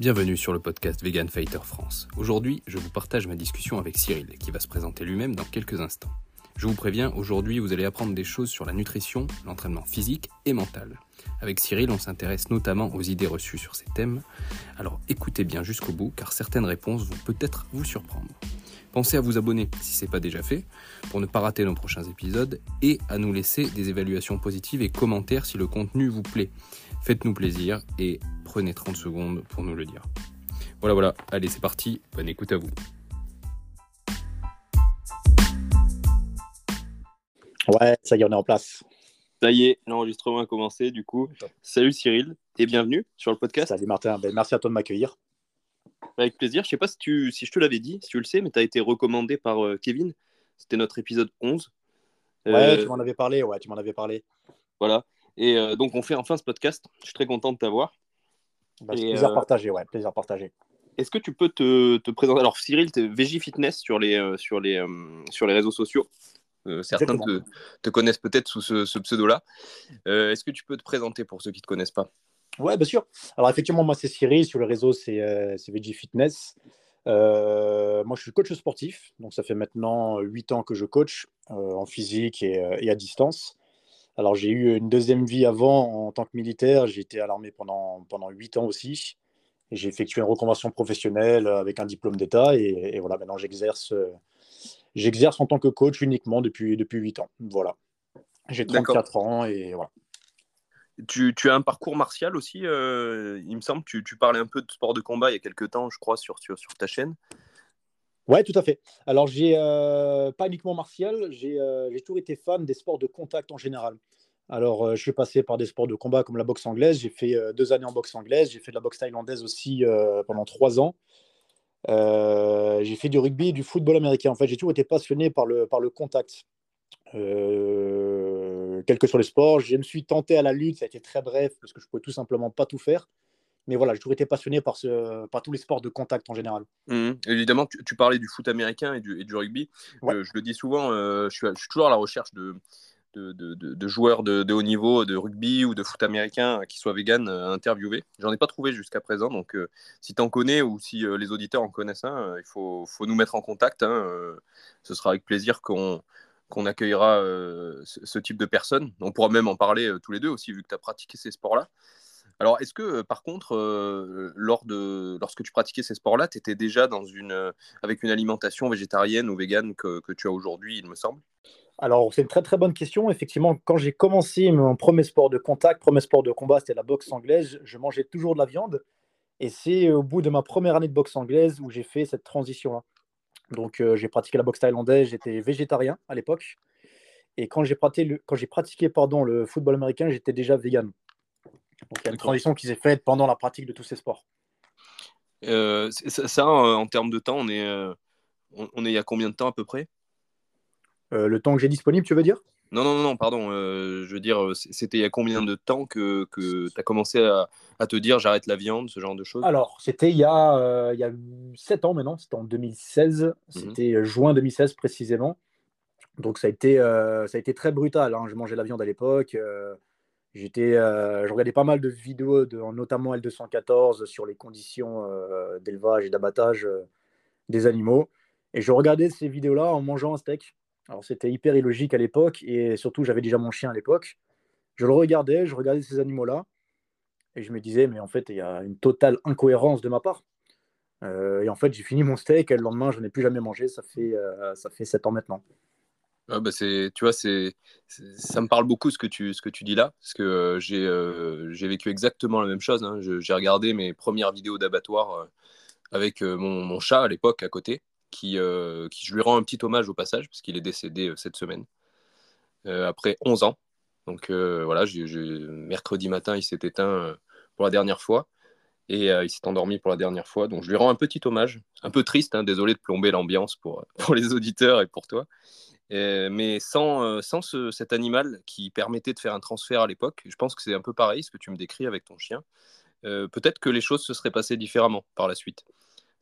Bienvenue sur le podcast Vegan Fighter France. Aujourd'hui, je vous partage ma discussion avec Cyril, qui va se présenter lui-même dans quelques instants. Je vous préviens, aujourd'hui, vous allez apprendre des choses sur la nutrition, l'entraînement physique et mental. Avec Cyril, on s'intéresse notamment aux idées reçues sur ces thèmes. Alors écoutez bien jusqu'au bout, car certaines réponses vont peut-être vous surprendre. Pensez à vous abonner si ce n'est pas déjà fait, pour ne pas rater nos prochains épisodes, et à nous laisser des évaluations positives et commentaires si le contenu vous plaît. Faites-nous plaisir et prenez 30 secondes pour nous le dire. Voilà, voilà, allez c'est parti, bonne écoute à vous. Ouais, ça y est, on est en place. Ça y est, l'enregistrement a commencé du coup. Salut Cyril et bienvenue sur le podcast. Salut Martin, ben, merci à toi de m'accueillir. Avec plaisir. Je sais pas si, tu, si je te l'avais dit, si tu le sais, mais tu as été recommandé par euh, Kevin. C'était notre épisode 11. Ouais, euh, tu m'en avais parlé, ouais, tu m'en avais parlé. Voilà. Et euh, donc, on fait enfin ce podcast. Je suis très content de t'avoir. Bah, plaisir partagé, ouais, plaisir partagé. Est-ce que tu peux te, te présenter? Alors, Cyril, tu es VJ Fitness sur les, sur les, sur les réseaux sociaux. certains te, te, connaissent peut-être sous ce, ce pseudo-là. Est-ce que tu peux te présenter pour ceux qui ne te connaissent pas? Ouais, bien sûr. Alors, effectivement, moi, c'est Cyril. Sur le réseau, c'est euh, VG Fitness. Euh, moi, je suis coach sportif. Donc, ça fait maintenant 8 ans que je coach euh, en physique et, et, à distance. Alors, j'ai eu une deuxième vie avant en tant que militaire. J'ai été à l'armée pendant, pendant 8 ans aussi. J'ai effectué une reconversion professionnelle avec un diplôme d'État. Et, et, voilà, maintenant, j'exerce j'exerce en tant que coach uniquement depuis, depuis 8 ans. Voilà. J'ai 34 ans et voilà. Tu, as un parcours martial aussi, euh, il me semble? Tu, tu, parlais un peu de sport de combat il y a quelques temps, je crois, sur, sur, ta chaîne. Ouais, tout à fait. Alors, j'ai euh, pas uniquement martial, euh, j'ai toujours été fan des sports de contact en général. Alors, je suis passé par des sports de combat comme la boxe anglaise. J'ai fait deux années en boxe anglaise. J'ai fait de la boxe thaïlandaise aussi pendant trois ans. j'ai fait du rugby du football américain. En fait, j'ai toujours été passionné par le, par le contact. Euh, quel que soit les sports. Je me suis tenté à la lutte, ça a été très bref parce que je pouvais tout simplement pas tout faire. Mais voilà, j'ai toujours été passionné par, ce, par tous les sports de contact en général. Mmh. Évidemment, tu, parlais du foot américain et du, et du rugby. Euh, je le dis souvent, euh, je, suis, je, suis, toujours à la recherche de, de, de, de joueurs de, haut niveau, de rugby ou de foot américain qui soient vegan à interviewer. J'en ai pas trouvé jusqu'à présent. Donc, si tu en connais ou si les auditeurs en connaissent un, il faut, faut, nous mettre en contact. Hein, ce sera avec plaisir qu'on qu'on accueillera euh, ce, type de personnes. On pourra même en parler euh, tous les deux aussi, vu que tu as pratiqué ces sports-là. Alors, est-ce que, par contre, lorsque tu pratiquais ces sports-là, tu étais déjà avec une alimentation végétarienne ou végane que, tu as aujourd'hui, il me semble? Alors, c'est une très très bonne question. Effectivement, quand j'ai commencé mon premier sport de contact, premier sport de combat, c'était la boxe anglaise, je mangeais toujours de la viande. Et c'est au bout de ma première année de boxe anglaise où j'ai fait cette transition-là. Donc, j'ai pratiqué la boxe thaïlandaise, j'étais végétarien à l'époque. Et quand j'ai pratiqué, le, le football américain, j'étais déjà vegan. Donc, il y a une transition qui s'est faite pendant la pratique de tous ces sports. Euh, ça, euh, en termes de temps, on est, on, est il y a combien de temps à peu près? Le temps que j'ai disponible, tu veux dire? Non, non, non, pardon. Euh, je veux dire, c'était il y a combien de temps que, que tu as commencé à, à, te dire j'arrête la viande, ce genre de choses? Alors, c'était il, y a, euh, il y a 7 ans maintenant, c'était en 2016, mhm. c'était euh, juin 2016 précisément. Donc, ça a été, ça a été très brutal. Hein. Je mangeais la viande à l'époque. J'étais, je regardais pas mal de vidéos, de, notamment L214, sur les conditions d'élevage et d'abattage des animaux. Et je regardais ces vidéos-là en mangeant un steak. Alors c'était hyper illogique à l'époque et surtout j'avais déjà mon chien à l'époque. Je le regardais, je regardais ces animaux-là et je me disais mais en fait il y a une totale incohérence de ma part. Euh, et en fait j'ai fini mon steak et le lendemain je n'ai plus jamais mangé. Ça fait euh, ça fait sept ans maintenant. Ah bah c'est tu vois c'est ça me parle beaucoup ce que tu ce que tu dis là parce que euh, j'ai j'ai vécu exactement la même chose. Hein. J'ai regardé mes premières vidéos d'abattoir avec mon, mon chat à l'époque à côté euh, qui, je lui rends un petit hommage au passage, parce qu'il est décédé euh, cette semaine, euh, après 11 ans. Donc voilà, mercredi matin, il s'est éteint pour la dernière fois, et il s'est endormi pour la dernière fois. Donc je lui rends un petit hommage, un peu triste, hein, désolé de plomber l'ambiance pour, pour les auditeurs et pour toi. Mais sans, sans cet animal qui permettait de faire un transfert à l'époque, je pense que c'est un peu pareil ce que tu me décris avec ton chien. Peut-être que les choses se seraient passées différemment par la suite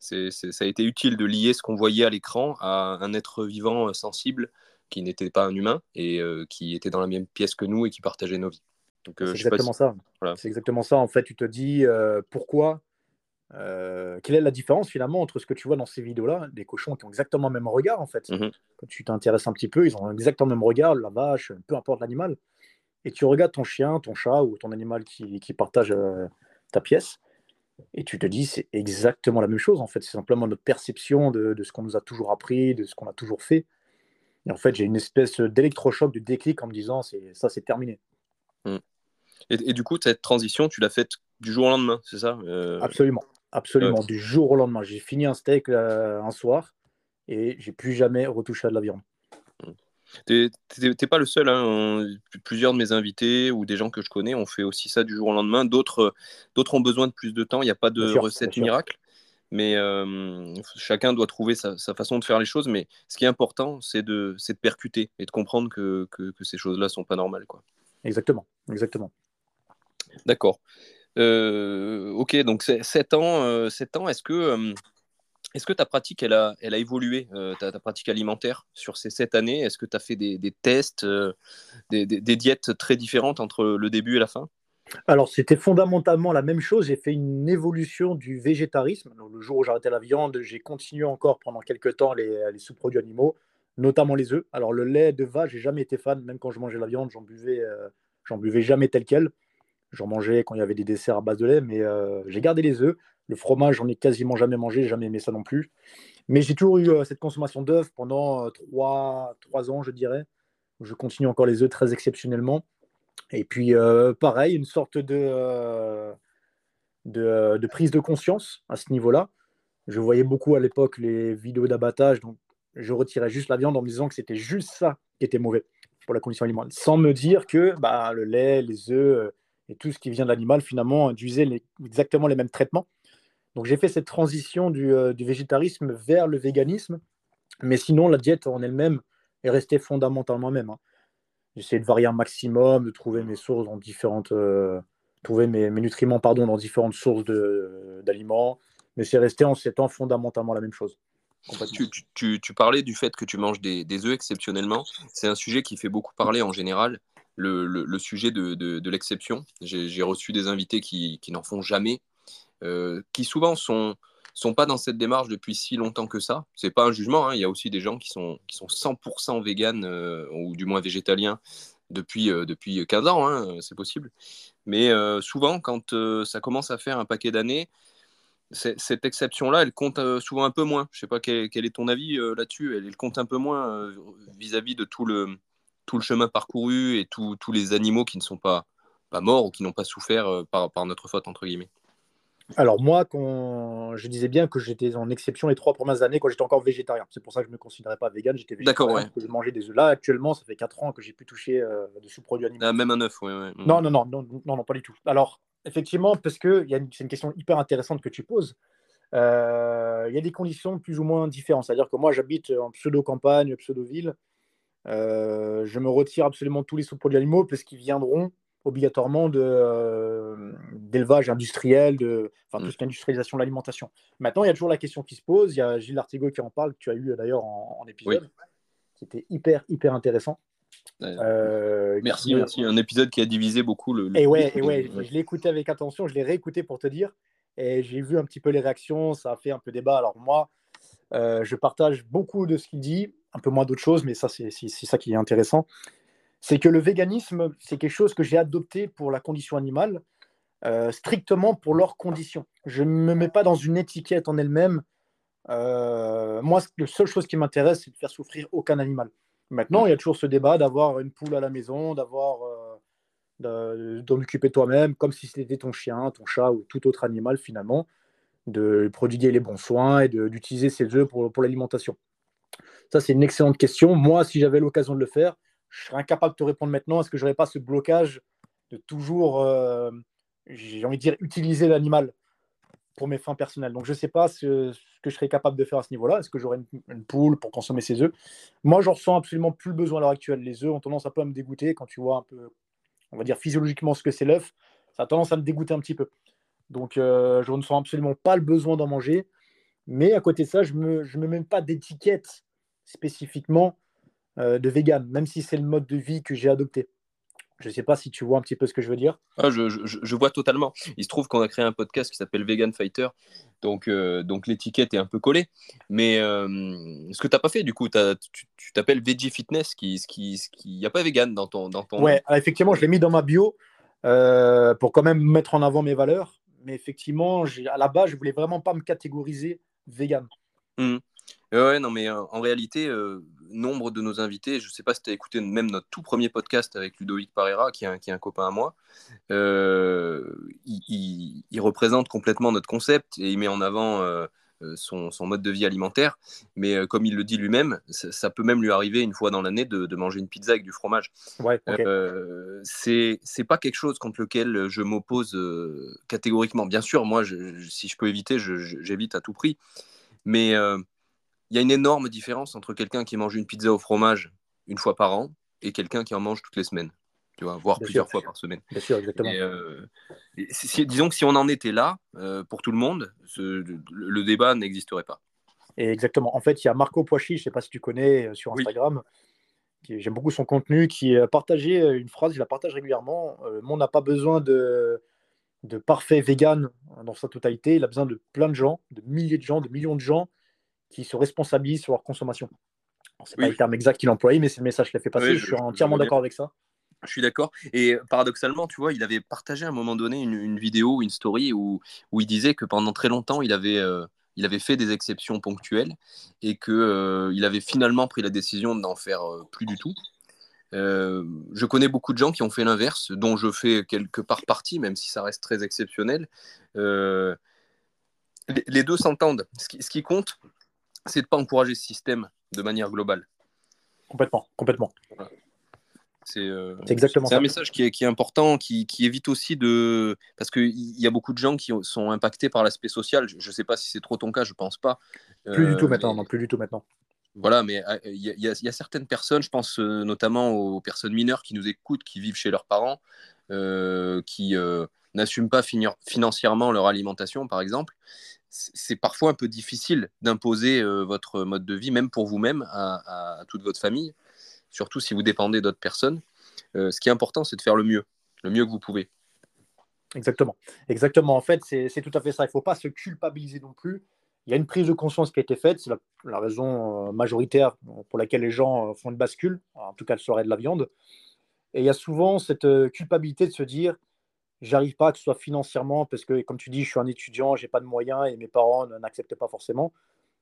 ça a été utile de lier ce qu'on voyait à l'écran à un être vivant euh, sensible qui n'était pas un humain et euh, qui était dans la même pièce que nous et qui partageait nos vies. Euh, c'est exactement ça. C'est exactement ça. En fait, tu te dis pourquoi euh, quelle est la différence finalement entre ce que tu vois dans ces vidéos-là, des cochons qui ont exactement le même regard en fait? Mmh Quand tu t'intéresses un petit peu, ils ont exactement le même regard, la vache, peu importe l'animal. Et tu regardes ton chien, ton chat ou ton animal qui, qui partage euh, ta pièce, et tu te dis c'est exactement la même chose en fait. C'est simplement notre perception de, de ce qu'on nous a toujours appris, de ce qu'on a toujours fait. Et en fait, j'ai une espèce d'électrochoc, de déclic en me disant c'est ça, c'est terminé. Mmh. Et, et, du coup, cette transition, tu l'as faite du jour au lendemain, c'est ça euh... Absolument. Absolument, du jour au lendemain. J'ai fini un steak euh, un soir et j'ai plus jamais retouché à de la viande. Tu n'es pas le seul. Hein. Plusieurs de mes invités ou des gens que je connais ont fait aussi ça du jour au lendemain. D'autres ont besoin de plus de temps. Il n'y a pas de recette miracle. Mais euh, chacun doit trouver sa, façon de faire les choses. Mais ce qui est important, c'est de, de percuter et de comprendre que, que, que ces choses-là ne sont pas normales. Quoi. Exactement. Exactement. D'accord. Euh, ok, donc 7 ans, euh, ans est-ce que, euh, est que ta pratique elle a, elle a évolué, ta, pratique alimentaire sur ces 7 années? Est-ce que tu as fait des, tests, des, diètes très différentes entre le début et la fin? Alors, c'était fondamentalement la même chose. J'ai fait une évolution du végétarisme. le jour où arrêté la viande, j'ai continué encore pendant quelques temps les, sous-produits animaux, notamment les œufs. Alors, le lait de vache, j'ai jamais été fan. Même quand je mangeais la viande, j'en buvais, j'en buvais jamais tel quel. J'en mangeais quand il y avait des desserts à base de lait, mais euh, j'ai gardé les œufs. Le fromage, j'en ai quasiment jamais mangé, jamais aimé ça non plus. Mais j'ai toujours eu euh, cette consommation d'œufs pendant euh, trois, ans, je dirais. Je continue encore les œufs très exceptionnellement. Et puis, pareil, une sorte de, de, de, prise de conscience à ce niveau-là. Je voyais beaucoup à l'époque les vidéos d'abattage, donc je retirais juste la viande en me disant que c'était juste ça qui était mauvais pour la condition alimentaire, sans me dire que bah, le lait, les œufs, et tout ce qui vient de l'animal finalement induisait exactement les mêmes traitements. Donc j'ai fait cette transition euh, du, végétarisme vers le véganisme, mais sinon la diète en elle-même est restée fondamentalement même. Hein. J'essaie de varier un maximum, de trouver mes sources dans différentes, euh, trouver mes, nutriments pardon dans différentes sources d'aliments, mais c'est resté en sept ans fondamentalement la même chose. Tu, tu, parlais du fait que tu manges des, des œufs exceptionnellement. C'est un sujet qui fait beaucoup parler en général le, sujet de, l'exception. J'ai reçu des invités qui, n'en font jamais, euh, qui souvent sont sont pas dans cette démarche depuis si longtemps que ça. C'est pas un jugement. Hein. Il y a aussi des gens qui sont qui sont 100% véganes euh, ou du moins végétaliens depuis euh, depuis 15 ans. Hein, c'est possible. Mais souvent, quand ça commence à faire un paquet d'années, cette exception-là, elle compte souvent un peu moins. Je sais pas quel, est ton avis là-dessus. Elle, compte un peu moins vis à -vis de tout le tout le chemin parcouru et tous les animaux qui ne sont pas, pas morts ou qui n'ont pas souffert euh, par, par, notre faute, entre guillemets Alors moi, quand je disais bien que j'étais en exception les trois premières années quand j'étais encore végétarien. C'est pour ça que je ne me considérais pas vegan, j'étais végétarien, ouais. que je mangeais des œufs. Là, actuellement, ça fait quatre ans que j'ai pu toucher euh, de sous-produits animaux. Ah, même un œuf, oui. Non, non, non, non, non, non, pas du tout. Alors, effectivement, parce que c'est une question hyper intéressante que tu poses. Euh, il y a des conditions plus ou moins différentes. C'est-à-dire que moi, j'habite en pseudo-campagne, pseudo-ville. Euh, je me retire absolument tous les sous-produits animaux parce qu'ils viendront obligatoirement euh, d'élevage industriel, de, enfin, tout mm. ce qui est industrialisation de l'alimentation. Maintenant, il y a toujours la question qui se pose. Il y a Gilles Artigot qui en parle, que tu as eu d'ailleurs en, épisode, qui était hyper, hyper intéressant. Euh, merci, merci. Un épisode qui a divisé beaucoup le. et ouais, et ouais, je l'ai écouté avec attention, je l'ai réécouté pour te dire, et j'ai vu un petit peu les réactions, ça a fait un peu débat. Alors moi, je partage beaucoup de ce qu'il dit un peu moins d'autres choses, mais ça, c'est ça qui est intéressant. C'est que le véganisme, c'est quelque chose que j'ai adopté pour la condition animale, euh, strictement pour leurs conditions. Je ne me mets pas dans une étiquette en elle-même. Euh, moi, la seule chose qui m'intéresse, c'est de faire souffrir aucun animal. Maintenant, il y a toujours ce débat d'avoir une poule à la maison, d'avoir euh, d'en occuper toi-même, comme si c'était ton chien, ton chat ou tout autre animal finalement, de prodiguer les bons soins et d'utiliser ses œufs pour, pour l'alimentation. Ça, c'est une excellente question. Moi, si j'avais l'occasion de le faire, je serais incapable de te répondre maintenant. Est-ce que je n'aurais pas ce blocage de toujours, euh, j'ai envie de dire, utiliser l'animal pour mes fins personnelles? Donc, je ne sais pas ce, que je serais capable de faire à ce niveau-là. Est-ce que j'aurais une, poule pour consommer ses œufs? Moi, je ressens absolument plus le besoin à l'heure actuelle. Les œufs ont tendance un peu à me dégoûter quand tu vois un peu, on va dire physiologiquement ce que c'est l'œuf. Ça a tendance à me dégoûter un petit peu. Donc, euh, je ne sens absolument pas le besoin d'en manger. Mais à côté de ça, je ne me, je me mets pas d'étiquette spécifiquement euh, de vegan, même si c'est le mode de vie que j'ai adopté. Je ne sais pas si tu vois un petit peu ce que je veux dire. Ah, je, vois totalement. Il se trouve qu'on a créé un podcast qui s'appelle Vegan Fighter. Donc, euh, donc l'étiquette est un peu collée. Mais euh, ce que tu n'as pas fait, du coup, tu t'appelles Veggie Fitness. Il qui, qui, n'y a pas vegan dans ton, dans ton. Ouais, effectivement, je l'ai mis dans ma bio euh, pour quand même mettre en avant mes valeurs. Mais effectivement, à la base, je voulais vraiment pas me catégoriser vegan. Mmh. Ouais, non, mais en réalité, nombre de nos invités, je ne sais pas si tu as écouté même notre tout premier podcast avec Ludovic Parera, qui est un, copain à moi, euh, il, représente complètement notre concept et il met en avant euh, euh, son, mode de vie alimentaire. Mais comme il le dit lui-même, ça, peut même lui arriver une fois dans l'année de, manger une pizza avec du fromage. Ouais, c'est pas quelque chose contre lequel je m'oppose catégoriquement. Bien sûr, moi, si je peux éviter, j'évite à tout prix. Mais il y a une énorme différence entre quelqu'un qui mange une pizza au fromage une fois par an et quelqu'un qui en mange toutes les semaines, tu vois, voire plusieurs fois par semaine. Bien sûr, exactement. Euh, disons que si on en était là, euh, pour tout le monde, le, débat n'existerait pas. Et exactement. En fait, il y a Marco Poichi, je ne sais pas si tu connais euh, sur Instagram, j'aime beaucoup son contenu, qui a partagé une phrase, il la partage régulièrement. On n'a pas besoin de, de parfait vegan dans sa totalité, il a besoin de plein de gens, de milliers de gens, de millions de gens qui se responsabilisent sur leur consommation. Ce n'est pas le terme exact qu'il emploie, mais c'est le message qu'il a fait passer. je, suis entièrement d'accord avec ça. Je suis d'accord. Et paradoxalement, tu vois, il avait partagé à un moment donné une, vidéo, une story où, où il disait que pendant très longtemps, il avait, euh, il avait fait des exceptions ponctuelles et qu'il euh, il avait finalement pris la décision d'en faire euh, plus du tout. je connais beaucoup de gens qui ont fait l'inverse, dont je fais quelque part partie, même si ça reste très exceptionnel. les, deux s'entendent. Ce ce qui compte, c'est de ne pas encourager ce système de manière globale. Complètement, complètement. Euh, c'est exactement un message qui est, qui est important, qui, qui, évite aussi de. Parce qu'il y a beaucoup de gens qui sont impactés par l'aspect social. Je ne sais pas si c'est trop ton cas, je ne pense pas. Plus du tout euh, maintenant, non, plus du tout maintenant. Voilà, mais euh, il y, y, a certaines personnes, je pense notamment aux personnes mineures qui nous écoutent, qui vivent chez leurs parents, qui n'assument pas financièrement leur alimentation, par exemple c'est parfois un peu difficile d'imposer euh, votre mode de vie, même pour vous-même, à, toute votre famille, surtout si vous dépendez d'autres personnes. Euh, ce qui est important, c'est de faire le mieux, le mieux que vous pouvez. Exactement. Exactement. En fait, c'est tout à fait ça. Il ne faut pas se culpabiliser non plus. Il y a une prise de conscience qui a été faite. C'est la, raison euh, majoritaire pour laquelle les gens font une bascule. En tout cas, le serait de la viande. Et il y a souvent cette culpabilité de se dire j'arrive pas, que ce soit financièrement, parce que comme tu dis, je suis un étudiant, j'ai pas de moyens et mes parents n'acceptent pas forcément.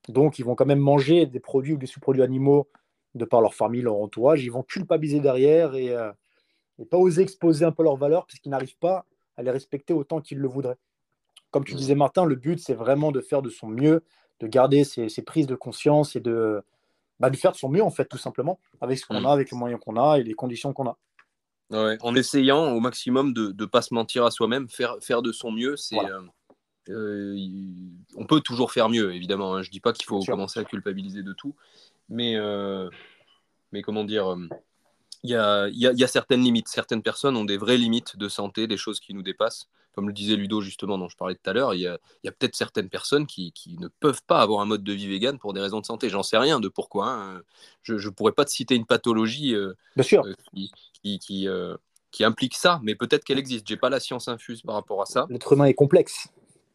Donc, ils vont quand même manger des produits ou des sous-produits animaux de par leur famille, leur entourage. Ils vont culpabiliser derrière et, euh, pas oser exposer un peu leurs valeurs parce qu'ils n'arrivent pas à les respecter autant qu'ils le voudraient. Comme tu disais, Martin, le but, c'est vraiment de faire de son mieux, de garder ses, prises de conscience et de, bah, de faire de son mieux, en fait, tout simplement, avec ce qu'on a, avec les moyens qu'on a et les conditions qu'on a en essayant au maximum de ne pas se mentir à soi-même, faire, faire de son mieux, c'est. Euh, euh, on peut toujours faire mieux, évidemment. Hein. Je ne dis pas qu'il faut commencer à culpabiliser de tout, mais, euh, mais comment dire, il y a, y, a, y a, certaines limites. Certaines personnes ont des vraies limites de santé, des choses qui nous dépassent. Comme le disait Ludo, justement, dont je parlais tout à l'heure, il y a, y a peut-être certaines personnes qui, qui, ne peuvent pas avoir un mode de vie vegan pour des raisons de santé. J'en sais rien de pourquoi. Hein. Je ne pourrais pas te citer une pathologie Bien sûr. qui, implique ça, mais peut-être qu'elle existe. J'ai pas la science infuse par rapport à ça. L'être humain est complexe.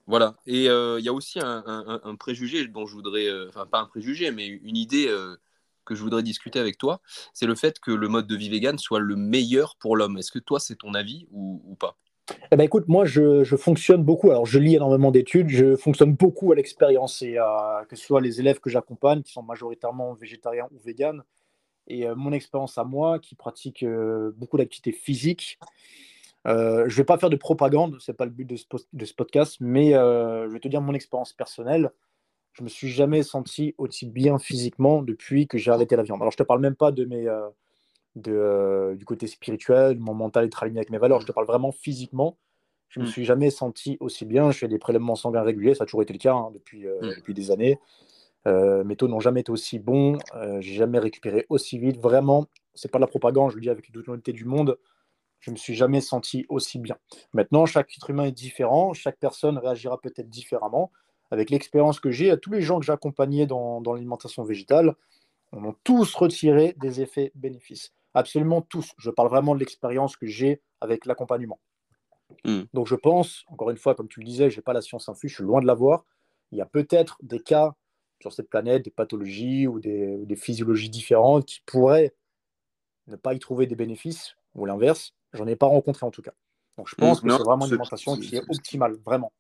Voilà. Et euh, il y a aussi un, préjugé dont je voudrais, euh, enfin pas un préjugé, mais une idée euh, que je voudrais discuter avec toi. C'est le fait que le mode de vie vegan soit le meilleur pour l'homme. Est-ce que toi, c'est ton avis ou, pas? Eh ben écoute, moi je, fonctionne beaucoup. Alors je lis énormément d'études, je fonctionne beaucoup à l'expérience et que ce soit les élèves que j'accompagne qui sont majoritairement végétariens ou véganes, et euh, mon expérience à moi, qui pratique euh, beaucoup d'activités physiques, euh, je ne vais pas faire de propagande, ce n'est pas le but de ce, podcast, mais je vais te dire mon expérience personnelle. Je me suis jamais senti aussi bien physiquement depuis que j'ai arrêté la viande. Alors, je ne te parle même pas de mes, de, du côté spirituel, mon mental est aligné avec mes valeurs. Je te parle vraiment physiquement. Je ne me mm. suis jamais senti aussi bien. Je fais des prélèvements sanguins réguliers, ça a toujours été le cas hein, depuis, mm. depuis des années. Euh, mes taux n'ont jamais été aussi bons. Euh, j'ai jamais récupéré aussi vite. Vraiment, c'est pas de la propagande, je le dis avec toute l'honnêteté du monde. Je me suis jamais senti aussi bien. Maintenant, chaque être humain est différent. Chaque personne réagira peut-être différemment. Avec l'expérience que j'ai, à tous les gens que j'ai accompagnés dans, l'alimentation végétale, on a tous retiré des effets bénéfices. Absolument tous. Je parle vraiment de l'expérience que j'ai avec l'accompagnement. Hmm. Donc je pense, encore une fois, comme tu le disais, je n'ai pas la science infuse, je suis loin de l'avoir. Il y a peut-être des cas sur cette planète, des pathologies ou des, des, physiologies différentes qui pourraient ne pas y trouver des bénéfices, ou l'inverse. J'en ai pas rencontré en tout cas. Donc je pense hmm. que c'est vraiment une alimentation qui est optimale, vraiment.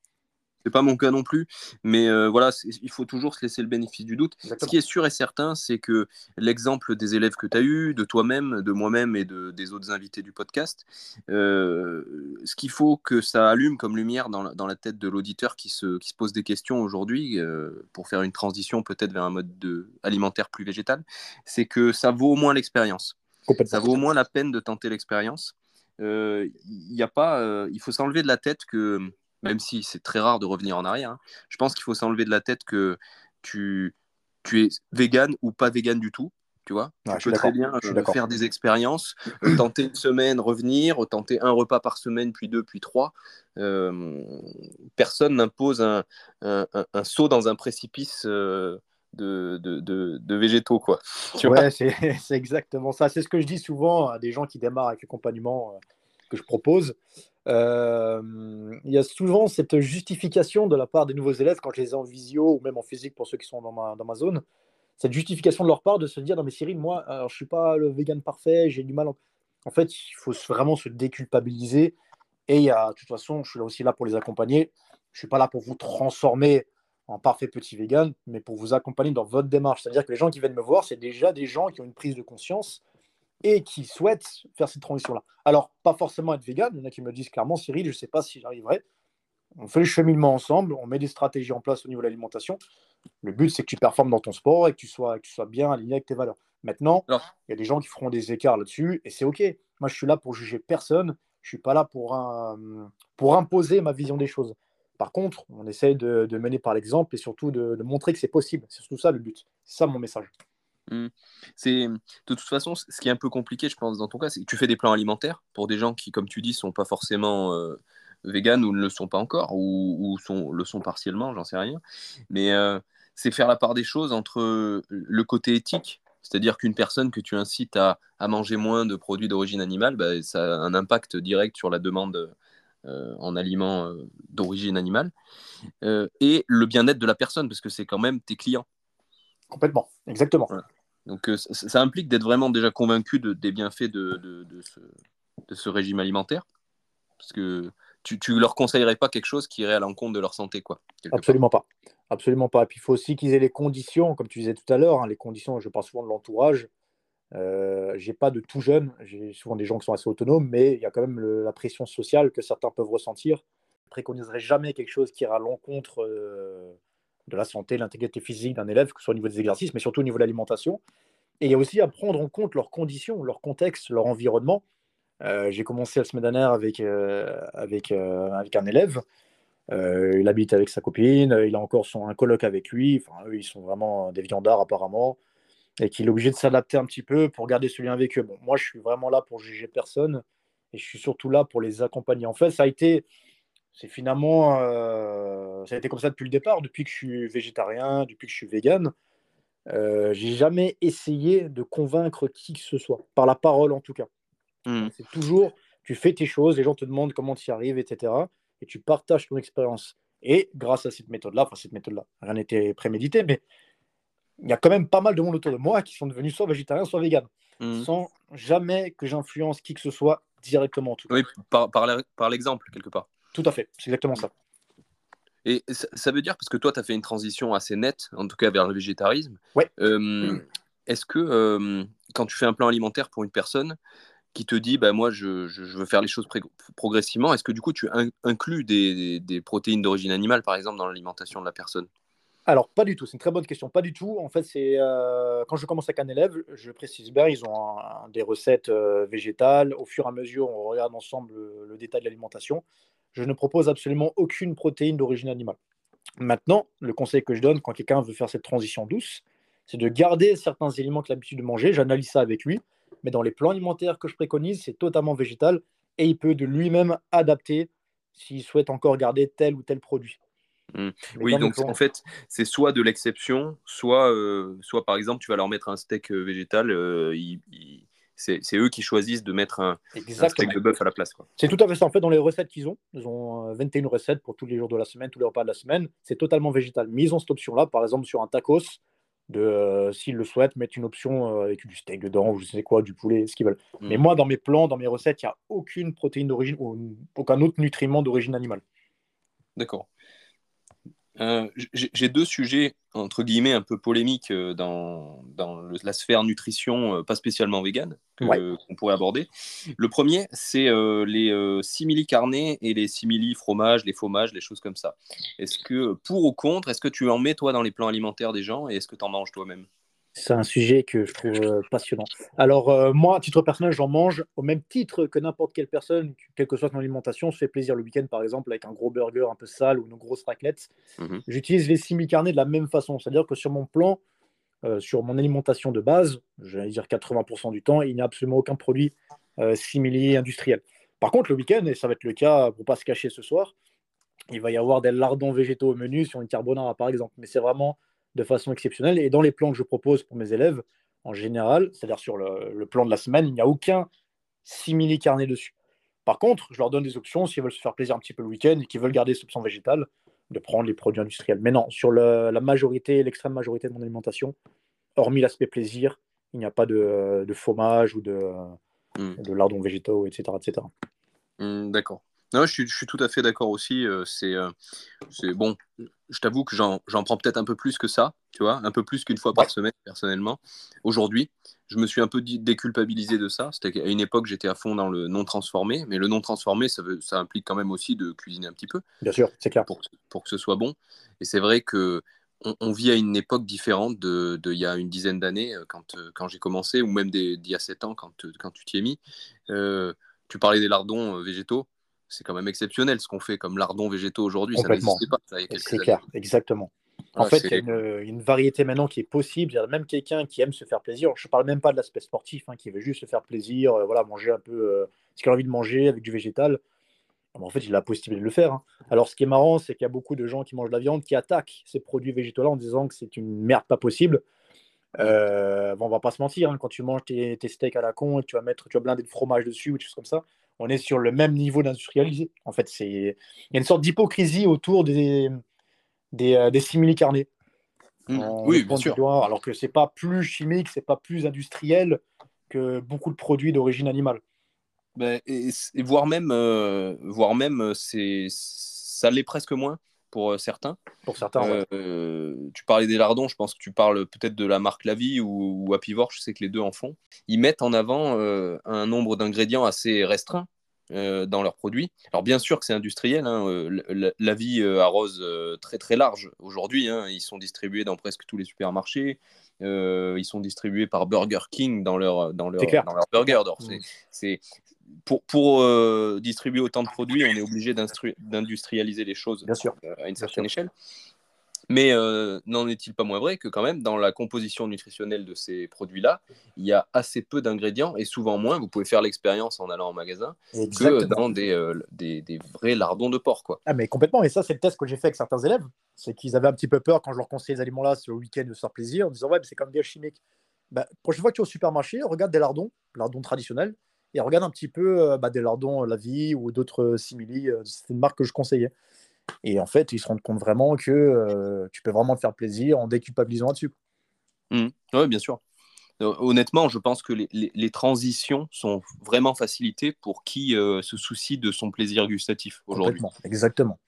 C'est pas mon cas non plus, mais euh, voilà, il faut toujours se laisser le bénéfice du doute. Ce qui est sûr et certain, c'est que l'exemple des élèves que tu as eu, de toi-même, de moi-même et de, des autres invités du podcast, euh, ce qu'il faut que ça allume comme lumière dans la, tête de l'auditeur qui se, qui se, pose des questions aujourd'hui euh, pour faire une transition peut-être vers un mode de, alimentaire plus végétal, c'est que ça vaut au moins l'expérience. Ça vaut au moins la peine de tenter l'expérience. Il y a pas, il faut s'enlever de la tête que même si c'est très rare de revenir en arrière. Hein. Je pense qu'il faut s'enlever de la tête que tu, tu es vegan ou pas vegan du tout. Tu vois, tu peux très bien euh, faire des expériences, euh, tenter une semaine, revenir, tenter un repas par semaine, puis deux, puis trois. Euh, personne n'impose un, un, saut dans un précipice de, de, de, végétaux. Quoi. Tu ouais, c'est exactement ça. C'est ce que je dis souvent à des gens qui démarrent avec l'accompagnement que je propose. Euh, il y a souvent cette justification de la part des nouveaux élèves quand je les ai en visio ou même en physique pour ceux qui sont dans ma, dans ma zone. Cette justification de leur part de se dire non mais Cyril, moi, je suis pas le vegan parfait, j'ai du mal. En... fait, il faut vraiment se déculpabiliser. Et il y a, de toute façon, je suis là aussi là pour les accompagner. Je suis pas là pour vous transformer en parfait petit vegan, mais pour vous accompagner dans votre démarche. C'est-à-dire que les gens qui viennent me voir, c'est déjà des gens qui ont une prise de conscience et qui souhaitent faire cette transition-là. Alors, pas forcément être vegan, il y en a qui me disent clairement, Cyril, je ne sais pas si j'arriverai. On fait le cheminement ensemble, on met des stratégies en place au niveau de l'alimentation. Le but, c'est que tu performes dans ton sport et que tu sois, que tu sois bien aligné avec tes valeurs. Maintenant, il y a des gens qui feront des écarts là-dessus et c'est OK. Moi, je suis là pour juger personne. Je ne suis pas là pour, pour imposer ma vision des choses. Par contre, on essaye de, mener par l'exemple et surtout de, de montrer que c'est possible. C'est surtout ça le but. C'est ça mon message. Mmh. C'est de toute façon ce qui est un peu compliqué, je pense, dans ton cas, c'est que tu fais des plans alimentaires pour des gens qui, comme tu dis, sont pas forcément euh, véganes ou ne le sont pas encore ou, sont, le sont partiellement, j'en sais rien. Mais euh, c'est faire la part des choses entre le côté éthique, c'est-à-dire qu'une personne que tu incites à, manger moins de produits d'origine animale, bah, ça a un impact direct sur la demande euh, en aliments d'origine animale, et le bien-être de la personne, parce que c'est quand même tes clients. Complètement, exactement. Donc euh, ça, implique d'être vraiment déjà convaincu des bienfaits de, ce, régime alimentaire? Parce que tu leur conseillerais pas quelque chose qui irait à l'encontre de leur santé. quoi. Absolument pas. Absolument pas. Et puis il faut aussi qu'ils aient les conditions, comme tu disais tout à l'heure, hein, les conditions, je parle souvent de l'entourage. Euh, j'ai pas de tout jeune, j'ai souvent des gens qui sont assez autonomes, mais il y a quand même la pression sociale que certains peuvent ressentir. Je préconiserai jamais quelque chose qui ira à l'encontre euh, de la santé, l'intégrité physique d'un élève, que ce soit au niveau des exercices, mais surtout au niveau de l'alimentation. Et il y a aussi à prendre en compte leurs conditions, leur contexte, leur environnement. Euh, j'ai commencé la semaine dernière avec, euh, avec, euh, avec un élève. il habite avec sa copine, il a encore son, un coloc avec lui. Eux, ils sont vraiment des viandards apparemment. Et qu'il est obligé de s'adapter un petit peu pour garder ce lien avec eux. Bon, moi, je suis vraiment là pour juger personne. Et je suis surtout là pour les accompagner. En fait, ça a été c'est finalement, euh, ça a été comme ça depuis le départ, depuis que je suis végétarien, depuis que je suis vegan. Euh, j'ai jamais essayé de convaincre qui que ce soit, par la parole en tout cas. Hmm. C'est toujours, tu fais tes choses, les gens te demandent comment tu y arrives, etc. Et tu partages ton expérience. Et grâce à cette méthode-là, enfin cette méthode-là, rien n'était prémédité, mais il y a quand même pas mal de monde autour de moi qui sont devenus soit végétariens, soit véganes, hmm. sans jamais que j'influence qui que ce soit directement. En tout Oui, par, par l'exemple, quelque part. Tout à fait, c'est exactement ça. Et ça, veut dire, parce que toi, tu as fait une transition assez nette, en tout cas vers le végétarisme. Ouais. Euh, est-ce que euh, quand tu fais un plan alimentaire pour une personne qui te dit, bah, moi, je, veux faire les choses progressivement, est-ce que du coup, tu inclus des, protéines d'origine animale, par exemple, dans l'alimentation de la personne? Alors, pas du tout, c'est une très bonne question. Pas du tout. En fait, c'est euh, quand je commence avec un élève, je précise bien, ils ont des recettes végétales. Au fur et à mesure, on regarde ensemble le détail de l'alimentation je ne propose absolument aucune protéine d'origine animale. Maintenant, le conseil que je donne quand quelqu'un veut faire cette transition douce, c'est de garder certains éléments qu'il a l'habitude de manger. J'analyse ça avec lui, mais dans les plans alimentaires que je préconise, c'est totalement végétal et il peut de lui-même adapter s'il souhaite encore garder tel ou tel produit. Mmh. Oui, donc en fait, c'est soit de l'exception, soit, euh, soit par exemple, tu vas leur mettre un steak euh, végétal, euh, c'est eux qui choisissent de mettre un, steak de bœuf à la place. C'est tout à fait ça. En fait, dans les recettes qu'ils ont, ils ont 21 euh, recettes pour tous les jours de la semaine, tous les repas de la semaine. C'est totalement végétal. Mais ils ont cette option-là, par exemple, sur un tacos, de, euh, s'ils le souhaitent, mettre une option euh, avec du steak dedans, ou je sais quoi, du poulet, ce qu'ils veulent. Mm. Mais moi, dans mes plans, dans mes recettes, il n'y a aucune protéine d'origine ou aucun autre nutriment d'origine animale. D'accord. Euh, j'ai deux sujets, entre guillemets, un peu polémiques euh, dans, dans la sphère nutrition, euh, pas spécialement vegan, qu'on pourrait aborder. Le premier, c'est les simili carnés et les simili fromages, les fromages, les choses comme ça. Est-ce que, pour ou contre, est-ce que tu en mets, toi, dans les plans alimentaires des gens et est-ce que tu en manges toi-même? C'est un sujet que je trouve euh, passionnant. Alors, euh, moi, à titre personnel, j'en mange au même titre que n'importe quelle personne, quelle que soit son alimentation. se fait plaisir le week-end, par exemple, avec un gros burger un peu sale ou une grosse raclette. Mhm. J'utilise les simili-carnés de la même façon. C'est-à-dire que sur mon plan, euh, sur mon alimentation de base, j'allais dire 80% du temps, il n'y a absolument aucun produit simili-industriel. Par contre, le week-end, et ça va être le cas pour ne pas se cacher ce soir, il va y avoir des lardons végétaux au menu sur une carbonara, par exemple. Mais c'est vraiment de façon exceptionnelle. Et dans les plans que je propose pour mes élèves, en général, c'est-à-dire sur le, plan de la semaine, il n'y a aucun simili carnet dessus. Par contre, je leur donne des options s'ils veulent se faire plaisir un petit peu le week-end et qu'ils veulent garder ce option végétale, de prendre les produits industriels. Mais non, sur la majorité, l'extrême majorité de mon alimentation, hormis l'aspect plaisir, il n'y a pas de, de fromage ou de, hmm. de lardons végétaux, etc. etc. Hmm, d'accord. Non, je suis, je suis, tout à fait d'accord aussi. Euh, c'est euh, c'est bon, je t'avoue que j'en prends peut-être un peu plus que ça, tu vois, un peu plus qu'une fois par semaine, personnellement. Aujourd'hui, je me suis un peu déculpabilisé de ça. C'était qu'à une époque, j'étais à fond dans le non transformé, mais le non transformé, ça, veut, ça implique quand même aussi de cuisiner un petit peu. Bien sûr, c'est clair. Pour, pour, que ce soit bon. Et c'est vrai que on, vit à une époque différente de, de il y a une dizaine d'années, euh, quand, quand j'ai commencé, ou même d'il y a sept ans, quand, quand tu t'y es mis. tu parlais des lardons végétaux c'est quand même exceptionnel ce qu'on fait comme lardons végétaux aujourd'hui. Ça n'existait pas. C'est clair, exactement. En fait, il y a une, variété maintenant qui est possible. Il y a même quelqu'un qui aime se faire plaisir. Je ne parle même pas de l'aspect sportif, hein, qui veut juste se faire plaisir, euh, voilà, manger un peu euh, ce qu'il a envie de manger avec du végétal. En fait, il a la possibilité de le faire. Hein. Alors, ce qui est marrant, c'est qu'il y a beaucoup de gens qui mangent de la viande qui attaquent ces produits végétaux-là en disant que c'est une merde pas possible. Euh, bon, on va pas se mentir, hein, quand tu manges tes, steaks à la con et que tu vas mettre, tu vas blinder de fromage dessus ou des choses comme ça, on est sur le même niveau d'industrialisé. En fait, c'est il y a une sorte d'hypocrisie autour des des, euh, des simili-carnés. Mmh. Oui, bien sûr. alors que c'est pas plus chimique, c'est pas plus industriel que beaucoup de produits d'origine animale. Ben, et, voire même, euh, voire même, euh, c'est ça l'est presque moins pour certains. Pour certains. Tu parlais des lardons, je pense que tu parles peut-être de la marque La Vie ou, ou Apivore, je sais que les deux en font. Ils mettent en avant un nombre d'ingrédients assez restreint euh, dans leurs produits. Alors bien sûr que c'est industriel, hein, euh, la, vie euh, arrose très très large aujourd'hui, hein. ils sont distribués dans presque tous les supermarchés, ils sont distribués par Burger King dans leur, dans leur, dans leur burger. Mm. C'est, pour, pour distribuer autant de produits, on est obligé d'industrialiser les choses bien sûr. à une certaine échelle. Mais euh, n'en est-il pas moins vrai que quand même dans la composition nutritionnelle de ces produits-là, il y a assez peu d'ingrédients et souvent moins, vous pouvez faire l'expérience en allant au magasin, que dans euh, des, des, vrais lardons de porc. Quoi. Ah mais complètement, et ça c'est le test que j'ai fait avec certains élèves, c'est qu'ils avaient un petit peu peur quand je leur conseillais les aliments-là sur le week-end de se faire plaisir, en disant ouais c'est comme des chimiques. Bah, prochaine fois que tu es au supermarché, regarde des lardons, lardons traditionnels, et regarde un petit peu euh, bah, des lardons La Vie ou d'autres simili, c'est une marque que je conseillais. Et en fait, ils se rendent compte vraiment que euh, tu peux vraiment te faire plaisir en déculpabilisant là-dessus. Mmh. Oui, bien sûr. Euh, honnêtement, je pense que les, transitions sont vraiment facilitées pour qui euh, se soucie de son plaisir gustatif aujourd'hui. Exactement.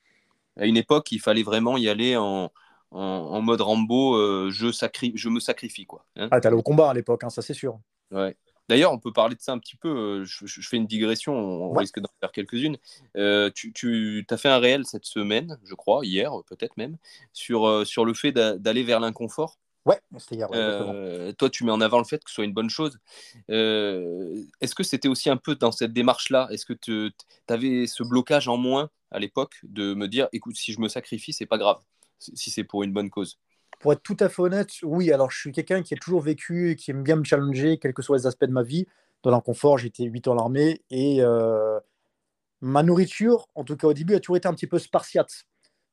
À une époque, il fallait vraiment y aller en, en, mode Rambo, je, je me sacrifie. Quoi, hein. ah, t'allais au combat à l'époque, hein, ça c'est sûr. Ouais. D'ailleurs, on peut parler de ça un petit peu. Euh, je, fais une digression, on risque d'en faire quelques-unes. Euh, tu, as fait un réel cette semaine, je crois, hier peut-être même, sur, euh, sur le fait d'aller vers l'inconfort. Ouais, c'était hier. toi, tu mets en avant le fait que ce soit une bonne chose. Est-ce que c'était aussi un peu dans cette démarche-là? Est-ce que tu avais ce blocage en moins à l'époque de me dire, écoute, si je me sacrifie, c'est pas grave, si c'est pour une bonne cause? Pour être tout à fait honnête, oui. Alors, je suis quelqu'un qui a toujours vécu et qui aime bien me challenger, quels que soient les aspects de ma vie. Dans l'inconfort, j'étais 8 ans à l'armée et euh, ma nourriture, en tout cas au début, a toujours été un petit peu spartiate.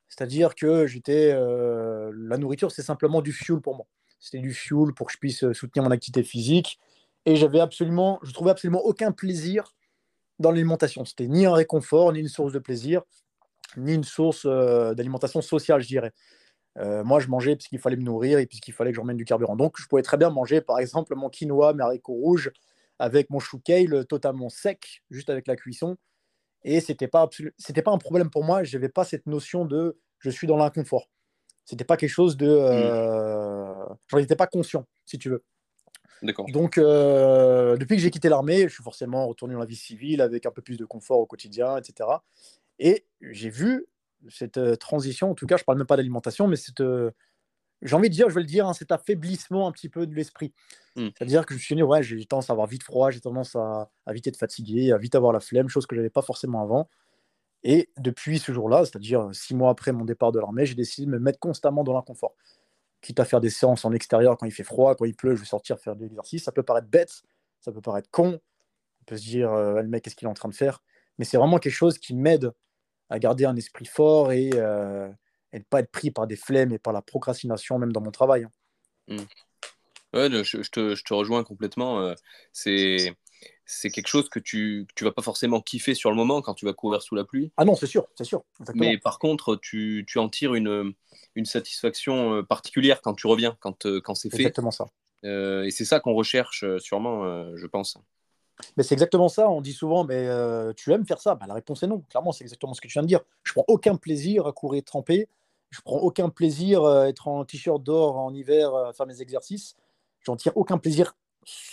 C'est-à-dire que j'étais, euh, la nourriture, c'est simplement du fuel pour moi. C'était du fuel pour que je puisse soutenir mon activité physique Et j'avais absolument, je trouvais absolument aucun plaisir dans l'alimentation. C'était ni un réconfort, ni une source de plaisir, ni une source euh, d'alimentation sociale, je dirais. Euh, moi, je mangeais puisqu'il fallait me nourrir et puisqu'il fallait que j'emmène du carburant. Donc, je pouvais très bien manger, par exemple, mon quinoa, mes haricots rouges, avec mon chou kale totalement sec, juste avec la cuisson. Et c'était pas c'était pas un problème pour moi. Je n'avais pas cette notion de je suis dans l'inconfort. C'était pas quelque chose de, euh... Mm. j'en étais pas conscient, si tu veux. Donc, euh, depuis que j'ai quitté l'armée, je suis forcément retourné dans la vie civile avec un peu plus de confort au quotidien, etc. Et j'ai vu cette euh, transition, en tout cas, je parle même pas d'alimentation, mais cette, euh, j'ai envie de dire, je vais le dire, hein, cet affaiblissement un petit peu de l'esprit. Hmm. C'est-à-dire que je suis né, ouais, j'ai tendance à avoir vite froid, j'ai tendance à, vite être fatigué, à vite avoir la flemme, chose que je n'avais pas forcément avant. Et depuis ce jour-là, c'est-à-dire six mois après mon départ de l'armée, j'ai décidé de me mettre constamment dans l'inconfort. Quitte à faire des séances en extérieur quand il fait froid, quand il pleut, je vais sortir faire de l'exercice. Ça peut paraître bête, ça peut paraître con. On peut se dire, euh, le mec, qu'est-ce qu'il est en train de faire? Mais c'est vraiment quelque chose qui m'aide à garder un esprit fort et, euh, et ne pas être pris par des flemmes et par la procrastination, même dans mon travail. Hein. Mmh. Ouais, je, te, je, te, rejoins complètement. Euh, c'est c'est quelque chose que tu ne vas pas forcément kiffer sur le moment quand tu vas courir sous la pluie. Ah non, c'est sûr, c'est sûr. Mais par contre, tu, tu, en tires une, une satisfaction euh, particulière quand tu reviens, quand, quand c'est fait. Exactement ça. et c'est ça qu'on recherche sûrement, je pense. Mais c'est exactement ça. On dit souvent, mais tu aimes faire ça? Bah, La réponse est non. Clairement, c'est exactement ce que tu viens de dire. Je prends aucun plaisir à courir trempé. Je prends aucun plaisir à être en t-shirt d'or en hiver à faire mes exercices. J'en tire aucun plaisir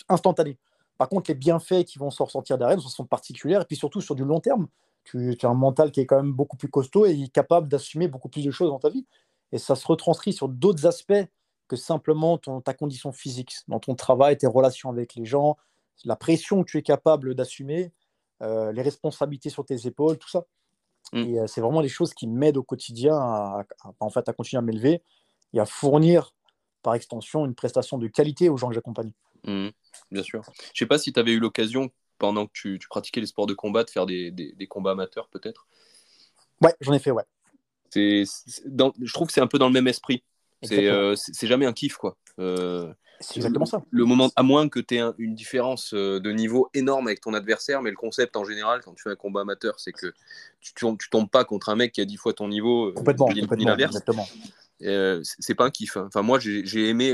instantané. Par contre, les bienfaits qui vont s'en ressentir derrière sont particuliers. Et puis surtout sur du long terme, tu, as un mental qui est quand même beaucoup plus costaud et capable d'assumer beaucoup plus de choses dans ta vie. Et ça se retranscrit sur d'autres aspects que simplement ta condition physique, dans ton travail, tes relations avec les gens, la pression que tu es capable d'assumer, euh, les responsabilités sur tes épaules, tout ça. Mm. Et euh, c'est vraiment des choses qui m'aident au quotidien à, en fait, à continuer à m'élever et à fournir par extension une prestation de qualité aux gens que j'accompagne. Mm. bien sûr. Je ne sais pas si tu avais eu l'occasion, pendant que tu, pratiquais les sports de combat, de faire des, des, combats amateurs peut-être? Ouais, j'en ai fait, ouais. C'est, je trouve que c'est un peu dans le même esprit. C'est, euh, c'est jamais un kiff, quoi. C'est exactement ça. Le moment, à moins que tu aies une différence euh, de niveau énorme avec ton adversaire, mais le concept en général, quand tu fais un combat amateur, c'est que tu, tu, tombes pas contre un mec qui a 10 fois ton niveau. Euh, complètement, complètement exactement. Euh, c'est pas un kiff. Hein. Enfin, moi, j'ai aimé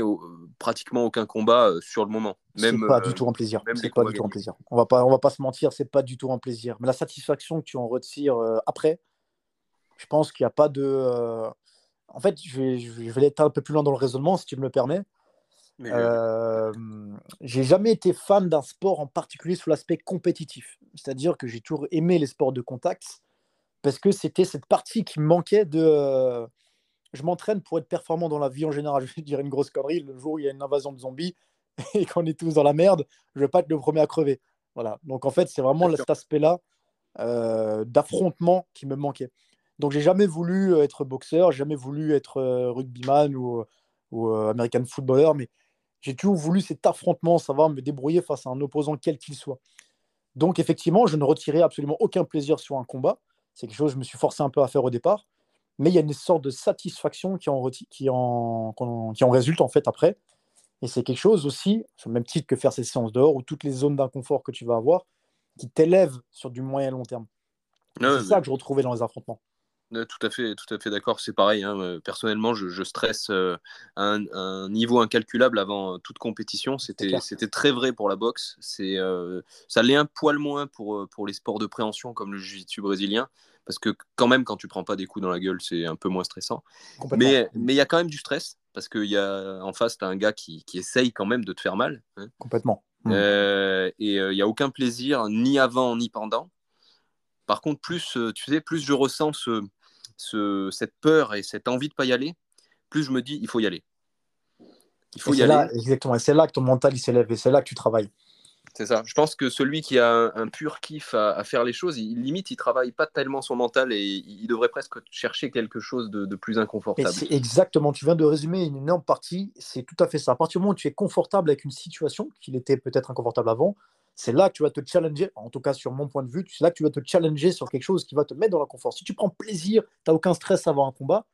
pratiquement aucun combat sur le moment. Même pas du tout un plaisir. C'est pas du tout un plaisir. On va pas, on va pas se mentir, c'est pas du tout un plaisir. Mais la satisfaction que tu en retires après, je pense qu'il n'y a pas de. En fait, je vais, je vais aller un peu plus loin dans le raisonnement, si tu me le permets. Euh, j'ai jamais été fan d'un sport en particulier sous l'aspect compétitif. C'est-à-dire que j'ai toujours aimé les sports de contact parce que c'était cette partie qui me manquait de. Je m'entraîne pour être performant dans la vie en général. Je vais dire une grosse connerie. Le jour où il y a une invasion de zombies et qu'on est tous dans la merde, je vais pas être le premier à crever. Voilà. Donc en fait, c'est vraiment cet aspect-là euh, d'affrontement qui me manquait. Donc j'ai jamais voulu être boxeur, jamais voulu être rugbyman ou, ou American footballer, mais j'ai toujours voulu cet affrontement, savoir me débrouiller face à un opposant quel qu'il soit. Donc effectivement, je ne retirais absolument aucun plaisir sur un combat. C'est quelque chose que je me suis forcé un peu à faire au départ. Mais il y a une sorte de satisfaction qui en, qui en, qui en résulte en fait après. Et c'est quelque chose aussi, sur le même titre que faire ces séances dehors ou toutes les zones d'inconfort que tu vas avoir, qui t'élèvent sur du moyen long terme. c'est ça que je retrouvais dans les affrontements. Tout à fait, tout à fait d'accord. C'est pareil. Hein, euh, personnellement, je, stresse euh, à un, niveau incalculable avant toute compétition. C'était, c'était très vrai pour la boxe. C'est, euh, ça l'est un poil moins pour, pour les sports de préhension comme le jiu-jitsu brésilien, parce que quand même, quand tu prends pas des coups dans la gueule, c'est un peu moins stressant. Mais mais il y a quand même du stress parce qu'il y a en face, tu as un gars qui, qui, essaye quand même de te faire mal. Hein. Complètement. Mmh. et il n'y a aucun plaisir ni avant ni pendant. Par contre, plus tu sais, plus je ressens ce cette peur et cette envie de pas y aller, plus je me dis il faut y aller. Il faut y aller. exactement, et c'est là que ton mental il s'élève et c'est là que tu travailles. C'est ça. Je pense que celui qui a un, pur kiff à, faire les choses, il, limite, il travaille pas tellement son mental et il, devrait presque chercher quelque chose de, plus inconfortable. C'est exactement. Tu viens de résumer une énorme partie. C'est tout à fait ça. À partir du moment où tu es confortable avec une situation, qu'il était peut-être inconfortable avant, c'est là que tu vas te challenger, en tout cas sur mon point de vue, c'est là que tu vas te challenger sur quelque chose qui va te mettre dans la confort. Si tu prends plaisir, tu n'as aucun stress à avoir un combat,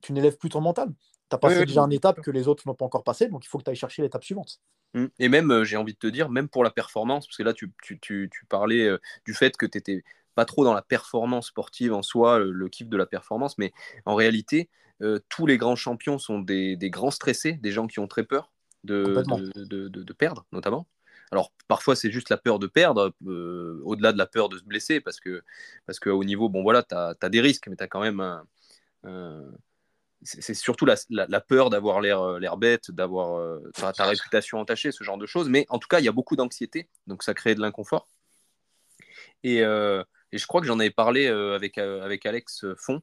tu n'élèves plus ton mental. Tu as passé déjà une étape que les autres n'ont pas encore passé, donc il faut que tu ailles chercher l'étape suivante. Mmh. Et même, euh, j'ai envie de te dire, même pour la performance, parce que là, tu, tu, tu, parlais euh, du fait que tu n'étais pas trop dans la performance sportive en soi, le, kiff de la performance, mais en réalité, euh, tous les grands champions sont des, des, grands stressés, des gens qui ont très peur de, de, de, perdre, notamment. Alors parfois c'est juste la peur de perdre, au-delà de la peur de se blesser, parce que parce qu'à haut niveau, bon voilà, tu as, des risques, mais tu as quand même un, c'est surtout la, peur d'avoir l'air euh, bête, d'avoir euh, ta, réputation entachée, ce genre de choses. Mais en tout cas, il y a beaucoup d'anxiété, donc ça crée de l'inconfort. Et, euh, je crois que j'en avais parlé avec, avec Alex Font,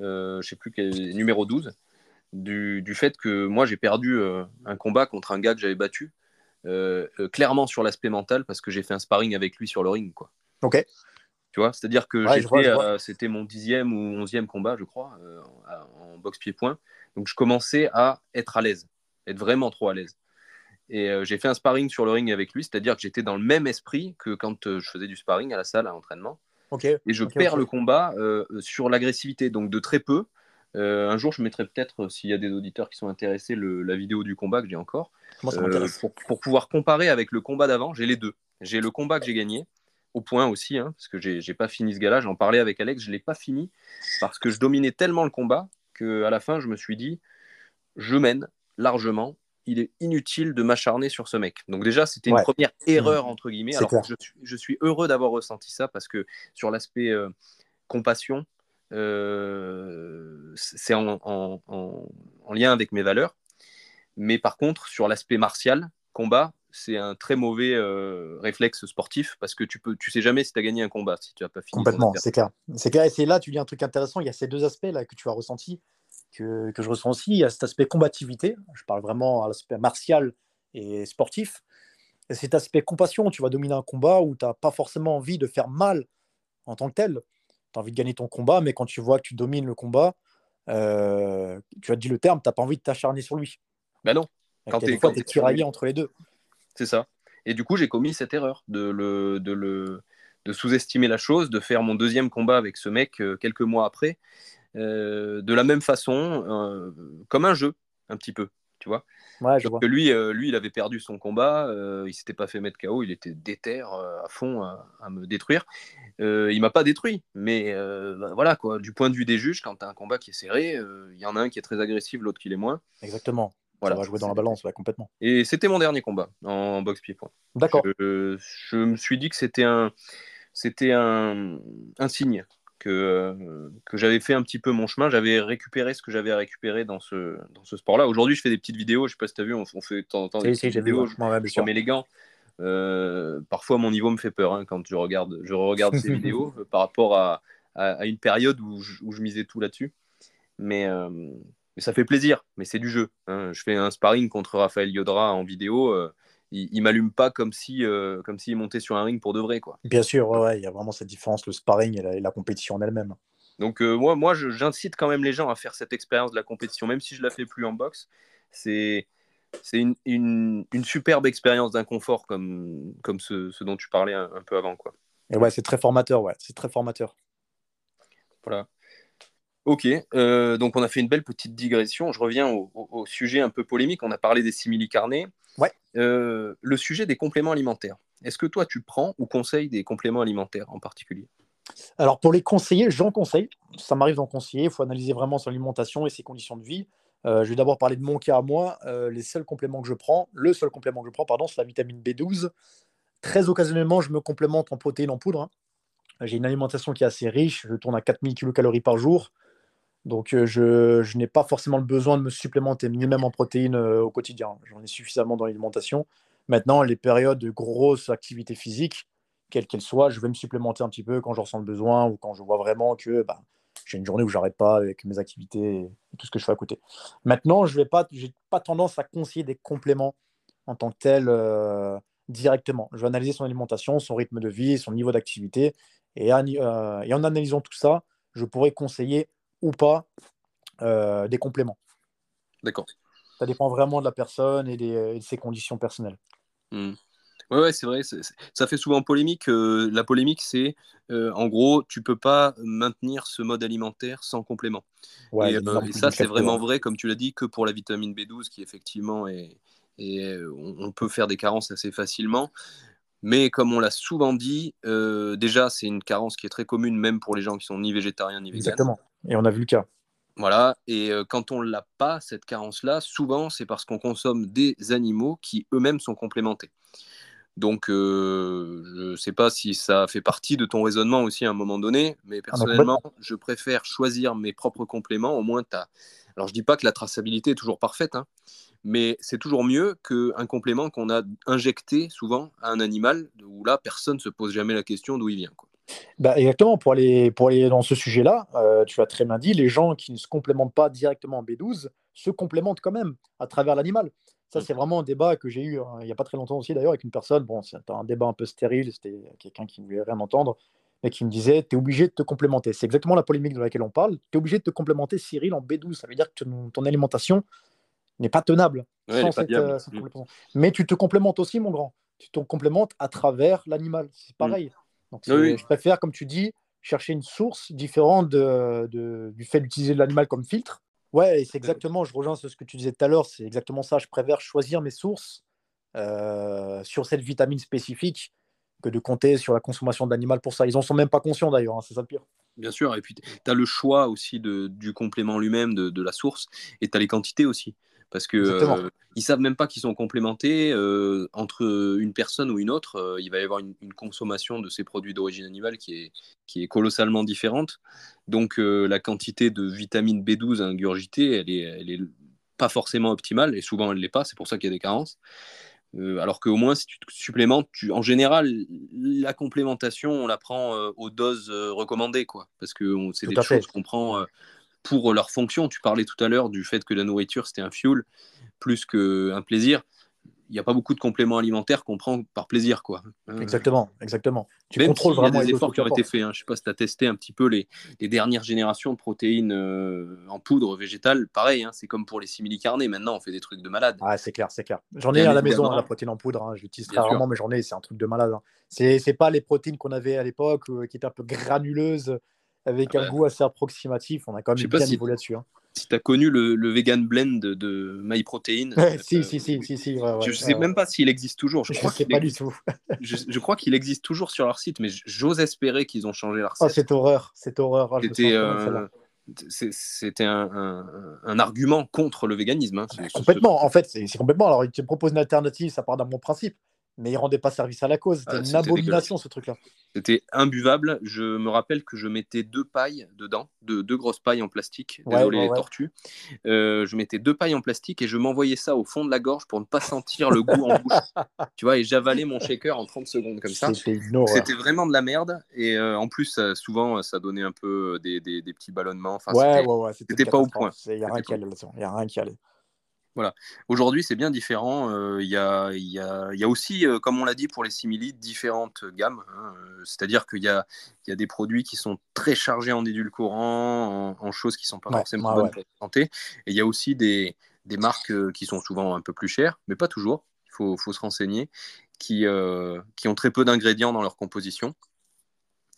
je sais plus numéro 12, du, fait que moi j'ai perdu un combat contre un gars que j'avais battu, clairement sur l'aspect mental, parce que j'ai fait un sparring avec lui sur le ring. Quoi. Ok. Tu vois, c'est-à-dire que c'était mon dixième ou onzième combat, je crois, en boxe pied-point. Donc je commençais à être à l'aise, être vraiment trop à l'aise. Et euh, j'ai fait un sparring sur le ring avec lui, c'est-à-dire que j'étais dans le même esprit que quand euh, je faisais du sparring à la salle, à l'entraînement. Et je perds le combat euh, sur l'agressivité, donc de très peu. un jour, je mettrai peut-être, s'il y a des auditeurs qui sont intéressés, la vidéo du combat que j'ai encore, pour, pour, pouvoir comparer avec le combat d'avant. J'ai les deux. J'ai le combat que j'ai gagné, au point aussi, hein, parce que j'ai pas fini ce gars-là. J'en parlais avec Alex, je l'ai pas fini parce que je dominais tellement le combat que à la fin, je me suis dit, je mène largement. Il est inutile de m'acharner sur ce mec. Donc déjà, c'était une première erreur entre guillemets. Alors je suis, je suis, heureux d'avoir ressenti ça parce que sur l'aspect euh, compassion, euh, c'est en, en, en, lien avec mes valeurs. Mais par contre, sur l'aspect martial, combat, c'est un très mauvais euh, réflexe sportif parce que tu peux, tu sais jamais si tu as gagné un combat, si tu n'as pas fini. Complètement, c'est clair. C'est clair. Et c'est là, tu dis un truc intéressant. Il y a ces deux aspects là que tu as ressenti, que, que je ressens aussi. Il y a cet aspect combativité. Je parle vraiment à l'aspect martial et sportif. Et cet aspect compassion, tu vas dominer un combat où tu n'as pas forcément envie de faire mal en tant que tel. Tu as envie de gagner ton combat, mais quand tu vois que tu domines le combat, euh, tu as dit le terme, tu n'as pas envie de t'acharner sur lui. Ben non. Quand tu es, tiraillé entre les deux. C'est ça. Et du coup, j'ai commis cette erreur de, le, de, le, de sous-estimer la chose, de faire mon deuxième combat avec ce mec euh, quelques mois après, euh, de la même façon, euh, comme un jeu, un petit peu, tu vois. Ouais, je vois. Que lui, lui, il avait perdu son combat, il s'était pas fait mettre KO, il était déter à fond à, me détruire. il m'a pas détruit, mais bah, voilà quoi. Du point de vue des juges, quand tu as un combat qui est serré, il y en a un qui est très agressif, l'autre qui l'est moins. Exactement. Voilà. Ça va jouer dans la balance, complètement. Et c'était mon dernier combat en boxe pied-point. D'accord. Je, me suis dit que c'était un, c'était un, un signe que, que j'avais fait un petit peu mon chemin. J'avais récupéré ce que j'avais récupéré dans ce, dans ce sport-là. Aujourd'hui, je fais des petites vidéos. Je sais pas si tu as vu, on, fait de temps en temps des petites vidéos. je, je mets les gants. Euh, parfois, mon niveau me fait peur hein, quand je regarde, je regarde ces vidéos euh, par rapport à, à, une période où je, où je misais tout là-dessus. Mais, euh, mais ça fait plaisir, mais c'est du jeu. Hein. Je fais un sparring contre Raphaël Yodra en vidéo. Euh, il, il m'allume pas comme si, euh, comme s'il montait sur un ring pour de vrai, quoi. Bien sûr, ouais, il y a vraiment cette différence, le sparring et la, compétition en elle-même. Donc euh, moi, moi, j'incite quand même les gens à faire cette expérience de la compétition, même si je la fais plus en boxe. C'est c'est une, une, une, superbe expérience d'inconfort comme, comme ce, ce, dont tu parlais un, un peu avant, quoi. Et ouais, c'est très formateur, ouais, c'est très formateur. Voilà. Ok, euh, donc on a fait une belle petite digression. Je reviens au, sujet un peu polémique. On a parlé des simili-carnés. Ouais. Euh, le sujet des compléments alimentaires. Est-ce que toi, tu prends ou conseilles des compléments alimentaires en particulier? Alors, pour les conseiller, j'en conseille. Ça m'arrive d'en conseiller. Il faut analyser vraiment son alimentation et ses conditions de vie. Euh, je vais d'abord parler de mon cas à moi. les seuls compléments que je prends, le seul complément que je prends, pardon, c'est la vitamine B12. Très occasionnellement, je me complémente en protéines en poudre. Hein. J'ai une alimentation qui est assez riche. Je tourne à 4000 kcal par jour. Donc, euh, je, n'ai pas forcément le besoin de me supplémenter, ni même en protéines euh, au quotidien. J'en ai suffisamment dans l'alimentation. Maintenant, les périodes de grosse activité physique, quelle qu'elle soit, je vais me supplémenter un petit peu quand je ressens le besoin ou quand je vois vraiment que bah, j'ai une journée où j'arrête pas avec mes activités et tout ce que je fais à côté. Maintenant, je n'ai pas, pas tendance à conseiller des compléments en tant que tel euh, directement. Je vais analyser son alimentation, son rythme de vie, son niveau d'activité. Et en analysant tout ça, je pourrais conseiller ou pas euh, des compléments. D'accord. Ça dépend vraiment de la personne et, de ses conditions personnelles. Hmm. Ouais, c'est vrai. Ça fait souvent polémique. Euh, la polémique, c'est euh, en gros, tu peux pas maintenir ce mode alimentaire sans complément. et, euh, ça, c'est vraiment vrai, comme tu l'as dit, que pour la vitamine B12, qui effectivement est, on, peut faire des carences assez facilement. Mais comme on l'a souvent dit, déjà, c'est une carence qui est très commune, même pour les gens qui sont ni végétariens ni véganes. Exactement. Et on a vu le cas. Voilà, et quand on l'a pas, cette carence-là, souvent c'est parce qu'on consomme des animaux qui eux-mêmes sont complémentés. Donc, euh, je ne sais pas si ça fait partie de ton raisonnement aussi à un moment donné, mais ah, personnellement, je préfère choisir mes propres compléments. Au moins, tu Alors, je ne dis pas que la traçabilité est toujours parfaite, hein, mais c'est toujours mieux qu'un complément qu'on a injecté souvent à un animal, où là, personne ne se pose jamais la question d'où il vient. Quoi. Bah exactement, pour aller, pour aller dans ce sujet-là, euh, tu as très bien dit, les gens qui ne se complémentent pas directement en B12 se complémentent quand même à travers l'animal. Ça, c'est vraiment un débat que j'ai eu hein, il n'y a pas très longtemps aussi, d'ailleurs, avec une personne. Bon, c'était un débat un peu stérile, c'était quelqu'un qui ne voulait rien entendre, mais qui me disait Tu es obligé de te complémenter. C'est exactement la polémique de laquelle on parle. Tu es obligé de te complémenter, Cyril, en B12. Ça veut dire que ton, alimentation n'est pas tenable sans cette, euh, mmh. Mais tu te complémentes aussi, mon grand. Tu te complémentes à travers l'animal. C'est mmh. Je préfère, comme tu dis, chercher une source différente du fait d'utiliser l'animal comme filtre Ouais, c'est exactement, je rejoins ce que tu disais tout à l'heure, c'est exactement ça. Je préfère choisir mes sources euh, sur cette vitamine spécifique que de compter sur la consommation d'animal pour ça. Ils n'en sont même pas conscients d'ailleurs, hein, c'est ça le pire. Bien sûr, et puis tu as le choix aussi de, du complément lui-même, de, de, la source, et tu as les quantités aussi parce que euh, ils savent même pas qu'ils sont complémentés euh, entre une personne ou une autre. Euh, il va y avoir une, consommation de ces produits d'origine animale qui est, qui est colossalement différente. Donc la quantité de vitamine B12 ingurgitée, elle est, elle est pas forcément optimale et souvent elle l'est pas. C'est pour ça qu'il y a des carences. alors qu'au moins, si tu te supplémentes, tu, en général, la complémentation, on la prend aux doses recommandées, quoi, parce que c'est des choses qu'on prend pour leur fonction. Tu parlais tout à l'heure du fait que la nourriture, c'était un fuel plus qu'un plaisir. Il n'y a pas beaucoup de compléments alimentaires qu'on prend par plaisir. quoi. Euh, exactement, exactement. Tu Même contrôles vraiment y a des efforts qui ont été faits. Hein. Je ne sais pas si tu as testé un petit peu les, les dernières générations de protéines euh, en poudre végétale. Pareil, hein, c'est comme pour les simili-carnés. Maintenant, on fait des trucs de malade. Ah, c'est clair, c'est clair. J'en ai à la maison, hein, la protéine en poudre. Je l'utilise rarement, mais j'en ai. C'est un truc de malade. Ce n'est pas les protéines qu'on avait à l'époque euh, qui étaient un peu granuleuses avec un goût assez approximatif. On a quand même bien niveau là-dessus. Hein. Si tu as connu le, le, vegan blend de, MyProtein. si, si, si, si, si, Je ne sais même pas s'il existe toujours. Je, crois sais pas du tout. je, crois qu'il existe toujours sur leur site, mais j'ose espérer qu'ils ont changé leur site. Oh, cette horreur, cette horreur. Ah, c'était un, un, argument contre le véganisme. Hein, complètement, en fait, c'est complètement. Alors, il te propose une alternative, ça part d'un bon principe mais il rendait pas service à la cause. C'était ah, une abomination ce truc-là. C'était imbuvable. Je me rappelle que je mettais deux pailles dedans, deux, deux grosses pailles en plastique. Désolé les tortues. Euh, je mettais deux pailles en plastique et je m'envoyais ça au fond de la gorge pour ne pas sentir le goût en bouche. Tu vois, et j'avalais mon shaker en 30 secondes comme ça. C'était vraiment de la merde. Et euh, en plus, souvent, ça donnait un peu des, des, des petits ballonnements. Enfin, ouais, ouais, ouais. C'était pas au point. Il n'y a rien qui allait Voilà. Aujourd'hui, c'est bien différent. Euh, il y, a, aussi, euh, comme on l'a dit pour les simili, différentes gammes. Hein. C'est-à-dire qu'il y a, des produits qui sont très chargés en édulcorants, en, choses qui ne sont pas forcément bonnes pour la santé. Et il y a aussi des, marques euh, qui sont souvent un peu plus chères, mais pas toujours. Il faut, se renseigner, qui, ont très peu d'ingrédients dans leur composition.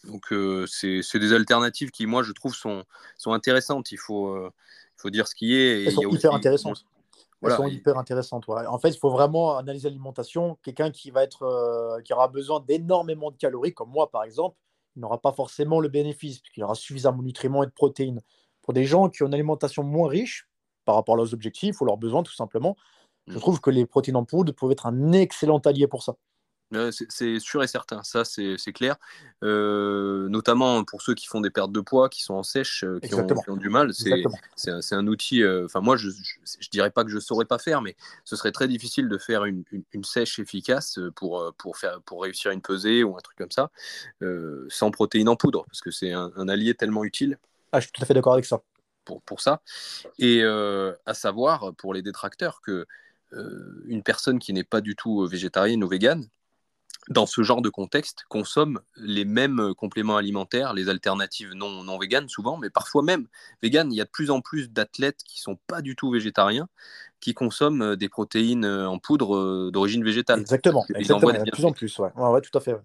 Donc, c'est des alternatives qui, moi, je trouve, sont, intéressantes. Il faut, dire ce qui est. Elles sont hyper intéressantes. Elles sont hyper intéressantes. En fait, il faut vraiment analyser l'alimentation. Quelqu'un qui va être, euh, qui aura besoin d'énormément de calories, comme moi par exemple, il n'aura pas forcément le bénéfice, puisqu'il aura suffisamment de nutriments et de protéines. Pour des gens qui ont une alimentation moins riche par rapport à leurs objectifs ou leurs besoins, tout simplement, je mmh. trouve que les protéines en poudre peuvent être un excellent allié pour ça. C'est sûr et certain, ça c'est clair. Euh, notamment pour ceux qui font des pertes de poids, qui sont en sèche, euh, qui, ont, du mal. C'est un, outil. Euh, enfin, moi, je ne dirais pas que je ne saurais pas faire, mais ce serait très difficile de faire une, sèche efficace pour, pour, faire, pour réussir une pesée ou un truc comme ça, sans protéines en poudre, parce que c'est un, allié tellement utile. Ah, je suis tout à fait d'accord avec ça. Pour, pour ça. Et à savoir, pour les détracteurs, que une personne qui n'est pas du tout végétarienne ou végane, dans ce genre de contexte, consomment les mêmes compléments alimentaires, les alternatives non, non véganes souvent, mais parfois même véganes. Il y a de plus en plus d'athlètes qui sont pas du tout végétariens, qui consomment des protéines en poudre d'origine végétale. Exactement, exactement. de plus en plus, ouais. ouais, tout à fait.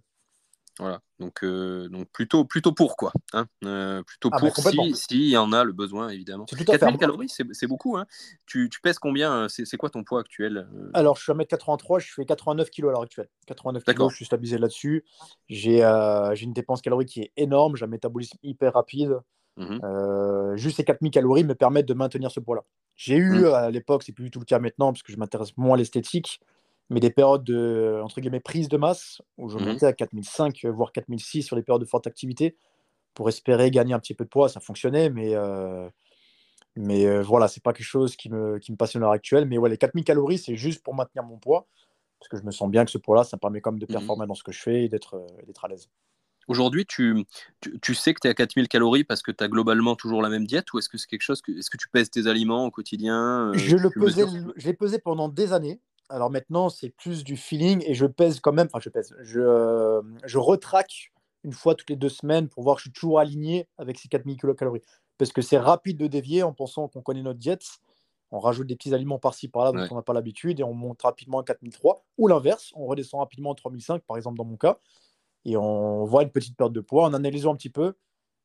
Voilà, donc, euh, donc plutôt, plutôt pour quoi. Hein euh, plutôt ah, bah, pour s'il si y en a le besoin, évidemment. 4000 calories, c'est beaucoup. Hein tu, tu, pèses combien euh, C'est quoi ton poids actuel Alors, je suis à 1m83, je fais 89 kg à l'heure actuelle. 89 kg, je suis stabilisé là-dessus. J'ai une dépense calorique qui est énorme, j'ai un métabolisme hyper rapide. Mmh juste ces 4000 calories me permettent de maintenir ce poids-là. J'ai eu mmh. à l'époque, c'est plus du tout le cas maintenant, parce que je m'intéresse moins à l'esthétique mais des périodes de entre guillemets prise de masse où je mmh montais à 4005 voire 4006 sur les périodes de forte activité pour espérer gagner un petit peu de poids ça fonctionnait mais euh, mais euh, voilà c'est pas quelque chose qui me, qui me passionne à l'heure actuelle. Mais ouais les 4000 calories c'est juste pour maintenir mon poids parce que je me sens bien que ce poids là ça me permet quand même de mmh performer dans ce que je fais et d'être euh, d'être à l'aise. Aujourd'hui, tu, tu, sais que tu es à 4000 calories parce que tu as globalement toujours la même diète ou est-ce que c'est quelque chose que est-ce que tu pèses tes aliments au quotidien Je le pesais, j'ai pesé pendant des années alors maintenant, c'est plus du feeling et je pèse quand même, enfin je pèse, je, euh, je retraque une fois toutes les deux semaines pour voir que je suis toujours aligné avec ces 4000 kilocalories. Parce que c'est rapide de dévier en pensant qu'on connaît notre diète. On rajoute des petits aliments par-ci par-là dont on n'a pas l'habitude et on monte rapidement à 4003 ou l'inverse, on redescend rapidement à 3005 par exemple dans mon cas et on voit une petite perte de poids. En analysant un petit peu,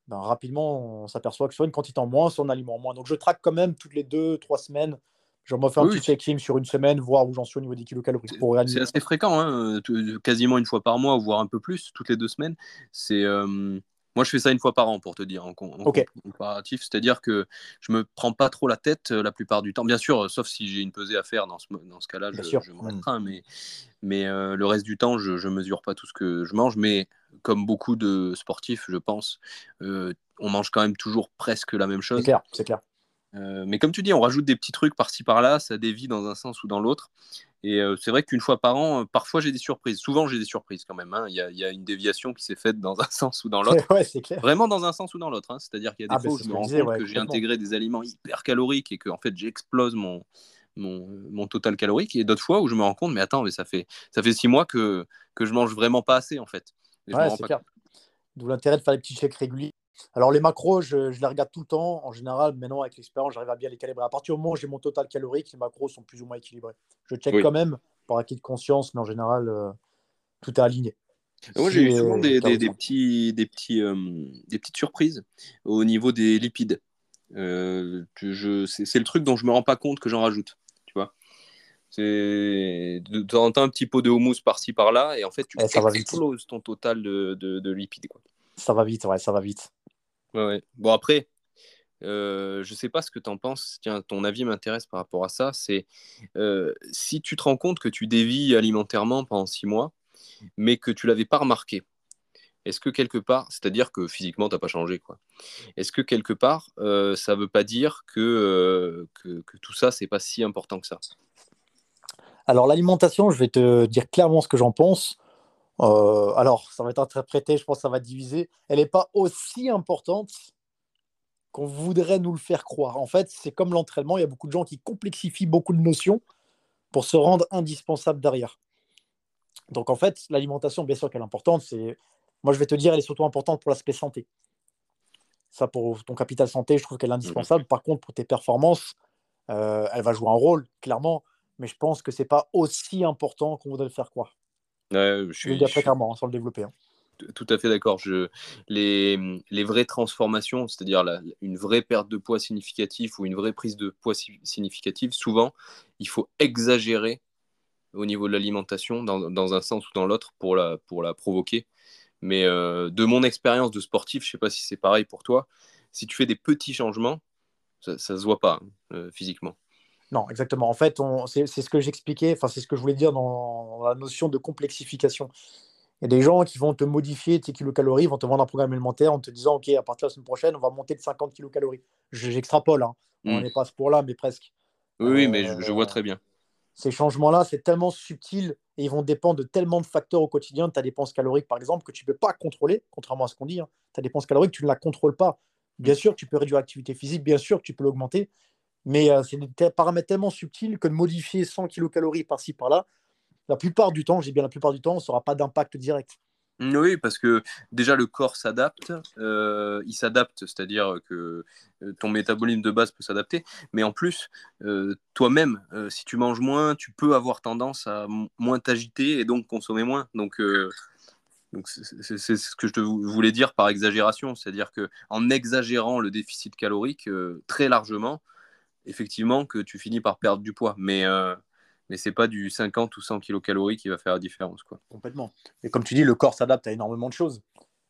ben, rapidement on s'aperçoit que soit une quantité en moins, soit un aliment en moins. Donc je traque quand même toutes les deux, trois semaines je me fais un petit checking sur une semaine, voir où j'en suis au niveau des kilocalories. C'est assez fréquent, hein, quasiment une fois par mois, voire un peu plus, toutes les deux semaines. C'est euh, moi, je fais ça une fois par an pour te dire en, comparatif, c'est-à-dire que je me prends pas trop la tête euh, la plupart du temps. Bien sûr, sauf si j'ai une pesée à faire dans ce, dans ce cas-là, je, je m'en mmh. mais mais euh, le reste du temps, je, je mesure pas tout ce que je mange, mais comme beaucoup de sportifs, je pense, on mange quand même toujours presque la même chose. C'est clair, c'est clair. Euh, mais comme tu dis, on rajoute des petits trucs par-ci par-là, ça dévie dans un sens ou dans l'autre. Et euh, c'est vrai qu'une fois par an, euh, parfois j'ai des surprises. Souvent j'ai des surprises quand même. Hein. Il, y a, une déviation qui s'est faite dans un sens ou dans l'autre. Vraiment dans un sens ou dans l'autre. Hein. C'est-à-dire qu'il y a des ah, fois où je me rends compte que j'ai intégré des aliments hyper caloriques et que en fait j'explose mon, mon, total calorique. Et d'autres fois où je me rends compte, mais attends, mais ça fait, ça fait six mois que, que je mange vraiment pas assez en fait. D'où l'intérêt de faire des petits chèques réguliers alors, les macros, je, les regarde tout le temps. En général, maintenant, avec l'expérience, j'arrive à bien les calibrer. À partir du moment où j'ai mon total calorique, les macros sont plus ou moins équilibrés. Je check quand même par acquis de conscience, mais en général, euh, tout est aligné. Moi, j'ai souvent des, petits, des, petits, euh, des petites surprises au niveau des lipides. Euh, c'est le truc dont je me rends pas compte que j'en rajoute. Tu vois c'est de en un petit pot de houmous par-ci par-là et en fait tu eh, exploses ton total de, de, de lipides. Quoi. Ça va vite, ouais, ça va vite. Ouais, Bon, après, euh, je sais pas ce que tu en penses. Tiens, ton avis m'intéresse par rapport à ça. C'est euh, si tu te rends compte que tu dévis alimentairement pendant six mois, mais que tu l'avais pas remarqué. Est-ce que quelque part, c'est-à-dire que physiquement, tu n'as pas changé, quoi. Est-ce que quelque part, euh, ça ne veut pas dire que, que, que, tout ça, c'est pas si important que ça? Alors, l'alimentation, je vais te dire clairement ce que j'en pense. Euh, alors, ça va être interprété, je pense que ça va diviser. Elle n'est pas aussi importante qu'on voudrait nous le faire croire. En fait, c'est comme l'entraînement, il y a beaucoup de gens qui complexifient beaucoup de notions pour se rendre indispensable derrière. Donc en fait, l'alimentation, bien sûr qu'elle est importante. C'est... Moi, je vais te dire, elle est surtout importante pour l'aspect santé. Ça, pour ton capital santé, je trouve qu'elle est indispensable. Mhm. Par contre, pour tes performances, euh, elle va jouer un rôle, clairement. Mais je pense que ce n'est pas aussi important qu'on voudrait le faire croire je suis, très clairement, hein, sans le développer. Hein. Tout à fait d'accord. Je... Les, les, vraies transformations, c'est-à-dire une vraie perte de poids significative ou une vraie prise de poids significative, souvent, il faut exagérer au niveau de l'alimentation dans, dans, un sens ou dans l'autre pour la, pour la provoquer. Mais euh, de mon expérience de sportif, je ne sais pas si c'est pareil pour toi, si tu fais des petits changements, ça ne se voit pas hein, euh, physiquement. Non, exactement. En fait, c'est ce que j'expliquais, enfin, c'est ce que je voulais dire dans la notion de complexification. Il y a des gens qui vont te modifier tes kilocalories, vont te vendre un programme alimentaire en te disant Ok, à partir de la semaine prochaine, on va monter de 50 kilocalories. J'extrapole, hein. on n'est pas ce pour là, mais presque. Oui, mais je, vois très bien. Ces changements-là, c'est tellement subtil et ils vont dépendre de tellement de facteurs au quotidien, de ta dépense calorique, par exemple, que tu ne peux pas contrôler, contrairement à ce qu'on dit. Hein. Ta dépense calorique, tu ne la contrôles pas. Bien sûr, tu peux réduire l'activité physique, bien sûr, tu peux l'augmenter, mais euh, c'est des paramètres tellement subtils que de modifier 100 kilocalories par-ci par-là, la plupart du temps, j'ai bien la plupart du temps, ça n'aura pas d'impact direct. Oui, parce que déjà le corps s'adapte, euh, il s'adapte, c'est-à-dire que euh, ton métabolisme de base peut s'adapter, mais en plus, toi-même, si tu manges moins, tu peux avoir tendance à moins t'agiter et donc consommer moins. Donc, c'est ce que je te voulais dire par exagération, c'est-à-dire que en exagérant le déficit calorique très largement, effectivement, que tu finis par perdre du poids. Mais mais c'est pas du 50 ou 100 kilocalories qui va faire la différence. Quoi. Complètement. Et comme tu dis, le corps s'adapte à énormément de choses.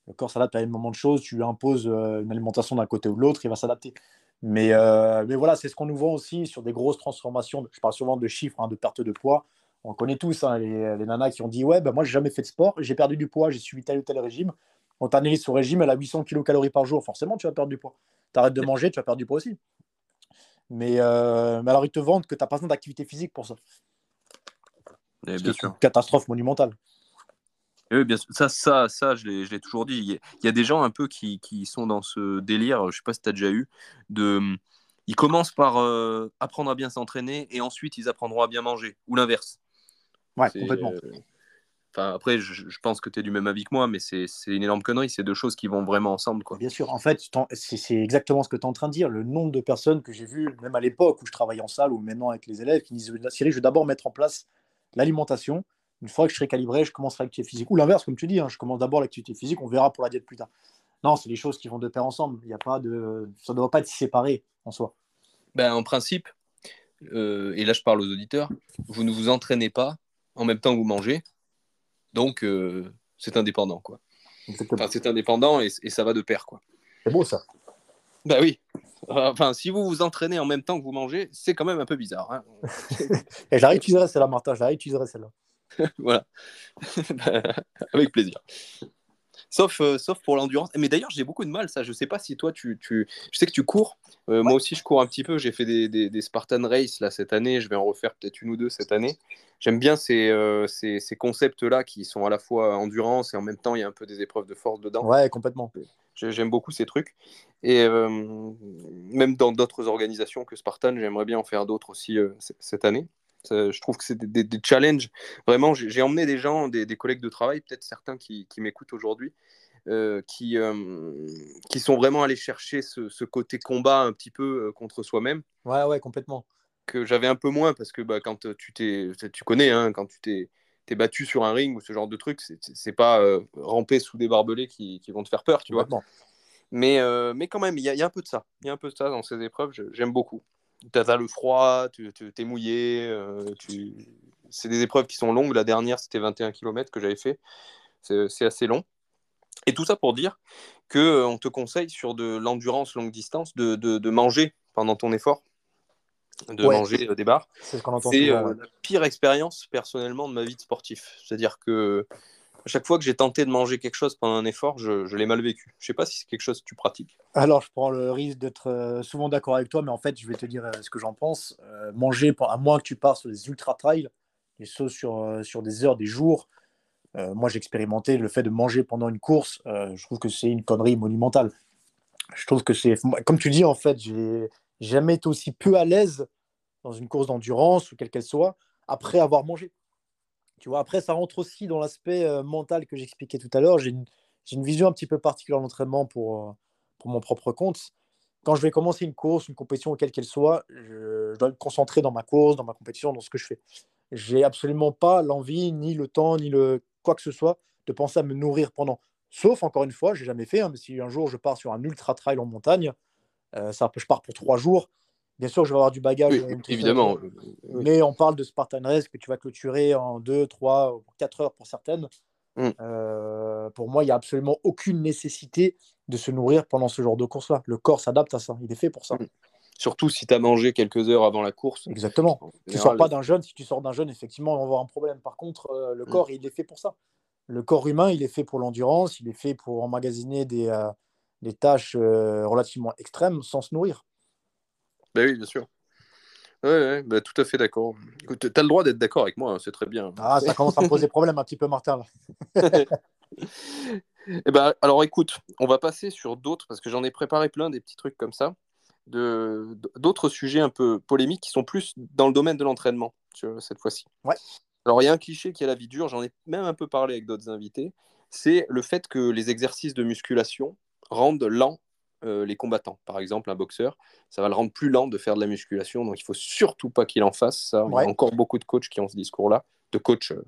Le corps s'adapte à énormément de choses. Tu lui imposes euh, une alimentation d'un côté ou de l'autre, il va s'adapter. Mais, euh, mais voilà, c'est ce qu'on nous vend aussi sur des grosses transformations. Je parle souvent de chiffres, hein, de perte de poids. On connaît tous hein, les, les, nanas qui ont dit Ouais, ben moi, j'ai jamais fait de sport, j'ai perdu du poids, j'ai suivi tel ou tel régime. On t'analyse sur régime, elle a 800 kilocalories par jour. Forcément, tu vas perdre du poids. Tu arrêtes de manger, tu vas perdre du poids aussi. Mais, euh, mais alors, ils te vendent que tu n'as pas besoin d'activité physique pour ça. C'est une catastrophe monumentale. oui, bien sûr. Ça, ça, ça je l'ai toujours dit. Il y, a, des gens un peu qui, qui sont dans ce délire, je ne sais pas si tu as déjà eu, de, ils commencent par euh, apprendre à bien s'entraîner et ensuite ils apprendront à bien manger, ou l'inverse. Ouais, complètement. Euh, enfin, après, je, pense que tu es du même avis que moi, mais c'est une énorme connerie. C'est deux choses qui vont vraiment ensemble. Quoi. Bien sûr. En fait, c'est exactement ce que tu es en train de dire. Le nombre de personnes que j'ai vues, même à l'époque où je travaillais en salle ou maintenant avec les élèves, qui disent Cyril, je vais d'abord mettre en place l'alimentation. Une fois que je serai calibré, je commencerai l'activité physique. Ou l'inverse, comme tu dis, hein, je commence d'abord l'activité physique, on verra pour la diète plus tard. Non, c'est des choses qui vont de pair ensemble. Il y a pas de... Ça ne doit pas être séparé en soi. Ben, en principe, euh, et là je parle aux auditeurs, vous ne vous entraînez pas en même temps que vous mangez. Donc, euh, c'est indépendant. quoi. Enfin, c'est indépendant et, et, ça va de pair. quoi. C'est beau ça. Bah oui. Enfin, si vous vous entraînez en même temps que vous mangez, c'est quand même un peu bizarre. Hein. et je la réutiliserai celle-là, Martin, je la réutiliserai celle-là. voilà. Avec plaisir. Sauf, euh, sauf pour l'endurance. Mais d'ailleurs, j'ai beaucoup de mal, ça. Je sais pas si toi, tu. tu... Je sais que tu cours. Euh, moi aussi, je cours un petit peu. J'ai fait des, des, des, Spartan Race là, cette année. Je vais en refaire peut-être une ou deux cette année. J'aime bien ces, euh, ces, ces concepts-là qui sont à la fois endurance et en même temps, il y a un peu des épreuves de force dedans. Ouais, complètement. J'aime beaucoup ces trucs. Et même dans d'autres organisations que Spartan, j'aimerais bien en faire d'autres aussi cette année. Je trouve que c'est des, challenges. Vraiment, j'ai emmené des gens, des, collègues de travail, peut-être certains qui, m'écoutent aujourd'hui, euh, qui, euh, qui sont vraiment allés chercher ce, côté combat un petit peu euh, contre soi-même. Ouais, ouais, complètement. Que j'avais un peu moins parce que bah, quand tu t'es, tu connais, hein, quand tu t'es t'es battu sur un ring ou ce genre de truc, c'est pas ramper sous des barbelés qui, qui, vont te faire peur, tu vois. Mais, mais quand même, il y, y, a un peu de ça. Il y a un peu de ça dans ces épreuves. J'aime beaucoup tu as, le froid, tu es mouillé. Euh, c'est des épreuves qui sont longues. La dernière, c'était 21 km que j'avais fait. C'est assez long. Et tout ça pour dire qu'on euh, te conseille sur de l'endurance longue distance de, de, manger pendant ton effort, de manger euh, des barres. C'est ce C'est la pire expérience personnellement de ma vie de sportif. C'est-à-dire que chaque fois que j'ai tenté de manger quelque chose pendant un effort, je, l'ai mal vécu. Je sais pas si c'est quelque chose que tu pratiques. Alors, je prends le risque d'être euh, souvent d'accord avec toi, mais en fait, je vais te dire euh, ce que j'en pense. Euh, manger, à moins que tu pars sur des ultra trails, des sauts sur, sur des heures, des jours. moi, j'ai expérimenté le fait de manger pendant une course. je trouve que c'est une connerie monumentale. Je trouve que c'est, comme tu dis, en fait, j'ai jamais été aussi peu à l'aise dans une course d'endurance ou quelle qu'elle soit après avoir mangé. Tu vois, après, ça rentre aussi dans l'aspect euh, mental que j'expliquais tout à l'heure. J'ai une, vision un petit peu particulière de l'entraînement pour, euh, pour mon propre compte. Quand je vais commencer une course, une compétition, quelle qu'elle soit, je, dois me concentrer dans ma course, dans ma compétition, dans ce que je fais. J'ai absolument pas l'envie, ni le temps, ni quoi que ce soit, de penser à me nourrir pendant. Sauf, encore une fois, j'ai jamais fait, hein, mais si un jour je pars sur un ultra trail en montagne, euh, ça, je pars pour trois jours, Bien sûr, je vais avoir du bagage. évidemment. Mais on parle de Spartan Race que tu vas clôturer en 2, 3, 4 heures pour certaines. Mm. Euh, pour moi, il n'y a absolument aucune nécessité de se nourrir pendant ce genre de course-là. Le corps s'adapte à ça. Il est fait pour ça. Mm. Surtout si tu as mangé quelques heures avant la course. Exactement. Tu ne sors pas d'un jeûne. Si tu sors d'un jeûne, effectivement, on va avoir un problème. Par contre, euh, le mm. corps, il est fait pour ça. Le corps humain, il est fait pour l'endurance. Il est fait pour emmagasiner des, euh, des tâches relativement extrêmes sans se nourrir. Bah oui, bien sûr. Oui, ouais, bah, tout à fait d'accord. Tu as le droit d'être d'accord avec moi, hein, c'est très bien. Ah, ça commence à me poser problème un petit peu, Martin. Eh ben, alors écoute, on va passer sur d'autres, parce que j'en ai préparé plein des petits trucs comme ça, d'autres sujets un peu polémiques qui sont plus dans le domaine de l'entraînement cette fois-ci. Ouais. Alors, il y a un cliché qui a la vie dure, j'en ai même un peu parlé avec d'autres invités, c'est le fait que les exercices de musculation rendent lents euh, les combattants. Par exemple, un boxeur, ça va le rendre plus lent de faire de la musculation, donc il faut surtout pas qu'il en fasse ça. Il y a encore beaucoup de coachs qui ont ce discours-là, de coach. Euh,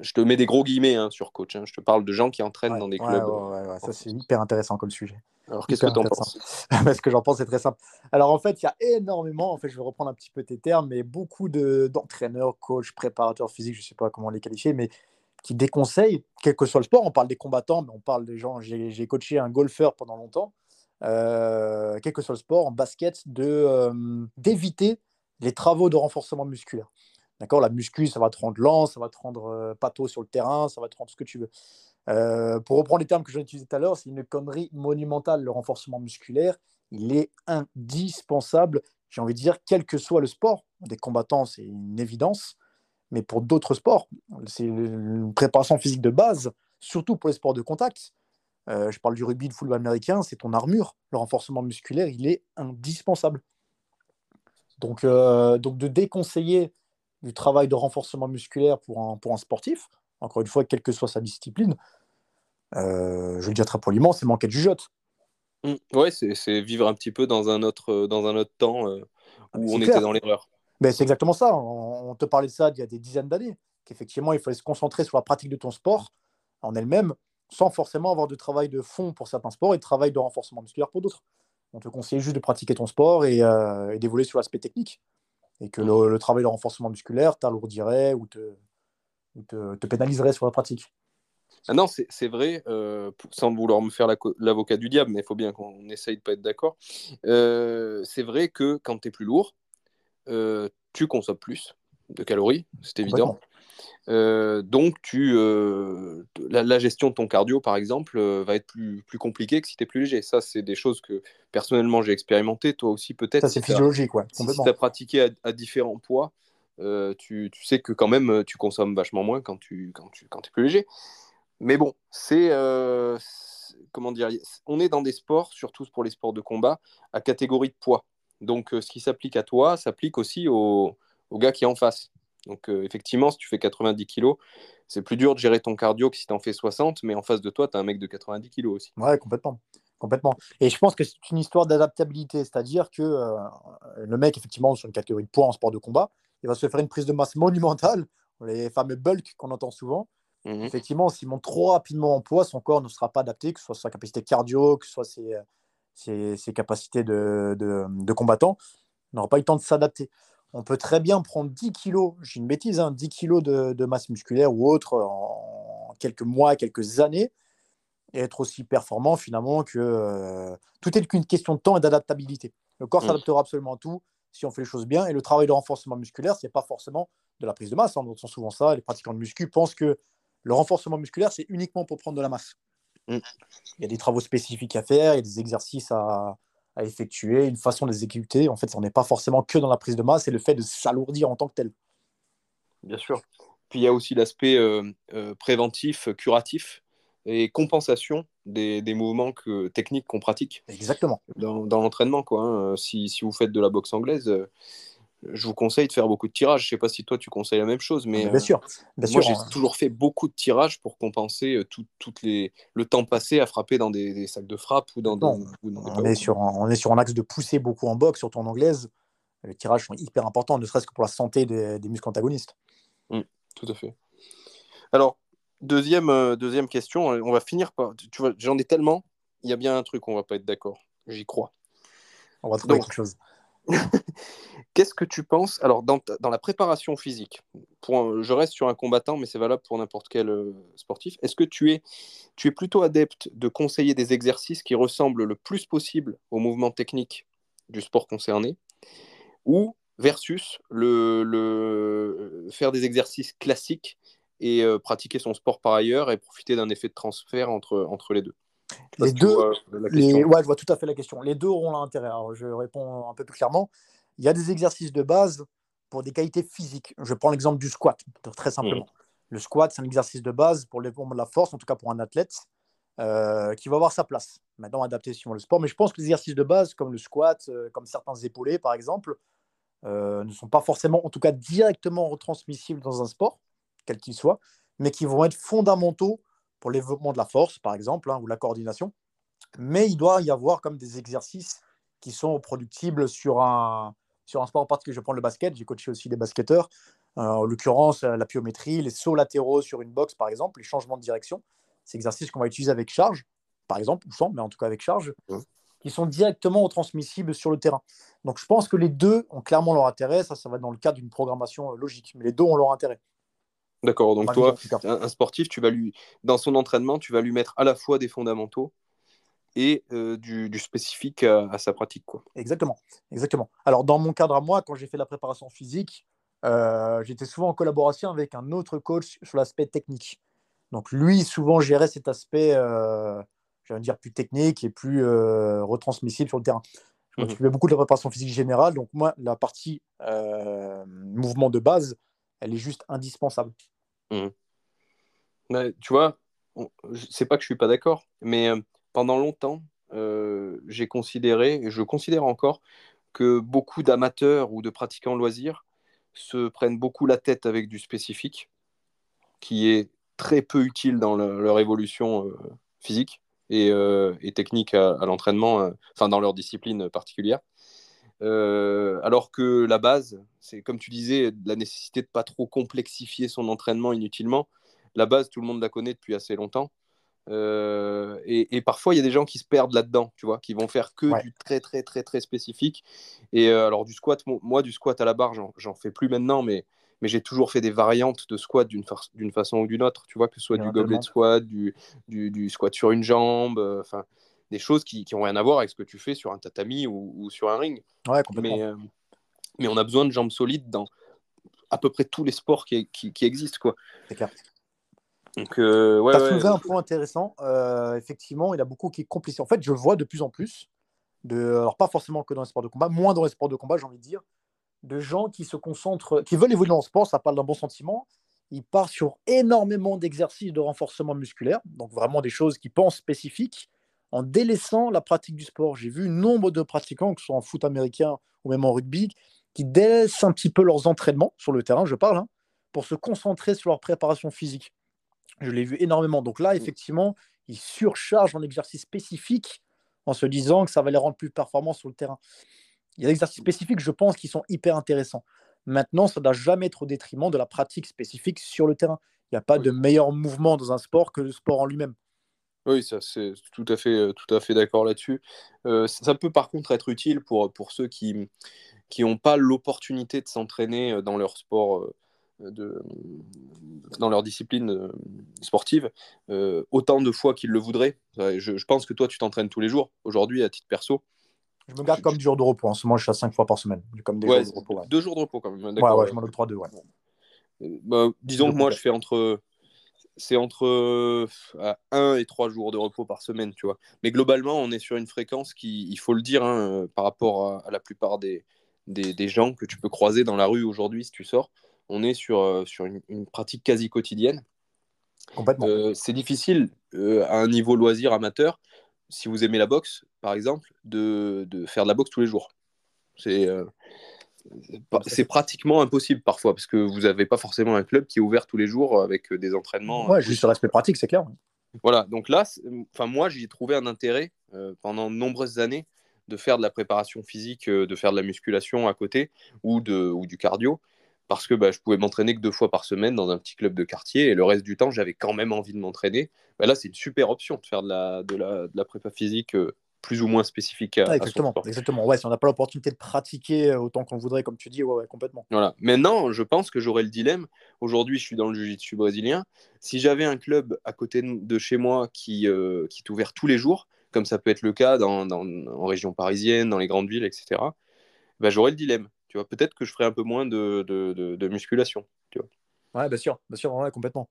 je te mets des gros guillemets hein, sur coach. Hein. Je te parle de gens qui entraînent dans des clubs. ça, c'est hyper intéressant comme sujet. Alors, qu'est-ce que tu en penses Ce que j'en pense, c'est très simple. Alors, en fait, il y a énormément, en fait, je vais reprendre un petit peu tes termes, mais beaucoup d'entraîneurs, coachs, préparateurs physiques, je ne sais pas comment les qualifier, mais qui déconseillent, quel que soit le sport. On parle des combattants, mais on parle des gens. J'ai coaché un golfeur pendant longtemps, quel que soit le sport, en basket, euh, d'éviter les travaux de renforcement musculaire. D'accord? La muscu, ça va te rendre lent, ça va te rendre euh, pato sur le terrain, ça va te rendre ce que tu veux. Euh, pour reprendre les termes que j'ai utilisés tout à l'heure, c'est une connerie monumentale, le renforcement musculaire. Il est indispensable, j'ai envie de dire, quel que soit le sport. Des combattants, c'est une évidence. Mais pour d'autres sports, c'est une préparation physique de base, surtout pour les sports de contact. Euh, je parle du rugby, de football américain, c'est ton armure. Le renforcement musculaire, il est indispensable. Donc, donc de déconseiller du travail de renforcement musculaire pour un, pour un sportif, encore une fois, quelle que soit sa discipline, euh, je le dis très poliment, c'est manquer de jugeote. Mmh. ouais, c'est vivre un petit peu dans un autre, dans un autre temps euh, ah, où on était dans l'erreur. Ben, c'est exactement ça. On, te parlait de ça il y a des dizaines d'années, qu'effectivement, il fallait se concentrer sur la pratique de ton sport en elle-même, sans forcément avoir de travail de fond pour certains sports et de travail de renforcement musculaire pour d'autres. On te conseillait juste de pratiquer ton sport et, euh, et d'évoluer sur l'aspect technique et que le, travail de renforcement musculaire t'alourdirait ou, te, te, pénaliserait sur la pratique. Ah non, c'est vrai, euh, sans vouloir me faire l'avocat du diable, mais il faut bien qu'on essaye de pas être d'accord. Euh, c'est vrai que quand tu es plus lourd, tu consommes plus de calories, c'est évident. Euh, donc, tu, euh, la, gestion de ton cardio, par exemple, euh, va être plus, plus compliquée que si tu es plus léger. Ça, c'est des choses que personnellement j'ai expérimenté. Toi aussi, peut-être. Ça, c'est physiologique, ouais. Si, tu as pratiqué à, différents poids, tu, tu, sais que quand même, tu consommes vachement moins quand tu, quand tu quand es plus léger. Mais bon, c'est. comment dire On est dans des sports, surtout pour les sports de combat, à catégorie de poids. Donc, ce qui s'applique à toi s'applique aussi aux, aux gars qui en face. Donc, euh, effectivement, si tu fais 90 kg, c'est plus dur de gérer ton cardio que si tu en fais 60, mais en face de toi, tu as un mec de 90 kg aussi. Ouais, complètement. complètement. Et je pense que c'est une histoire d'adaptabilité, c'est-à-dire que euh, le mec, effectivement, sur une catégorie de poids en sport de combat, il va se faire une prise de masse monumentale, les fameux bulk qu'on entend souvent. Mhm. Effectivement, s'il monte trop rapidement en poids, son corps ne sera pas adapté, que ce soit sa capacité cardio, que ce soit ses, ses, capacités de, de, de combattant, il n'aura pas eu le temps de s'adapter on peut très bien prendre 10 kilos, j'ai une bêtise, 10 hein, kilos de, masse musculaire ou autre en quelques mois, quelques années, et être aussi performant finalement que euh, tout est qu'une question de temps et d'adaptabilité. Le corps s'adaptera absolument à tout si on fait les choses bien. Et le travail de renforcement musculaire, ce n'est pas forcément de la prise de masse. Hein. On entend souvent ça. Les pratiquants de muscu pensent que le renforcement musculaire, c'est uniquement pour prendre de la masse. Mm. Il y a des travaux spécifiques à faire, il y a des exercices à, à effectuer, une façon de les exécuter. En fait, on n'est pas forcément que dans la prise de masse, c'est le fait de s'alourdir en tant que tel. Bien sûr. Puis il y a aussi l'aspect euh, euh, préventif, curatif et compensation des, des mouvements que, techniques qu'on pratique. Exactement. Dans, dans l'entraînement, quoi. Hein. Si, si, vous faites de la boxe anglaise, euh, je vous conseille de faire beaucoup de tirages. Je ne sais pas si toi tu conseilles la même chose, mais bien sûr. moi j'ai toujours fait beaucoup de tirages pour compenser euh, tout, les, le temps passé à frapper dans des, sacs de frappe ou dans, on, est sur un, on est sur un axe de pousser beaucoup en boxe, surtout en anglaise. Les tirages sont hyper importants, ne serait-ce que pour la santé des, muscles antagonistes. Mmh, tout à fait. Alors, deuxième, euh, deuxième question, on va finir par. Tu vois, j'en ai tellement, il y a bien un truc, on va pas être d'accord. J'y crois. On va trouver quelque chose. Qu'est-ce que tu penses Alors, dans, la préparation physique, pour je reste sur un combattant, mais c'est valable pour n'importe quel euh, sportif. Est-ce que tu es, tu es plutôt adepte de conseiller des exercices qui ressemblent le plus possible au mouvement technique du sport concerné ou versus le, le faire des exercices classiques et euh, pratiquer son sport par ailleurs et profiter d'un effet de transfert entre, entre les deux? Les deux, les... Ouais, je vois tout à fait la question. Les deux auront l'intérêt. je réponds un peu plus clairement. Il y a des exercices de base pour des qualités physiques. Je prends l'exemple du squat, très simplement. Mmh. Le squat, c'est un exercice de base pour les de la force, en tout cas pour un athlète, euh, qui va avoir sa place. Maintenant, adapté sur le sport. Mais je pense que les exercices de base, comme le squat, euh, comme certains épaulés, par exemple, ne sont pas forcément, en tout cas directement retransmissibles dans un sport, quel qu'il soit, mais qui vont être fondamentaux pour le développement de la force, par exemple, hein, ou la coordination. Mais il doit y avoir comme des exercices qui sont reproductibles sur un, sur un sport en particulier. Je prends le basket, j'ai coaché aussi des basketteurs. Euh, en l'occurrence, euh, la pyométrie, les sauts latéraux sur une boxe, par exemple, les changements de direction. C'est exercices qu'on va utiliser avec charge, par exemple, ou sans, mais en tout cas avec charge, qui sont directement transmissibles sur le terrain. Donc je pense que les deux ont clairement leur intérêt. Ça, ça va dans le cadre d'une programmation euh, logique, mais les deux ont leur intérêt. D'accord. Donc toi, un, sportif, tu vas lui, dans son entraînement, tu vas lui mettre à la fois des fondamentaux et du, spécifique à, sa pratique. Quoi. Exactement. Exactement. Alors dans mon cadre à moi, quand j'ai fait la préparation physique, euh, j'étais souvent en collaboration avec un autre coach sur l'aspect technique. Donc lui, souvent gérait cet aspect, euh, dire, plus technique et plus euh, retransmissible sur le terrain. Je mhm. m'occupais beaucoup de la préparation physique générale. Donc moi, la partie euh, mouvement de base, elle est juste indispensable. Mhm. tu vois, c'est pas que je suis pas d'accord, mais pendant longtemps, j'ai considéré, et je considère encore, que beaucoup d'amateurs ou de pratiquants loisirs se prennent beaucoup la tête avec du spécifique, qui est très peu utile dans leur évolution euh, physique et, euh, technique à, l'entraînement, euh, enfin dans leur discipline particulière. alors que la base, c'est comme tu disais, la nécessité de pas trop complexifier son entraînement inutilement. La base, tout le monde la connaît depuis assez longtemps. Euh, et, parfois, il y a des gens qui se perdent là-dedans, tu vois, qui vont faire que du très, très, très, très spécifique. Et euh, alors, du squat, moi, du squat à la barre, j'en fais plus maintenant, mais, mais j'ai toujours fait des variantes de squat d'une façon ou d'une autre, tu vois, que ce soit du goblet squat, du, du, squat sur une jambe, euh, enfin, des choses qui n'ont rien à voir avec ce que tu fais sur un tatami ou, sur un ring. Ouais, mais, mais on a besoin de jambes solides dans à peu près tous les sports qui, qui, qui existent, quoi. C'est clair. Donc, euh, tu as soulevé un point intéressant. Euh, effectivement, il y a beaucoup qui est compliqué. En fait, je vois de plus en plus, de, alors pas forcément que dans les sports de combat, moins dans les sports de combat, j'ai envie de dire, de gens qui se concentrent, qui veulent évoluer dans le sport, ça parle d'un bon sentiment. Ils partent sur énormément d'exercices de renforcement musculaire, donc vraiment des choses qui pensent spécifiques, en délaissant la pratique du sport. J'ai vu nombre de pratiquants, que ce soit en foot américain ou même en rugby, qui délaissent un petit peu leurs entraînements sur le terrain, je parle, hein, pour se concentrer sur leur préparation physique. Je l'ai vu énormément. Donc là, mmh. effectivement, ils surchargent en exercice spécifique en se disant que ça va les rendre plus performants sur le terrain. Il y a des exercices spécifiques, je pense, qui sont hyper intéressants. Maintenant, ça ne doit jamais être au détriment de la pratique spécifique sur le terrain. Il n'y a pas de meilleur mouvement dans un sport que le sport en lui-même. Oui, ça c'est tout à fait, euh, tout à fait d'accord là-dessus. Euh, ça peut par contre être utile pour, pour ceux qui n'ont pas l'opportunité de s'entraîner euh, dans leur sport de, dans leur discipline euh, sportive euh, autant de fois qu'ils le voudraient. Je, pense que toi, tu t'entraînes tous les jours aujourd'hui à titre perso. Je me garde comme du jour de repos. En ce moment, je suis à 5 fois par semaine. Comme des jours de repos, Deux jours de repos quand même. Ouais, ouais, je m'en octroie deux. Ouais. Euh, bah, disons que moi, je fais entre. C'est entre 1 et 3 jours de repos par semaine, tu vois. Mais globalement, on est sur une fréquence qui, il faut le dire, hein, par rapport à, la plupart des, des, des, gens que tu peux croiser dans la rue aujourd'hui si tu sors on est sur, euh, sur une, pratique quasi quotidienne. Complètement. Euh, c'est difficile euh, à un niveau loisir amateur, si vous aimez la boxe, par exemple, de, faire de la boxe tous les jours. C'est c'est pratiquement impossible parfois parce que vous n'avez pas forcément un club qui est ouvert tous les jours avec des entraînements. Ouais, juste le respect pratique, c'est clair. Voilà, donc là, enfin moi, j'y ai trouvé un intérêt pendant de nombreuses années de faire de la préparation physique, de faire de la musculation à côté ou, de, ou du cardio parce que bah, je pouvais m'entraîner que deux fois par semaine dans un petit club de quartier et le reste du temps, j'avais quand même envie de m'entraîner. Bah, là, c'est une super option de faire de la, de la, de la prépa physique euh, plus ou moins spécifique à, exactement, exactement. Ouais, si on n'a pas l'opportunité de pratiquer euh, autant qu'on voudrait, comme tu dis, ouais, complètement. Voilà. Maintenant, je pense que j'aurais le dilemme. Aujourd'hui, je suis dans le jiu-jitsu brésilien. Si j'avais un club à côté de chez moi qui, euh, qui est ouvert tous les jours, comme ça peut être le cas dans, dans, en région parisienne, dans les grandes villes, etc., bah, j'aurais le dilemme peut-être que je ferai un peu moins de, de, musculation. Tu vois. Ouais, bien sûr, bien sûr, complètement.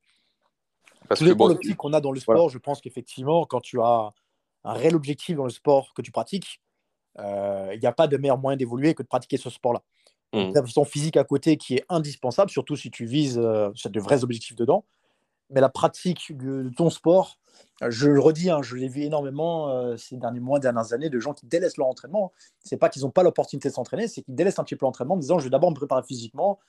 Parce que bon, l'optique qu'on a dans le sport, je pense qu'effectivement, quand tu as un réel objectif dans le sport que tu pratiques, euh, il n'y a pas de meilleur moyen d'évoluer que de pratiquer ce sport-là. Mmh. La physique à côté qui est indispensable, surtout si tu vises euh, de vrais objectifs dedans. Mais la pratique de, ton sport, je le redis, hein, je l'ai vu énormément euh, ces derniers mois, dernières années, de gens qui délaissent leur entraînement. C'est pas qu'ils n'ont pas l'opportunité de s'entraîner, c'est qu'ils délaissent un petit peu l'entraînement en disant je vais d'abord me préparer physiquement,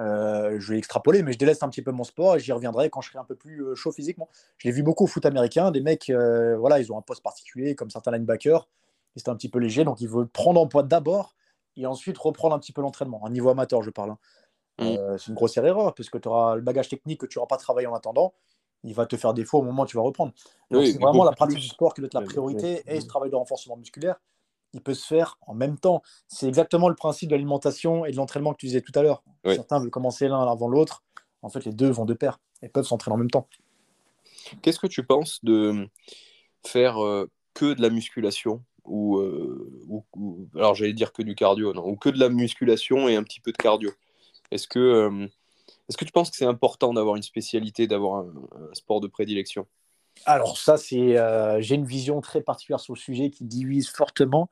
euh, je vais extrapoler, mais je délaisse un petit peu mon sport et j'y reviendrai quand je serai un peu plus euh, chaud physiquement. Je l'ai vu beaucoup au foot américain, des mecs, voilà, ils ont un poste particulier, comme certains linebackers, c'est un petit peu léger, donc ils veulent prendre en poids d'abord et ensuite reprendre un petit peu l'entraînement, un niveau amateur, je parle. Hein. Mm. c'est une grossière erreur, parce que tu auras le bagage technique que tu n'auras pas travaillé en attendant il va te faire défaut au moment où tu vas reprendre. c'est vraiment la pratique du sport qui doit être la priorité et ce travail de renforcement musculaire, il peut se faire en même temps. C'est exactement le principe de l'alimentation et de l'entraînement que tu disais tout à l'heure. Certains veulent commencer l'un avant l'autre. En fait, les deux vont de pair et peuvent s'entraîner en même temps. Qu'est-ce que tu penses de faire euh, que de la musculation euh, ou, alors j'allais dire que du cardio, non, ou que de la musculation et un petit peu de cardio? Est-ce que euh, est-ce que tu penses que c'est important d'avoir une spécialité, d'avoir un, sport de prédilection? Alors ça, c'est, euh, j'ai une vision très particulière sur le sujet qui divise fortement.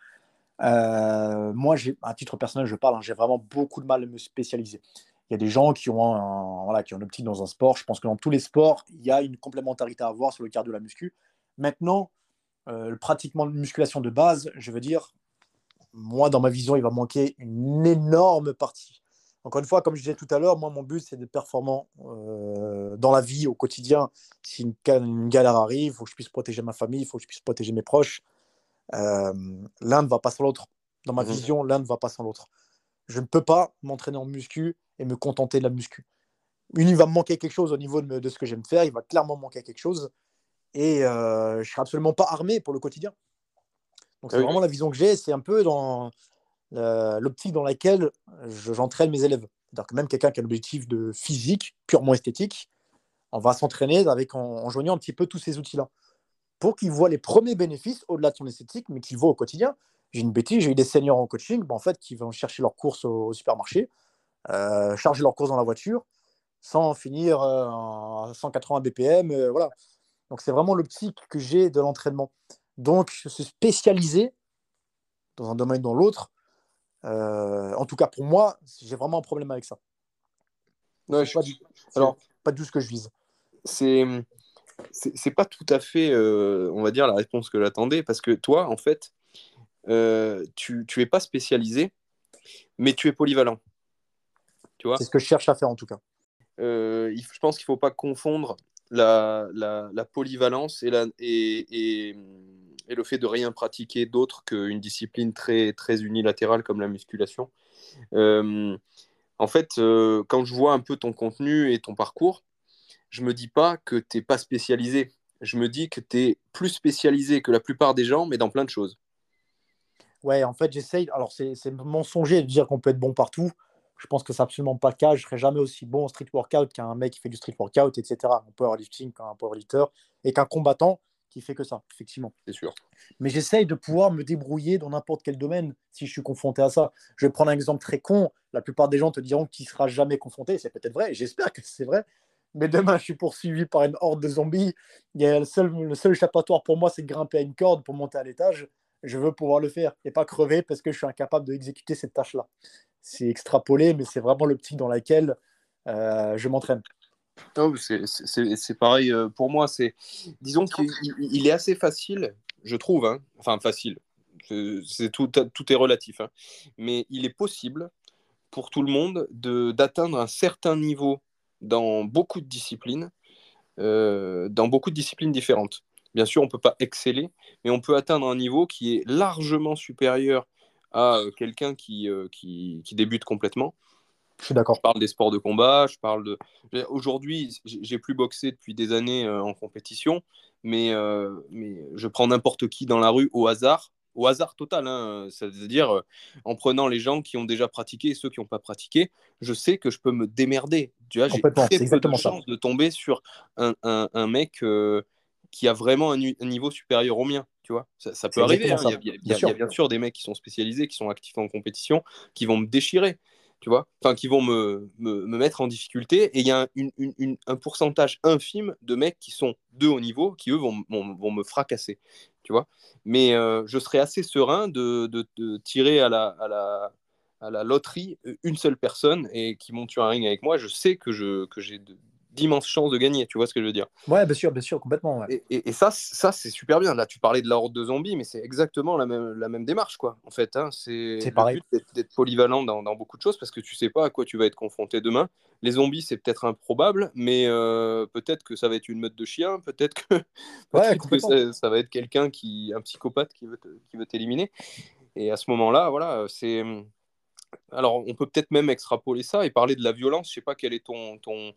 Euh, moi, à titre personnel, je parle, hein, j'ai vraiment beaucoup de mal à me spécialiser. Il y a des gens qui ont, un, voilà, qui ont optique dans un sport. Je pense que dans tous les sports, il y a une complémentarité à avoir sur le cardio de la muscu. Maintenant, euh, pratiquement de musculation de base, je veux dire, moi, dans ma vision, il va manquer une énorme partie encore une fois, comme je disais tout à l'heure, moi, mon but, c'est d'être performant euh, dans la vie, au quotidien. Si une, galère arrive, il faut que je puisse protéger ma famille, il faut que je puisse protéger mes proches. Euh, l'un ne va pas sans l'autre. Dans ma mmh vision, l'un ne va pas sans l'autre. Je ne peux pas m'entraîner en muscu et me contenter de la muscu. Une, il va me manquer quelque chose au niveau de, ce que j'aime faire, il va clairement manquer quelque chose. Et euh, je ne serai absolument pas armé pour le quotidien. Donc, c'est vraiment la vision que j'ai. C'est un peu dans, l'optique dans laquelle j'entraîne mes élèves. C'est-à-dire que même quelqu'un qui a l'objectif de physique, purement esthétique, on va s'entraîner avec en, joignant un petit peu tous ces outils-là pour qu'il voit les premiers bénéfices au-delà de son esthétique, mais qu'il voit au quotidien. J'ai une bêtise, j'ai eu des seniors en coaching, en fait, qui vont chercher leurs courses au, supermarché, euh, charger leurs courses dans la voiture, sans finir euh, à 180 BPM, euh, voilà. Donc c'est vraiment l'optique que j'ai de l'entraînement. Donc se spécialiser dans un domaine ou dans l'autre, euh, en tout cas, pour moi, j'ai vraiment un problème avec ça. Pas du... Alors, pas du tout ce que je vise. C'est c'est pas tout à fait, euh, on va dire, la réponse que j'attendais, parce que toi, en fait, euh, tu, tu es pas spécialisé, mais tu es polyvalent. Tu vois C'est ce que je cherche à faire, en tout cas. je pense qu'il faut pas confondre la, la, la polyvalence et, la, et, et et le fait de rien pratiquer d'autre qu'une discipline très, très unilatérale comme la musculation. Euh, en fait, euh, quand je vois un peu ton contenu et ton parcours, je me dis pas que tu n'es pas spécialisé. Je me dis que tu es plus spécialisé que la plupart des gens, mais dans plein de choses. Ouais, en fait, j'essaye. Alors, c'est mensonger de dire qu'on peut être bon partout. Je pense que c'est absolument pas le cas. Je serai jamais aussi bon en street workout qu'un mec qui fait du street workout, etc. Un powerlifting qu'un powerlifter et qu'un combattant qui fait que ça, effectivement. C'est sûr. Mais j'essaye de pouvoir me débrouiller dans n'importe quel domaine si je suis confronté à ça. Je vais prendre un exemple très con. La plupart des gens te diront qu'il ne sera jamais confronté. C'est peut-être vrai. J'espère que c'est vrai. Mais demain, je suis poursuivi par une horde de zombies. Il y a le seul, le seul échappatoire pour moi, c'est de grimper à une corde pour monter à l'étage. Je veux pouvoir le faire et pas crever parce que je suis incapable d'exécuter cette tâche-là. C'est extrapolé, mais c'est vraiment l'optique dans laquelle euh, je m'entraîne. C'est pareil euh, pour moi. C'est disons qu'il est assez facile, je trouve. Hein. Enfin facile, c'est tout, tout est relatif. Hein. Mais il est possible pour tout le monde d'atteindre un certain niveau dans beaucoup de disciplines, euh, dans beaucoup de disciplines différentes. Bien sûr, on ne peut pas exceller, mais on peut atteindre un niveau qui est largement supérieur à euh, quelqu'un qui, qui, qui, débute complètement. Je suis d'accord. Je parle des sports de combat, je parle de. Aujourd'hui, j'ai plus boxé depuis des années euh, en compétition, mais, euh, mais je prends n'importe qui dans la rue au hasard, au hasard total, hein, c'est-à-dire euh, en prenant les gens qui ont déjà pratiqué et ceux qui n'ont pas pratiqué, je sais que je peux me démerder. Tu vois, j'ai très peu de chance de tomber sur un, un, un mec qui a vraiment un, niveau supérieur au mien. Tu vois, ça, peut arriver. Hein. Il, y a, bien sûr des mecs qui sont spécialisés, qui sont actifs en compétition, qui vont me déchirer tu vois, enfin qui vont me, me, mettre en difficulté. Et il y a un, un, pourcentage infime de mecs qui sont de haut niveau, qui eux vont, vont, me fracasser, tu vois. Mais euh, je serais assez serein de, de, tirer à la, à, la, à la loterie une seule personne et qui monte sur un ring avec moi. Je sais que je que j'ai d'immenses chances de gagner. Tu vois ce que je veux dire Ouais, bien sûr, bien sûr, complètement. Et, ça, ça c'est super bien. Là, tu parlais de la horde de zombies, mais c'est exactement la même, la même démarche, quoi. En fait, hein, c'est pareil. d'être polyvalent dans, dans, beaucoup de choses parce que tu sais pas à quoi tu vas être confronté demain. Les zombies, c'est peut-être improbable, mais euh, peut-être que ça va être une meute de chiens, peut-être que, ça, va être quelqu'un qui, un psychopathe qui veut, qui veut t'éliminer. Et à ce moment-là, voilà, c'est alors, on peut peut-être même extrapoler ça et parler de la violence. Je sais pas quelle est ton, ton,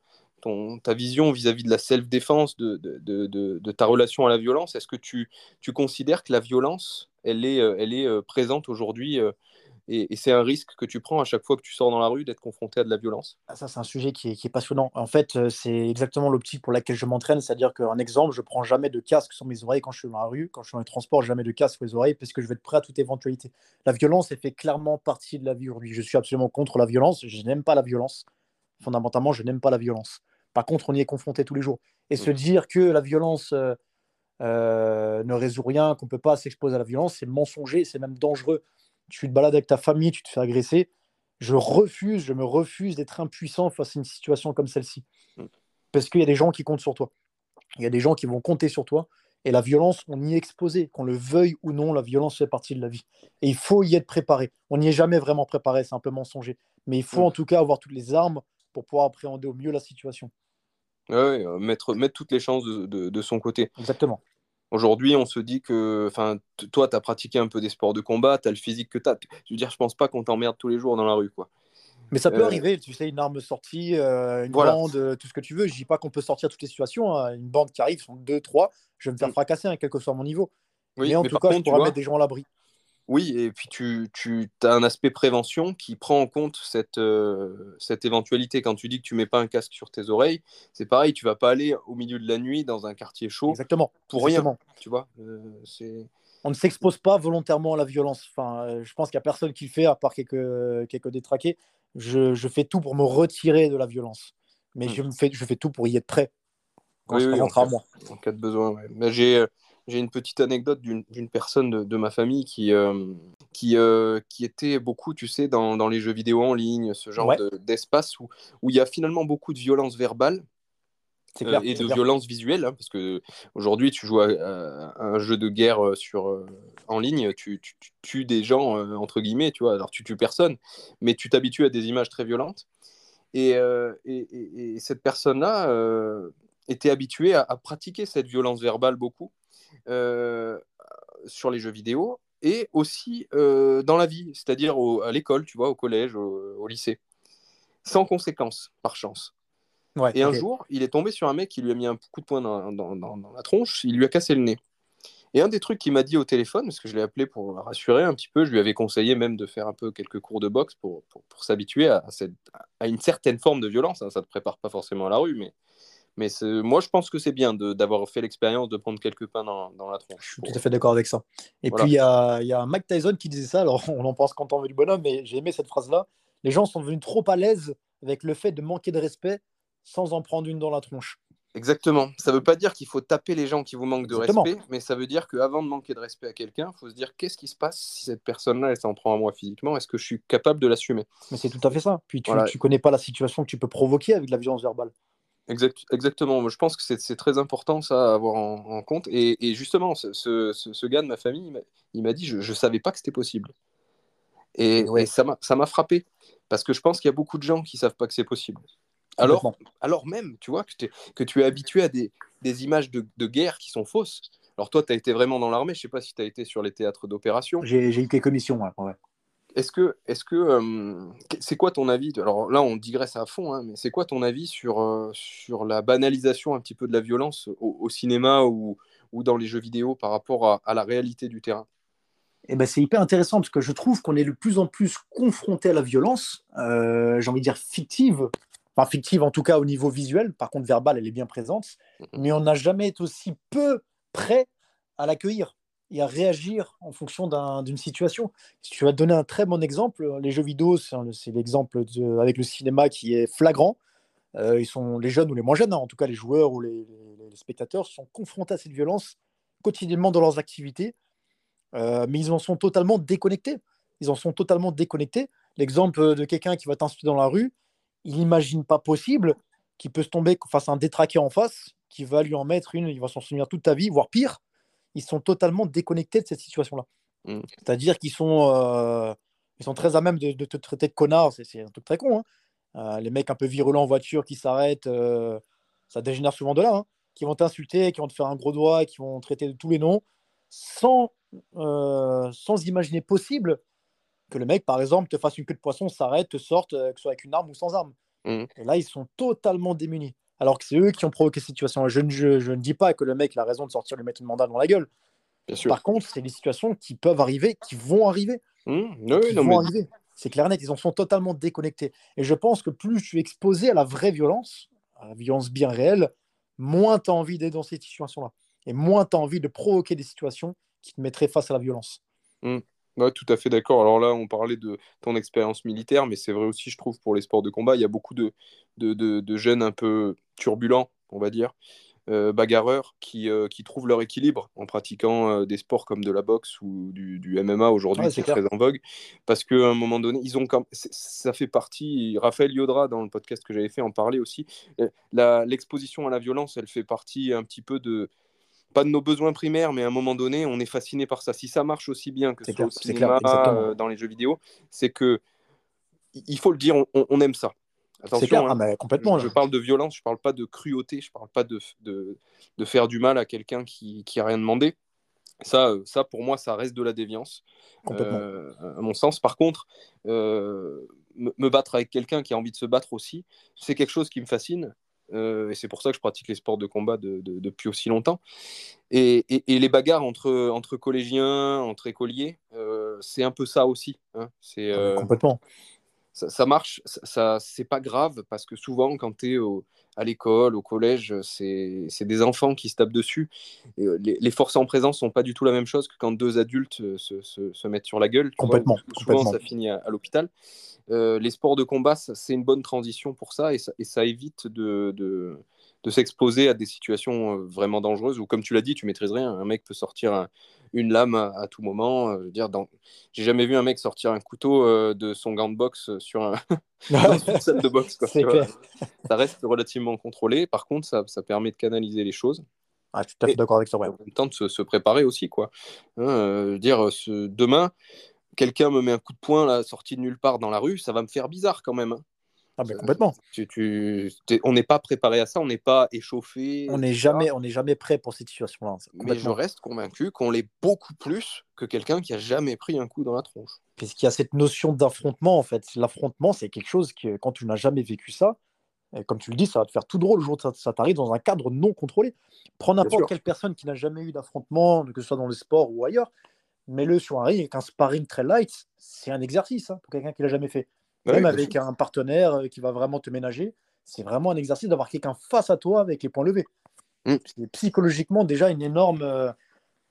ta vision vis-à-vis de la self-défense, de, ta relation à la violence. Est-ce que tu, considères que la violence, elle est, euh, euh, présente aujourd'hui euh, et, c'est un risque que tu prends à chaque fois que tu sors dans la rue d'être confronté à de la violence? Ah, ça, c'est un sujet qui est, passionnant. En fait, c'est exactement l'optique pour laquelle je m'entraîne. C'est-à-dire qu'un exemple, je prends jamais de casque sur mes oreilles quand je suis dans la rue. Quand je suis dans les transports, jamais de casque sur les oreilles parce que je vais être prêt à toute éventualité. La violence, elle fait clairement partie de la vie aujourd'hui. Je suis absolument contre la violence. Je n'aime pas la violence. Fondamentalement, je n'aime pas la violence. Par contre, on y est confronté tous les jours. Et se dire que la violence euh, euh, ne résout rien, qu'on ne peut pas s'exposer à la violence, c'est mensonger, c'est même dangereux tu te balades avec ta famille, tu te fais agresser. Je refuse, je me refuse d'être impuissant face à une situation comme celle-ci. Mm. Parce qu'il y a des gens qui comptent sur toi. Il y a des gens qui vont compter sur toi. Et la violence, on y est exposé. Qu'on le veuille ou non, la violence fait partie de la vie. Et il faut y être préparé. On n'y est jamais vraiment préparé, c'est un peu mensonger. Mais il faut mm. en tout cas avoir toutes les armes pour pouvoir appréhender au mieux la situation. Oui, euh, mettre, mettre toutes les chances de, de son côté. Exactement. Aujourd'hui, on se dit que, enfin, toi, tu as pratiqué un peu des sports de combat, tu as le physique que tu as. Je veux dire, je pense pas qu'on t'emmerde tous les jours dans la rue, quoi. Mais ça peut euh, arriver, tu sais, une arme sortie, euh, une bande, euh, tout ce que tu veux. Je dis pas qu'on peut sortir toutes les situations. Hein. Une bande qui arrive, sont deux, trois, je vais me faire mm. fracasser, hein, quel que soit mon niveau. mais en tout cas, je pourrais mettre des gens à l'abri. Oui, et puis tu, tu as un aspect prévention qui prend en compte cette, euh, cette éventualité. Quand tu dis que tu mets pas un casque sur tes oreilles, c'est pareil, tu vas pas aller au milieu de la nuit dans un quartier chaud Exactement. pour rien. Tu vois, euh, On ne s'expose pas volontairement à la violence. Enfin, euh, je pense qu'il n'y a personne qui le fait, à part quelques, quelques détraqués. Je, je, fais tout pour me retirer de la violence. Mais hmm. je, me fais, je fais tout pour y être prêt quand je rentre à moi. En cas de besoin, j'ai j'ai une petite anecdote d'une personne de, ma famille qui, euh, qui, euh, qui était beaucoup, tu sais, dans, dans, les jeux vidéo en ligne, ce genre d'espace où, où il y a finalement beaucoup de violence verbale. Euh, et de violence visuelle, hein, parce que aujourd'hui tu joues à, un jeu de guerre sur, en ligne, tu, tu, tues des gens entre guillemets, tu vois. Alors tu tues personne, mais tu t'habitues à des images très violentes. Et, et, et cette personne-là était habituée à, à, pratiquer cette violence verbale beaucoup. Euh, sur les jeux vidéo et aussi euh, dans la vie, c'est-à-dire à l'école, tu vois, au collège, au, lycée, sans conséquence, par chance. et un jour, il est tombé sur un mec qui lui a mis un coup de poing dans, dans, la tronche, il lui a cassé le nez. Et un des trucs qu'il m'a dit au téléphone, parce que je l'ai appelé pour rassurer un petit peu, je lui avais conseillé même de faire un peu quelques cours de boxe pour, pour, pour s'habituer à, à, une certaine forme de violence. Hein. Ça ne te prépare pas forcément à la rue, mais mais moi, je pense que c'est bien d'avoir fait l'expérience de prendre quelques pains dans, dans, la tronche. Je suis tout à fait d'accord avec ça. Et puis, il y a, y a Mike Tyson qui disait ça. Alors, on en pense quand on veut du bonhomme, mais j'ai aimé cette phrase-là. Les gens sont devenus trop à l'aise avec le fait de manquer de respect sans en prendre une dans la tronche. Exactement. Ça ne veut pas dire qu'il faut taper les gens qui vous manquent de respect, mais ça veut dire qu'avant de manquer de respect à quelqu'un, il faut se dire qu'est-ce qui se passe si cette personne-là, elle s'en prend à moi physiquement? Est-ce que je suis capable de l'assumer? Mais c'est tout à fait ça. Puis tu ne connais pas la situation que tu peux provoquer avec la violence verbale exactement. Je pense que c'est très important ça à avoir en, compte. Et, justement, ce, gars de ma famille, il m'a dit, je ne savais pas que c'était possible. Et, ça m'a frappé. Parce que je pense qu'il y a beaucoup de gens qui ne savent pas que c'est possible. Alors, alors même, tu vois, que, que tu es habitué à des, images de, guerre qui sont fausses. Alors toi, tu as été vraiment dans l'armée. Je ne sais pas si tu as été sur les théâtres d'opération. J'ai eu quelques missions, ouais. Est-ce que, est-ce que, c'est quoi ton avis Alors là, on digresse à fond, hein, mais c'est quoi ton avis sur, sur la banalisation un petit peu de la violence au, cinéma ou, ou, dans les jeux vidéo par rapport à, la réalité du terrain? Eh ben, c'est hyper intéressant parce que je trouve qu'on est de plus en plus confronté à la violence, euh, j'ai envie de dire fictive, enfin fictive en tout cas au niveau visuel, par contre verbale elle est bien présente, mmh mais on n'a jamais été aussi peu prêt à l'accueillir et à réagir en fonction d'une situation. Si tu vas te donner un très bon exemple, les jeux vidéo, c'est l'exemple avec le cinéma qui est flagrant. Euh, ils sont les jeunes ou les moins jeunes, hein, en tout cas les joueurs ou les, spectateurs, sont confrontés à cette violence quotidiennement dans leurs activités, euh, mais ils en sont totalement déconnectés. Ils en sont totalement déconnectés. L'exemple de quelqu'un qui va t'insulter dans la rue, il n'imagine pas possible qui peut se tomber face à un détraqué en face, qui va lui en mettre une, il va s'en souvenir toute ta vie, voire pire. Ils sont totalement déconnectés de cette situation-là. Mm. C'est-à-dire qu'ils sont, euh, ils sont très à même de, te traiter de connard. C'est un truc très con. Hein. Euh, les mecs un peu virulents en voiture qui s'arrêtent, euh, ça dégénère souvent de là. Hein. Qui vont t'insulter, qui vont te faire un gros doigt, qui vont traiter de tous les noms, sans, sans imaginer possible que le mec, par exemple, te fasse une queue de poisson, s'arrête, te sorte, que ce soit avec une arme ou sans arme. Mm. Et là, ils sont totalement démunis. Alors que c'est eux qui ont provoqué cette situation. Je, je, ne dis pas que le mec a raison de sortir lui mettre une mandat dans la gueule. Par contre, c'est des situations qui peuvent arriver, qui vont arriver. Mmh. arriver. C'est clair net, ils en sont totalement déconnectés. Et je pense que plus tu es exposé à la vraie violence, à la violence bien réelle, moins tu as envie d'être dans ces situations-là. Et moins tu as envie de provoquer des situations qui te mettraient face à la violence. Mmh. Tout à fait d'accord. Alors là, on parlait de ton expérience militaire, mais c'est vrai aussi, je trouve, pour les sports de combat, il y a beaucoup de, de, de jeunes un peu turbulents, on va dire, euh, bagarreurs qui, euh, qui, trouvent leur équilibre en pratiquant euh, des sports comme de la boxe ou du, du MMA aujourd'hui, c'est très en vogue. Parce qu'à un moment donné, ils ont ça fait partie. Raphaël Yodra, dans le podcast que j'avais fait, en parlait aussi. L'exposition à la violence, elle fait partie un petit peu de. Pas de nos besoins primaires, mais à un moment donné, on est fasciné par ça. Si ça marche aussi bien que ce soit au cinéma, dans les jeux vidéo, c'est que il faut le dire, on aime ça. Attention, hein. ah, complètement. Je, parle de violence, je parle pas de cruauté, je parle pas de, de, de faire du mal à quelqu'un qui, qui a rien demandé. Ça, euh, ça, pour moi, ça reste de la déviance, euh, à mon sens. Par contre, euh, me, battre avec quelqu'un qui a envie de se battre aussi, c'est quelque chose qui me fascine. Et c'est pour ça que je pratique les sports de combat depuis aussi longtemps. Et, et, les bagarres entre, entre collégiens, entre écoliers, c'est un peu ça aussi. Hein. C'est, ah, complètement ça, marche, ça, c'est pas grave parce que souvent, quand tu es à l'école, au collège, c'est des enfants qui se tapent dessus. Euh, les, forces en présence sont pas du tout la même chose que quand deux adultes euh, se, mettent sur la gueule. Complètement. souvent, ça finit à, l'hôpital. Euh, les sports de combat, c'est une bonne transition pour ça et ça, évite de, de s'exposer à des situations vraiment dangereuses où, comme tu l'as dit, tu maîtrises rien. Un mec peut sortir une lame à, tout moment. Euh, je veux dire, dans... j'ai jamais vu un mec sortir un couteau euh, de son gant de boxe sur un... une salle de boxe. ça reste relativement contrôlé. Par contre, ça, ça permet de canaliser les choses. Ah, tout à fait d'accord avec ça. Ouais. En même temps, de se, préparer aussi. Quoi. Hein, euh, dire, ce... demain, quelqu'un me met un coup de poing là, sorti de nulle part dans la rue, ça va me faire bizarre quand même. Hein. Ah complètement. Tu, on n'est pas préparé à ça, on n'est pas échauffé. On n'est jamais, on n'est jamais prêt pour cette situation-là. Mais je reste convaincu qu'on l'est beaucoup plus que quelqu'un qui a jamais pris un coup dans la tronche. Puisqu'il y a cette notion d'affrontement en fait. L'affrontement, c'est quelque chose que quand tu n'as jamais vécu ça, comme tu le dis, ça va te faire tout drôle le jour où ça, t'arrive dans un cadre non contrôlé. Prends n'importe quelle personne qui n'a jamais eu d'affrontement, que ce soit dans le sport ou ailleurs, mets-le sur un ring avec un sparring très light, c'est un exercice hein, pour quelqu'un qui l'a jamais fait. Même avec un partenaire euh, qui va vraiment te ménager, c'est vraiment un exercice d'avoir quelqu'un face à toi avec les points levés. Mm. C'est psychologiquement déjà une énorme, euh,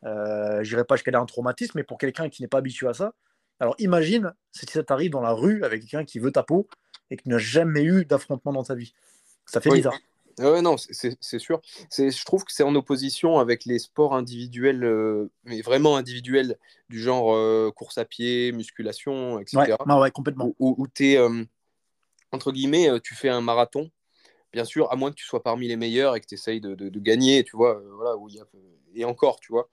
euh, je dirais pas jusqu'à un traumatisme, mais pour quelqu'un qui n'est pas habitué à ça. Alors imagine si ça t'arrive dans la rue avec quelqu'un qui veut ta peau et qui n'a jamais eu d'affrontement dans sa vie. Ça fait bizarre. Non, c'est sûr. Je trouve que c'est en opposition avec les sports individuels, euh, mais vraiment individuels, du genre euh, course à pied, musculation, etc. Ouais, complètement. Où, tu es, euh, entre guillemets, tu fais un marathon. Bien sûr, à moins que tu sois parmi les meilleurs et que tu essayes de, de, gagner, tu vois, voilà, où y a, et encore, tu vois.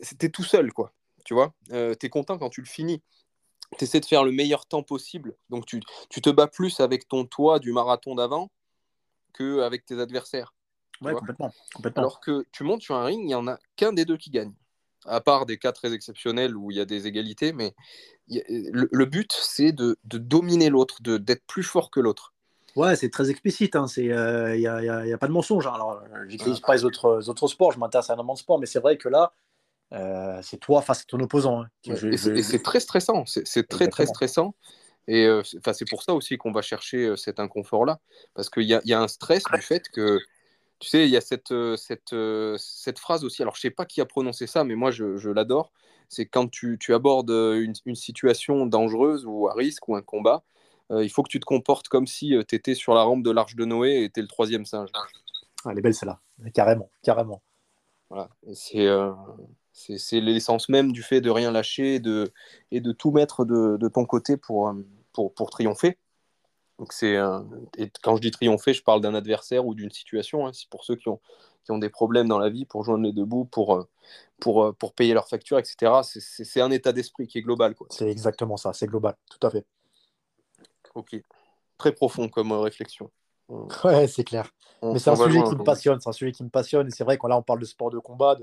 C'était tout seul, quoi. Tu vois, tu es content quand tu le finis tu essaies de faire le meilleur temps possible. Donc tu, tu, te bats plus avec ton toit du marathon d'avant qu'avec tes adversaires. Ouais, complètement, Alors que tu montes sur un ring, il n'y en a qu'un des deux qui gagne. À part des cas très exceptionnels où il y a des égalités, mais le, but, c'est de, dominer l'autre, d'être plus fort que l'autre. Ouais, c'est très explicite. Hein. Il n'y euh, a, pas de mensonge. Hein. Alors, j'utilise pas les autres, autres sports, je m'intéresse à un de sport, mais c'est vrai que là, euh, c'est toi face à ton opposant. Hein. et c'est très stressant. C'est très, très stressant. Et euh, c'est pour ça aussi qu'on va chercher euh, cet inconfort-là. Parce qu'il y, y a, un stress du fait que, tu sais, il y a cette, euh, cette, cette, phrase aussi. Alors, je ne sais pas qui a prononcé ça, mais moi, je, je l'adore. C'est quand tu, tu abordes une, une, situation dangereuse ou à risque ou un combat, il faut que tu te comportes comme si tu étais sur la rampe de l'Arche de Noé et tu le troisième singe. Ah, elle est belle celle-là, carrément, carrément. Voilà, c'est c'est l'essence même du fait de rien lâcher et de, et de tout mettre de, de ton côté pour, pour, pour triompher. Donc c'est et quand je dis triompher, je parle d'un adversaire ou d'une situation. Hein. C'est pour ceux qui ont, qui ont des problèmes dans la vie, pour joindre les deux bouts, pour, pour, pour payer leurs factures, etc. C'est un état d'esprit qui est global. C'est exactement ça, c'est global, tout à fait. Ok, très profond comme réflexion. Ouais, c'est clair. mais c'est un sujet qui me passionne. C'est un sujet qui me passionne. Et c'est vrai qu'on là, on parle de sport de combat,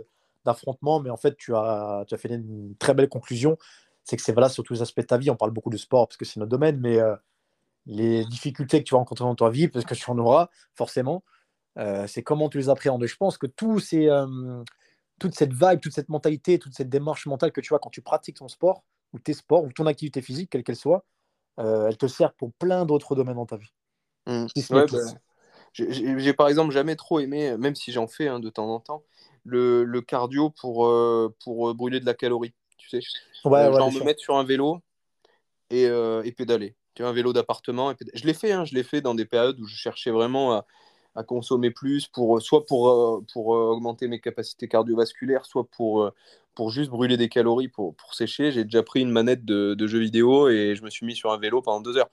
d'affrontement, mais en fait, tu as, tu as fait une très belle conclusion. C'est que c'est valable sur tous les aspects de ta vie. On parle beaucoup de sport parce que c'est notre domaine, mais euh, les difficultés que tu vas rencontrer dans ta vie, parce que tu en auras forcément, euh, c'est comment tu les appréhendes. je pense que tout euh, toute cette vibe, toute cette mentalité, toute cette démarche mentale que tu as quand tu pratiques ton sport, ou tes sports, ou ton activité physique, quelle qu'elle soit, elle te sert pour plein d'autres domaines dans ta vie. Mmh. Ouais, bah, j'ai par exemple jamais trop aimé, même si j'en fais hein, de temps en temps, le, le cardio pour, euh, pour euh, brûler de la calorie. Tu sais, ouais, euh, genre me mettre sur un vélo et, et pédaler. Tu vois, un vélo d'appartement. Je l'ai fait, hein, je l'ai fait dans des périodes où je cherchais vraiment à, à consommer plus, pour, soit pour, pour augmenter mes capacités cardiovasculaires, soit pour, pour juste brûler des calories pour, pour sécher. J'ai déjà pris une manette de, de jeux vidéo et je me suis mis sur un vélo pendant deux heures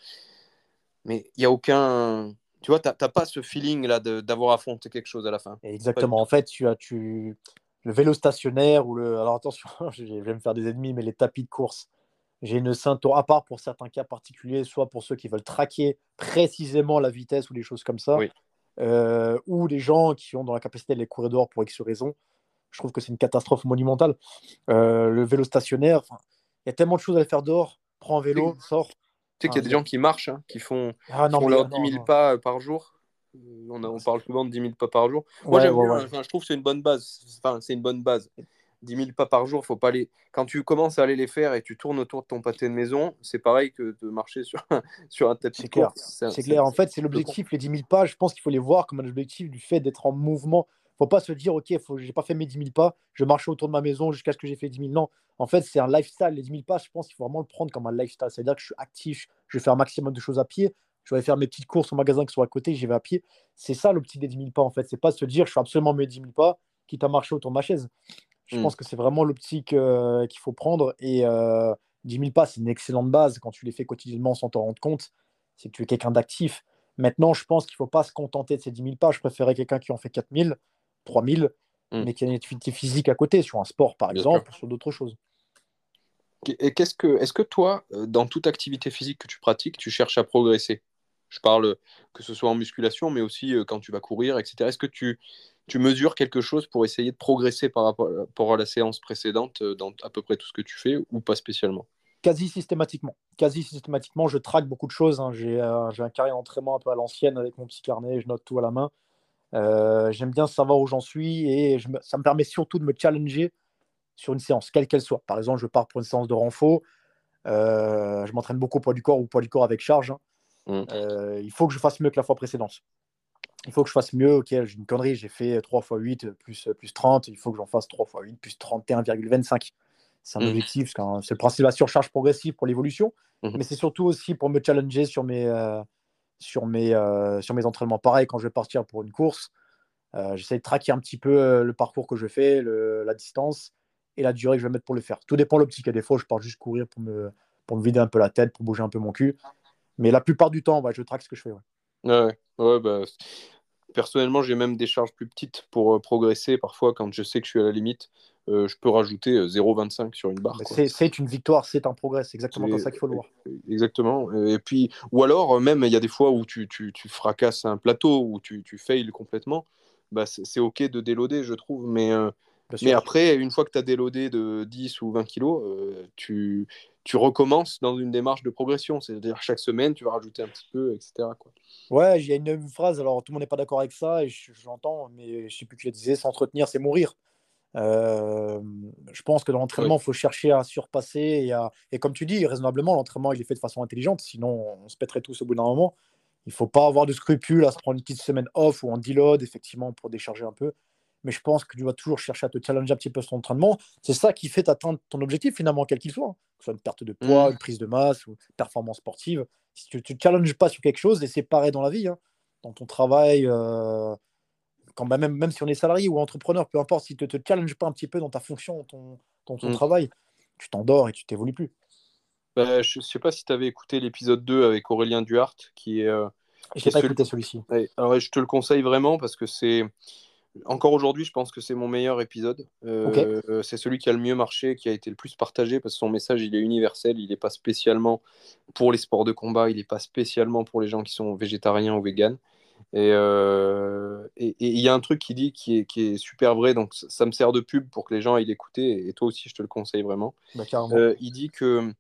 mais il n'y a aucun. Tu vois, tu n'as pas ce feeling-là d'avoir affronté quelque chose à la fin. Exactement. En fait, tu as tu... le vélo stationnaire ou le. Alors attention, je vais me faire des ennemis, mais les tapis de course. J'ai une ceinture à part pour certains cas particuliers, soit pour ceux qui veulent traquer précisément la vitesse ou des choses comme ça, euh, ou des gens qui ont dans la capacité de les courir dehors pour X raison. Je trouve que c'est une catastrophe monumentale. Euh, le vélo stationnaire, il y a tellement de choses à faire dehors. Prends un vélo, sors. Sais qu'il y a des gens qui marchent, hein, qui font, ah, leurs 10 000 pas euh, par jour. On, on, parle souvent de 10 000 pas par jour. Moi, j'aime je trouve que c'est une bonne base. Enfin, c'est une bonne base. 10 000 pas par jour, faut pas aller. Quand tu commences à aller les faire et tu tournes autour de ton pâté de maison, c'est pareil que de marcher sur, sur un tapis. C'est clair. C'est clair. En fait, c'est l'objectif. Les 10 000 pas, je pense qu'il faut les voir comme un objectif du fait d'être en mouvement faut pas se dire, OK, je n'ai pas fait mes 10 000 pas, je marche autour de ma maison jusqu'à ce que j'ai fait 10 000. Non, en fait, c'est un lifestyle. Les 10 000 pas, je pense qu'il faut vraiment le prendre comme un lifestyle. C'est-à-dire que je suis actif, je vais faire un maximum de choses à pied, je vais faire mes petites courses au magasin qui sont à côté, j'y vais à pied. C'est ça l'optique des 10 000 pas, en fait. C'est pas se dire, je fais absolument mes 10 000 pas, quitte à marcher autour de ma chaise. Je hmm. pense que c'est vraiment l'optique euh, qu'il faut prendre. Et euh, 10 000 pas, c'est une excellente base quand tu les fais quotidiennement sans t'en rendre compte. C'est que tu es quelqu'un d'actif. Maintenant, je pense qu'il ne faut pas se contenter de ces 10 000 pas. Je préférais quelqu'un qui en fait 4 000 3000, hmm. mais qui a une activité physique à côté, sur un sport par exemple, sur d'autres choses. Et qu'est-ce que, est-ce que toi, euh, dans toute activité physique que tu pratiques, tu cherches à progresser? Je parle que ce soit en musculation, mais aussi euh, quand tu vas courir, etc. Est-ce que tu, tu mesures quelque chose pour essayer de progresser par rapport à la séance précédente euh, dans à peu près tout ce que tu fais ou pas spécialement? Quasi systématiquement. Quasi systématiquement, je traque beaucoup de choses. Hein. J'ai, j'ai un carré d'entraînement un peu à l'ancienne avec mon petit carnet, je note tout à la main. Euh, j'aime bien savoir où j'en suis et ça me permet surtout de me challenger sur une séance, quelle qu'elle soit. Par exemple, je pars pour une séance de renfort. Euh, je m'entraîne beaucoup au poids du corps ou poids du corps avec charge. Hein. Mm. Euh, il faut que je fasse mieux que la fois précédente. Il faut que je fasse mieux. Ok, j'ai une connerie, j'ai fait 3 x 8 plus, plus 30. Il faut que j'en fasse 3 x 8 plus 31,25. C'est un mm. objectif, c'est le principe de la surcharge progressive pour l'évolution. Mm-hmm. Mais c'est surtout aussi pour me challenger sur mes, sur mes, euh, sur mes entraînements. Pareil, quand je vais partir pour une course, euh, j'essaie de traquer un petit peu euh, le parcours que je fais, la distance et la durée que je vais mettre pour le faire. Tout dépend de l'optique. Des fois, je pars juste courir pour me, vider un peu la tête, pour bouger un peu mon cul. Mais la plupart du temps, je traque ce que je fais. Bah, personnellement, j'ai même des charges plus petites pour progresser. Parfois, quand je sais que je suis à la limite, euh, je peux rajouter 0,25 euh, sur une barre. C'est une victoire, c'est un progrès, c'est exactement comme ça qu'il faut le voir. Exactement. Et puis, ou alors, même, il y a des fois où tu, tu, tu fracasses un plateau, où tu, tu fails complètement. Bah, c'est OK de déloader, je trouve. Mais, euh, mais après, une fois que tu as déloadé de 10 ou 20 kilos, tu, tu recommences dans une démarche de progression. C'est-à-dire chaque semaine, tu vas rajouter un petit peu, etc. Quoi. Ouais, il y a une, phrase, alors tout le monde n'est pas d'accord avec ça, et j'entends, mais je sais plus qui le disait, s'entretenir, c'est mourir. Euh, je pense que dans l'entraînement, il faut chercher à surpasser. Et, et comme tu dis, raisonnablement, l'entraînement, il est fait de façon intelligente. Sinon, on se pèterait tous au bout d'un moment. Il ne faut pas avoir de scrupules à se prendre une petite semaine off ou en deload, effectivement, pour décharger un peu. Mais je pense que tu dois toujours chercher à te challenger un petit peu sur ton entraînement. C'est ça qui fait atteindre ton objectif, finalement, quel qu'il soit. Hein. Que ce soit une perte de poids, mmh. une prise de masse ou une performance sportive. Si tu ne te challenges pas sur quelque chose, et c'est pareil dans la vie, hein. dans ton travail, euh, quand même, même si on est salarié ou entrepreneur, peu importe, si tu ne te challenges pas un petit peu dans ta fonction, ton, ton, ton mm. travail, tu t'endors et tu t'évolues plus. bah, Je ne sais pas si tu avais écouté l'épisode 2 avec Aurélien Duhart, qui est. Euh, je n'ai pas écouté celui-ci. alors, je te le conseille vraiment parce que c'est. Encore aujourd'hui, je pense que c'est mon meilleur épisode. Euh, c'est celui qui a le mieux marché, qui a été le plus partagé parce que son message, il est universel. Il n'est pas spécialement pour les sports de combat, il n'est pas spécialement pour les gens qui sont végétariens ou véganes. Euh, et il y a un truc qui dit qui est, qui est, super vrai, donc ça me sert de pub pour que les gens aillent l'écouter, et toi aussi je te le conseille vraiment. Bah, euh, il dit que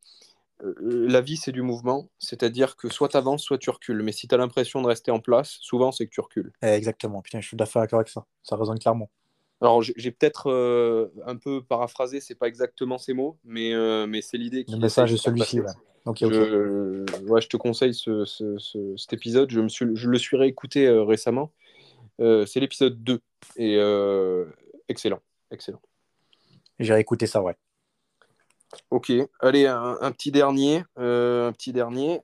euh, la vie c'est du mouvement, c'est-à-dire que soit tu avances, soit tu recules, mais si tu as l'impression de rester en place, souvent c'est que tu recules. Eh, exactement, putain, je suis d'accord avec ça, ça résonne clairement. Alors j'ai peut-être un peu paraphrasé, c'est pas exactement ces mots, mais, mais c'est l'idée. Le message est celui-ci. Je, je te conseille cet épisode. Je, me suis, je le suis réécouté euh, récemment. Euh, c'est l'épisode 2. Et euh, excellent. Excellent. J'ai réécouté ça, ouais. Ok. Allez, un, petit dernier. un petit dernier.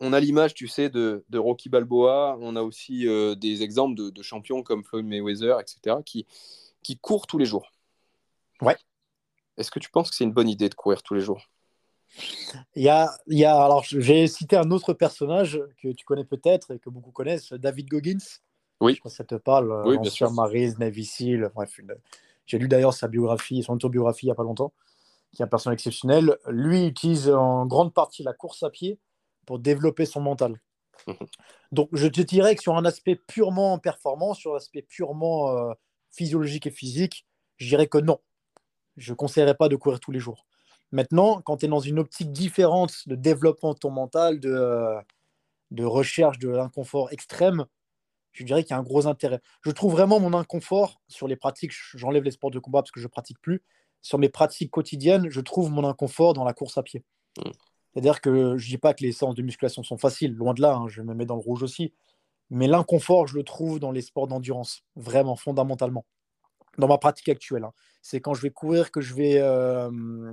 on a l'image, tu sais, de, de, Rocky Balboa. On a aussi des exemples de, de, champions comme Floyd Mayweather, etc., qui, qui courent tous les jours. Ouais. Est-ce que tu penses que c'est une bonne idée de courir tous les jours? Il y a, il y a, alors, j'ai cité un autre personnage que tu connais peut-être et que beaucoup connaissent, David Goggins. Oui. Je ça te parle. Oui, bien sûr. Marine, Navy Seal. Bref, j'ai lu d'ailleurs sa biographie, son autobiographie il n'y a pas longtemps, qui est un personnage exceptionnel. Lui utilise en grande partie la course à pied pour développer son mental. Donc, je te dirais que sur un aspect purement performant, sur l'aspect purement euh, physiologique et physique, je dirais que non. Je ne conseillerais pas de courir tous les jours. Maintenant, quand tu es dans une optique différente de développement de ton mental, de, euh, de recherche de l'inconfort extrême, je dirais qu'il y a un gros intérêt. Je trouve vraiment mon inconfort sur les pratiques, j'enlève les sports de combat parce que je ne pratique plus, sur mes pratiques quotidiennes, je trouve mon inconfort dans la course à pied. Mmh. C'est-à-dire que je ne dis pas que les séances de musculation sont faciles, loin de là, hein, je me mets dans le rouge aussi. Mais l'inconfort, je le trouve dans les sports d'endurance, vraiment, fondamentalement dans ma pratique actuelle. Hein. C'est quand je vais courir que je vais, euh,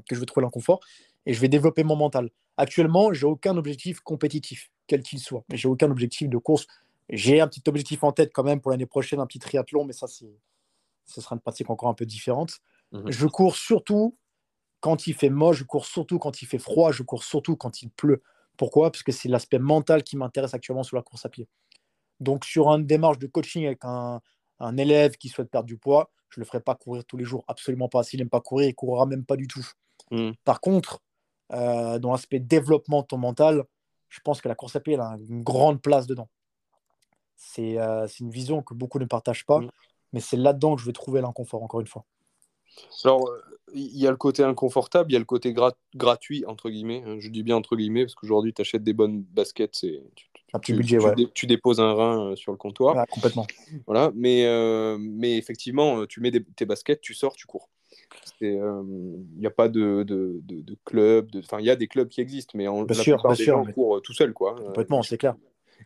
que je vais trouver l'inconfort et je vais développer mon mental. Actuellement, j'ai aucun objectif compétitif, quel qu'il soit. Mais j'ai aucun objectif de course. J'ai un petit objectif en tête quand même pour l'année prochaine, un petit triathlon, mais ça, c'est, ce sera une pratique encore un peu différente. Mmh je cours surtout quand il fait moche, je cours surtout quand il fait froid, je cours surtout quand il pleut. Pourquoi? Parce que c'est l'aspect mental qui m'intéresse actuellement sur la course à pied. Donc, sur une démarche de coaching avec un, un élève qui souhaite perdre du poids, je ne le ferai pas courir tous les jours, absolument pas. S'il n'aime pas courir, il ne courra même pas du tout. Hmm. Par contre, euh, dans l'aspect développement de ton mental, je pense que la course à pied a une grande place dedans. Euh, c'est une vision que beaucoup ne partagent pas, hmm. mais c'est là-dedans que je vais trouver l'inconfort, encore une fois. Alors, il y a le côté inconfortable, il y a le côté gratuit, entre guillemets. Hein, je dis bien entre guillemets, parce qu'aujourd'hui, tu achètes des bonnes baskets, c'est, un petit budget, tu, déposes un rein euh, sur le comptoir. complètement. Voilà, mais, euh, mais effectivement, euh, tu mets tes baskets, tu sors, tu cours. Il n'y a pas de, de, de, club, enfin, il y a des clubs qui existent, mais en, bien la sûr, plupart des gens courent tout seul. Quoi. Complètement, c'est clair.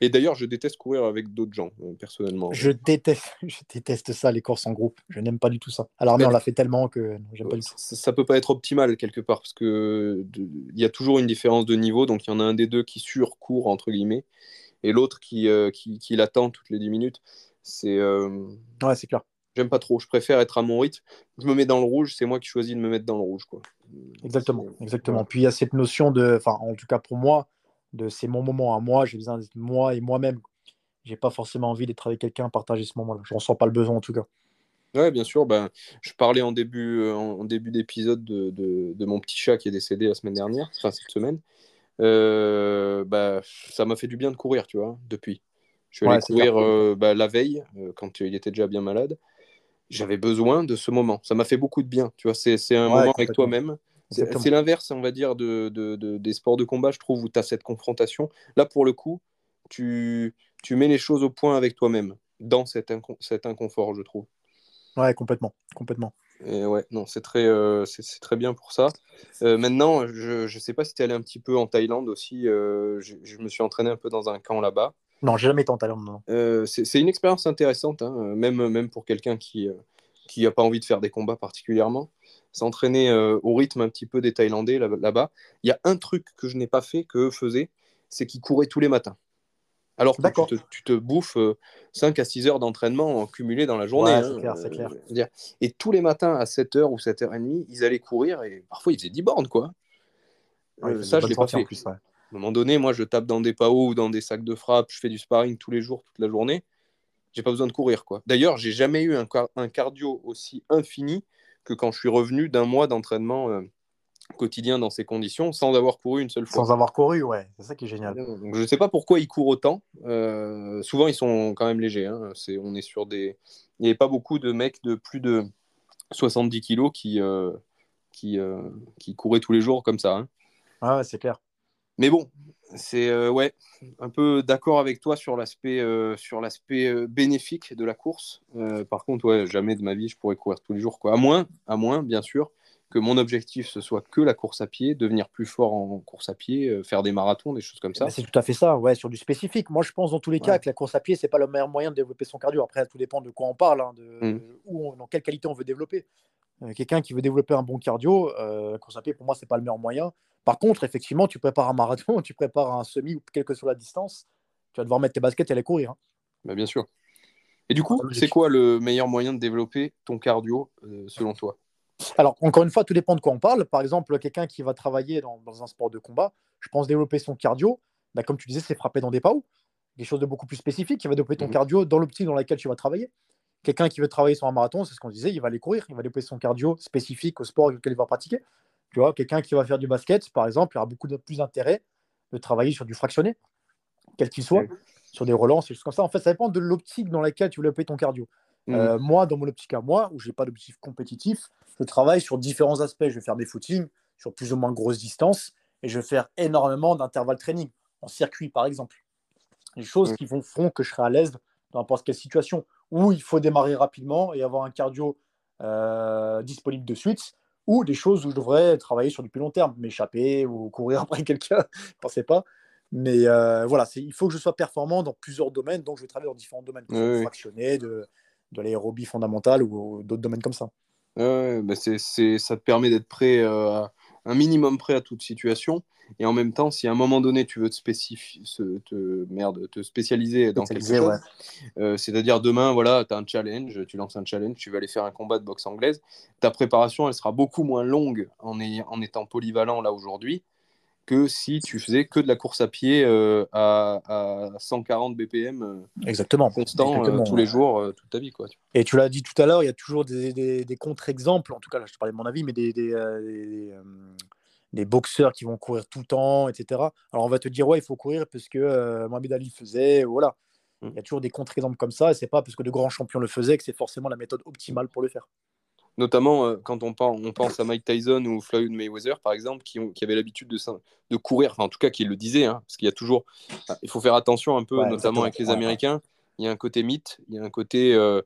Et d'ailleurs, je déteste courir avec d'autres gens, personnellement. Je déteste, je déteste ça, les courses en groupe. Je n'aime pas du tout ça. Alors, mais on l'a fait tellement que j'aime pas du tout. Ça, ça, peut pas être optimal quelque part, parce que il y a toujours une différence de niveau. Donc, il y en a un des deux qui surcourt, entre guillemets et l'autre qui, euh, qui, qui l'attend toutes les 10 minutes. C'est. Euh, ouais, c'est clair. J'aime pas trop. Je préfère être à mon rythme. Je me mets dans le rouge, c'est moi qui choisis de me mettre dans le rouge. Quoi. Exactement. exactement. Puis il y a cette notion de. Enfin, en tout cas pour moi, de c'est mon moment à moi, j'ai besoin d'être moi et moi-même. J'ai pas forcément envie d'être avec quelqu'un, partager ce moment-là. Je ressens pas le besoin en tout cas. Ouais, bien sûr. Ben, je parlais en début, euh, en début d'épisode de, de, de, mon petit chat qui est décédé la semaine dernière, enfin cette semaine. Euh, bah, ça m'a fait du bien de courir, tu vois, depuis. Je suis allé courir euh, bah, la veille, euh, quand il était déjà bien malade. J'avais besoin de ce moment. Ça m'a fait beaucoup de bien, tu vois. C'est un moment avec toi-même. C'est l'inverse, on va dire, de, de, des sports de combat, je trouve, où tu as cette confrontation. Là, pour le coup, tu, tu mets les choses au point avec toi-même, dans cet, cet inconfort, je trouve. Ouais, complètement. complètement ouais, non, c'est très, euh, c'est, très bien pour ça. Euh, maintenant, je ne sais pas si tu es allé un petit peu en Thaïlande aussi. Euh, je, me suis entraîné un peu dans un camp là-bas. Non, j'ai jamais été en Thaïlande. c'est, une expérience intéressante, hein, même, même pour quelqu'un qui qui n'a pas envie de faire des combats particulièrement. S'entraîner au rythme un petit peu des Thaïlandais là-bas. Il y a un truc que je n'ai pas fait, que faisaient, c'est qu'ils couraient tous les matins. Alors que tu te, bouffes 5 euh, à 6 heures d'entraînement en cumulé dans la journée. Hein, c'est clair, clair. Et tous les matins à 7h ou 7h30, ils allaient courir et parfois ils faisaient 10 bornes, quoi. ça, je l'ai pas fait. Plus, À un moment donné, moi, je tape dans des PAO ou dans des sacs de frappe, je fais du sparring tous les jours, toute la journée. J'ai pas besoin de courir, quoi. D'ailleurs, j'ai jamais eu un, un, cardio aussi infini que quand je suis revenu d'un mois d'entraînement quotidien dans ces conditions sans avoir couru une seule fois. Sans avoir couru, ouais, c'est ça qui est génial. je ne sais pas pourquoi ils courent autant. Euh, souvent, ils sont quand même légers. Hein. On est sur des. Il n'y avait pas beaucoup de mecs de plus de 70 kilos qui, euh, qui, euh, qui couraient tous les jours comme ça. Hein. Ah, ouais, c'est clair. Mais bon, c'est ouais, un peu d'accord avec toi sur l'aspect sur l'aspect bénéfique de la course. par contre, ouais, jamais de ma vie je pourrais courir tous les jours, quoi. À moins, à moins, bien sûr, que mon objectif ce soit que la course à pied, devenir plus fort en course à pied, euh, faire des marathons, des choses comme ça. C'est tout à fait ça, ouais, sur du spécifique. Moi, je pense dans tous les cas que la course à pied, c'est pas le meilleur moyen de développer son cardio. Après, tout dépend de quoi on parle, hein, de, mm. où dans quelle qualité on veut développer. Euh, quelqu'un qui veut développer un bon cardio, euh, la course à pied, pour moi, c'est pas le meilleur moyen. Par contre, effectivement, tu prépares un marathon, tu prépares un semi ou quelle que soit la distance, tu vas devoir mettre tes baskets et aller courir. Hein. Bah, bien sûr. Et du coup, c'est quoi le meilleur moyen de développer ton cardio selon toi? Alors, encore une fois, tout dépend de quoi on parle. Par exemple, quelqu'un qui va travailler dans, un sport de combat, je pense développer son cardio, bah, comme tu disais, c'est frapper dans des PAO. Quelque chose de beaucoup plus spécifique qui va développer ton mhm. cardio dans l'optique dans laquelle tu vas travailler. Quelqu'un qui veut travailler sur un marathon, c'est ce qu'on disait, il va aller courir, il va développer son cardio spécifique au sport auquel il va pratiquer. Tu vois, quelqu'un qui va faire du basket, par exemple, il aura beaucoup de, plus d'intérêt de travailler sur du fractionné, quel qu'il soit, sur des relances, et choses comme ça. En fait, ça dépend de l'optique dans laquelle tu veux développer ton cardio. Mhm. Euh, moi, dans mon optique à moi, où je n'ai pas d'objectif compétitif, je travaille sur différents aspects. Je vais faire des footings sur plus ou moins grosses distances et je vais faire énormément d'intervalles training en circuit, par exemple. Les choses qui vont, feront que je serai à l'aise dans n'importe quelle situation où il faut démarrer rapidement et avoir un cardio euh, disponible de suite, ou des choses où je devrais travailler sur du plus long terme, m'échapper ou courir après quelqu'un, ne pensez pas. Mais euh, voilà, il faut que je sois performant dans plusieurs domaines, donc je vais travailler dans différents domaines, de fractionner, de, de l'aérobie fondamentale ou d'autres domaines comme ça. Bah c'est, ça te permet d'être prêt, euh, un minimum prêt à toute situation. Et en même temps, si à un moment donné, tu veux te, te, merde, te spécialiser dans quelque chose, euh, c'est-à-dire demain, voilà, tu as un challenge, tu lances un challenge, tu vas aller faire un combat de boxe anglaise, ta préparation, elle sera beaucoup moins longue en, en étant polyvalent là aujourd'hui que si tu faisais que de la course à pied euh, à, à, 140 BPM euh, Exactement. constant euh, tous les jours, toute ta vie. Quoi. Et tu l'as dit tout à l'heure, il y a toujours des, des, des contre-exemples, en tout cas là je te parlais de mon avis, mais des, des, des, boxeurs qui vont courir tout le temps, etc. Alors on va te dire, ouais, il faut courir parce que Mohamed Ali faisait, voilà. Mm. Il y a toujours des contre-exemples comme ça, et c'est pas parce que de grands champions le faisaient que c'est forcément la méthode optimale pour le faire notamment euh, quand on, on, pense à Mike Tyson ou Floyd Mayweather, par exemple, qui, ont, qui avaient l'habitude de, de, courir, enfin en tout cas qui le disaient, hein, parce qu'il y a toujours, il faut faire attention un peu, notamment avec les Américains, il y a un côté mythe, il y a un côté, euh,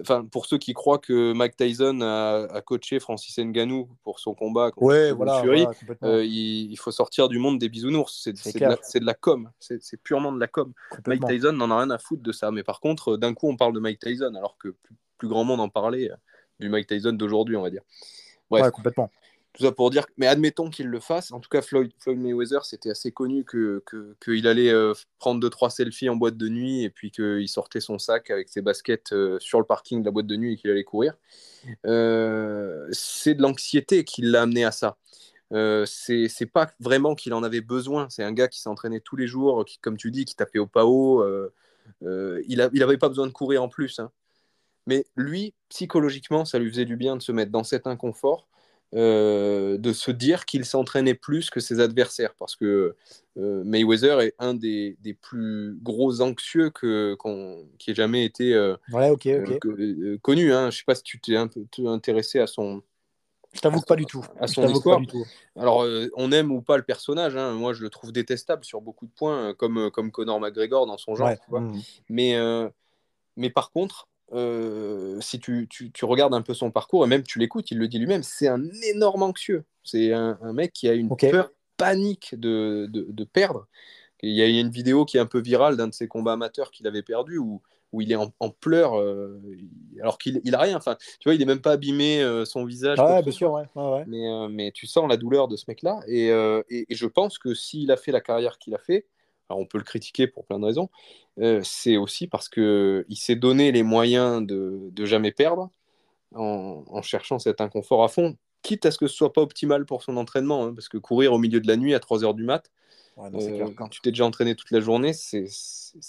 enfin pour ceux qui croient que Mike Tyson a, coaché Francis Ngannou pour son combat contre voilà, Fury, euh, il, faut sortir du monde des bisounours, c'est de, de, la com, c'est purement de la com. Mike Tyson n'en a rien à foutre de ça, mais par contre, d'un coup on parle de Mike Tyson alors que plus, plus grand monde en parlait du Mike Tyson d'aujourd'hui, on va dire. Bref, complètement. Tout ça pour dire, mais admettons qu'il le fasse. En tout cas, Floyd, Mayweather, c'était assez connu qu'il que, allait euh, prendre deux trois selfies en boîte de nuit et puis qu'il sortait son sac avec ses baskets euh, sur le parking de la boîte de nuit et qu'il allait courir. Euh, c'est de l'anxiété qui l'a amené à ça. c'est pas vraiment qu'il en avait besoin. C'est un gars qui s'entraînait tous les jours, qui, comme tu dis, qui tapait au PAO. il n'avait pas besoin de courir en plus. Hein. Mais lui, psychologiquement, ça lui faisait du bien de se mettre dans cet inconfort, euh, de se dire qu'il s'entraînait plus que ses adversaires, parce que euh, Mayweather est un des, des, plus gros anxieux que, qui ait jamais été euh, connu. Hein. Je ne sais pas si tu t'es un peu intéressé à son... Je t'avoue pas du tout. À son histoire. Alors, on aime ou pas le personnage. Hein. Moi, je le trouve détestable sur beaucoup de points, comme, comme Conor McGregor dans son genre. Mmh. Mais, mais par contre, euh, si tu, tu, tu, regardes un peu son parcours, et même tu l'écoutes, il le dit lui-même, c'est un énorme anxieux. C'est un, mec qui a une peur panique de, de, de perdre. il y a une vidéo qui est un peu virale d'un de ses combats amateurs qu'il avait perdu où, où il est en, pleurs euh, alors qu'il il a rien. Enfin, tu vois, il n'est même pas abîmé euh, son visage. Ah bien sûr, ouais. Mais, mais, tu sens la douleur de ce mec-là. Et, et, et, je pense que s'il a fait la carrière qu'il a fait, alors on peut le critiquer pour plein de raisons, euh, c'est aussi parce qu'il s'est donné les moyens de, de jamais perdre en, cherchant cet inconfort à fond. quitte à ce que ce soit pas optimal pour son entraînement, hein, parce que courir au milieu de la nuit à 3 heures du mat, euh, quand tu t'es déjà entraîné toute la journée, c'est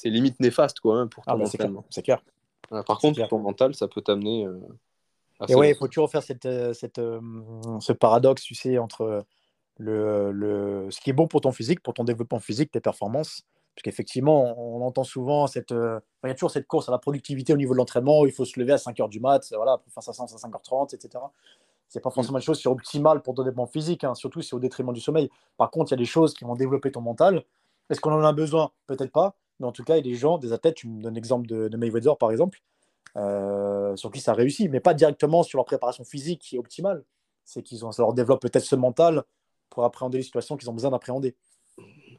limite néfaste quoi, hein, pour ah, ton bah, entraînement. C'est clair. par contre, pour ton mental, ça peut t'amener. Euh, et ouais, il faut toujours faire cette, euh, cette, ce paradoxe, tu sais, entre le, le, ce qui est bon pour ton physique, pour ton développement physique, tes performances. Parce qu'effectivement, on entend souvent cette. il y a toujours cette course à la productivité au niveau de l'entraînement, il faut se lever à 5 h du mat, voilà, pour faire ça à 5h30, etc c'est pas forcément une chose qui est optimale pour ton développement physique, hein, surtout si c'est au détriment du sommeil. Par contre, il y a des choses qui vont développer ton mental. Est-ce qu'on en a besoin? Peut-être pas. Mais en tout cas, il y a des gens, des athlètes, tu me donnes l'exemple de, de, Mayweather par exemple, euh, sur qui ça réussit, mais pas directement sur leur préparation physique qui est optimale. C'est qu'ils ont, ça leur développe peut-être ce mental pour appréhender les situations qu'ils ont besoin d'appréhender.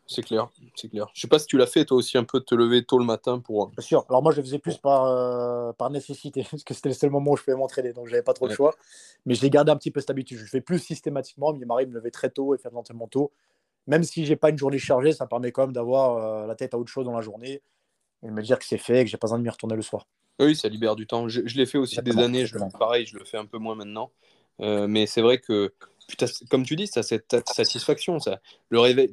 C'est clair, c'est clair. Je sais pas si tu l'as fait toi aussi un peu de te lever tôt le matin pour. Euh, Bien sûr. Alors moi je le faisais plus par, euh, par nécessité parce que c'était le seul moment où je pouvais m'entraîner donc j'avais pas trop le choix. Mais j'ai gardé un petit peu cette habitude. Je le fais plus systématiquement. Mais il m'arrive de me lever très tôt et faire de l'entraînement tôt. Même si j'ai pas une journée chargée, ça permet quand même d'avoir euh, la tête à autre chose dans la journée et de me dire que c'est fait et que j'ai pas besoin de m'y retourner le soir. Oui, ça libère du temps. Je, l'ai fait aussi des années. Je, pareil, je le fais un peu moins maintenant. mais c'est vrai que comme tu dis, ça cette satisfaction. Ça. Le réveil,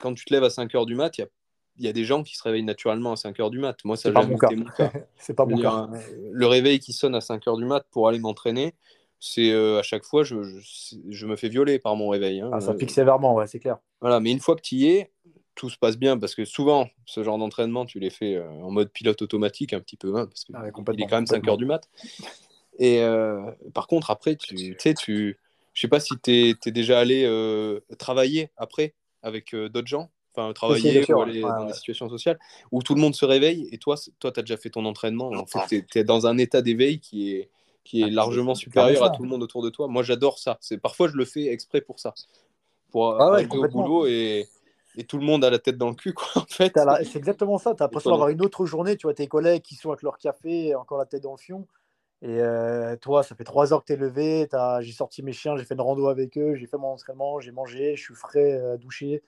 quand tu te lèves à 5 h du mat, il y a, des gens qui se réveillent naturellement à 5 h du mat. Moi, ça n'a jamais été mon cas. c'est pas mon cas. Le réveil qui sonne à 5 h du mat pour aller m'entraîner, c'est euh, à chaque fois, je, je, me fais violer par mon réveil. Hein. Ah, ça pique sévèrement, ouais, c'est clair. Voilà, mais une fois que tu y es, tout se passe bien parce que souvent, ce genre d'entraînement, tu les fais euh, en mode pilote automatique un petit peu, hein, parce qu'il ah est quand même 5 h du mat. Et euh, par contre, après, tu sais, tu je sais pas si tu es, déjà allé euh, travailler après avec euh, d'autres gens, enfin travailler aller dans des situations sociales, où tout le monde se réveille et toi, toi tu as déjà fait ton entraînement. En fait, tu es, dans un état d'éveil qui est, qui est ah, largement supérieur à tout le monde autour de toi. Moi, j'adore ça. C'est Parfois, je le fais exprès pour ça. Pour ah aller au boulot et, et, tout le monde a la tête dans le cul, quoi, en fait. C'est exactement ça. Tu as l'impression d'avoir une autre journée. Tu vois tes collègues qui sont avec leur café, encore la tête dans le fion. Et euh, toi, ça fait trois heures que tu es levé, j'ai sorti mes chiens, j'ai fait une rando avec eux, j'ai fait mon entraînement, j'ai mangé, je suis frais, euh, douché.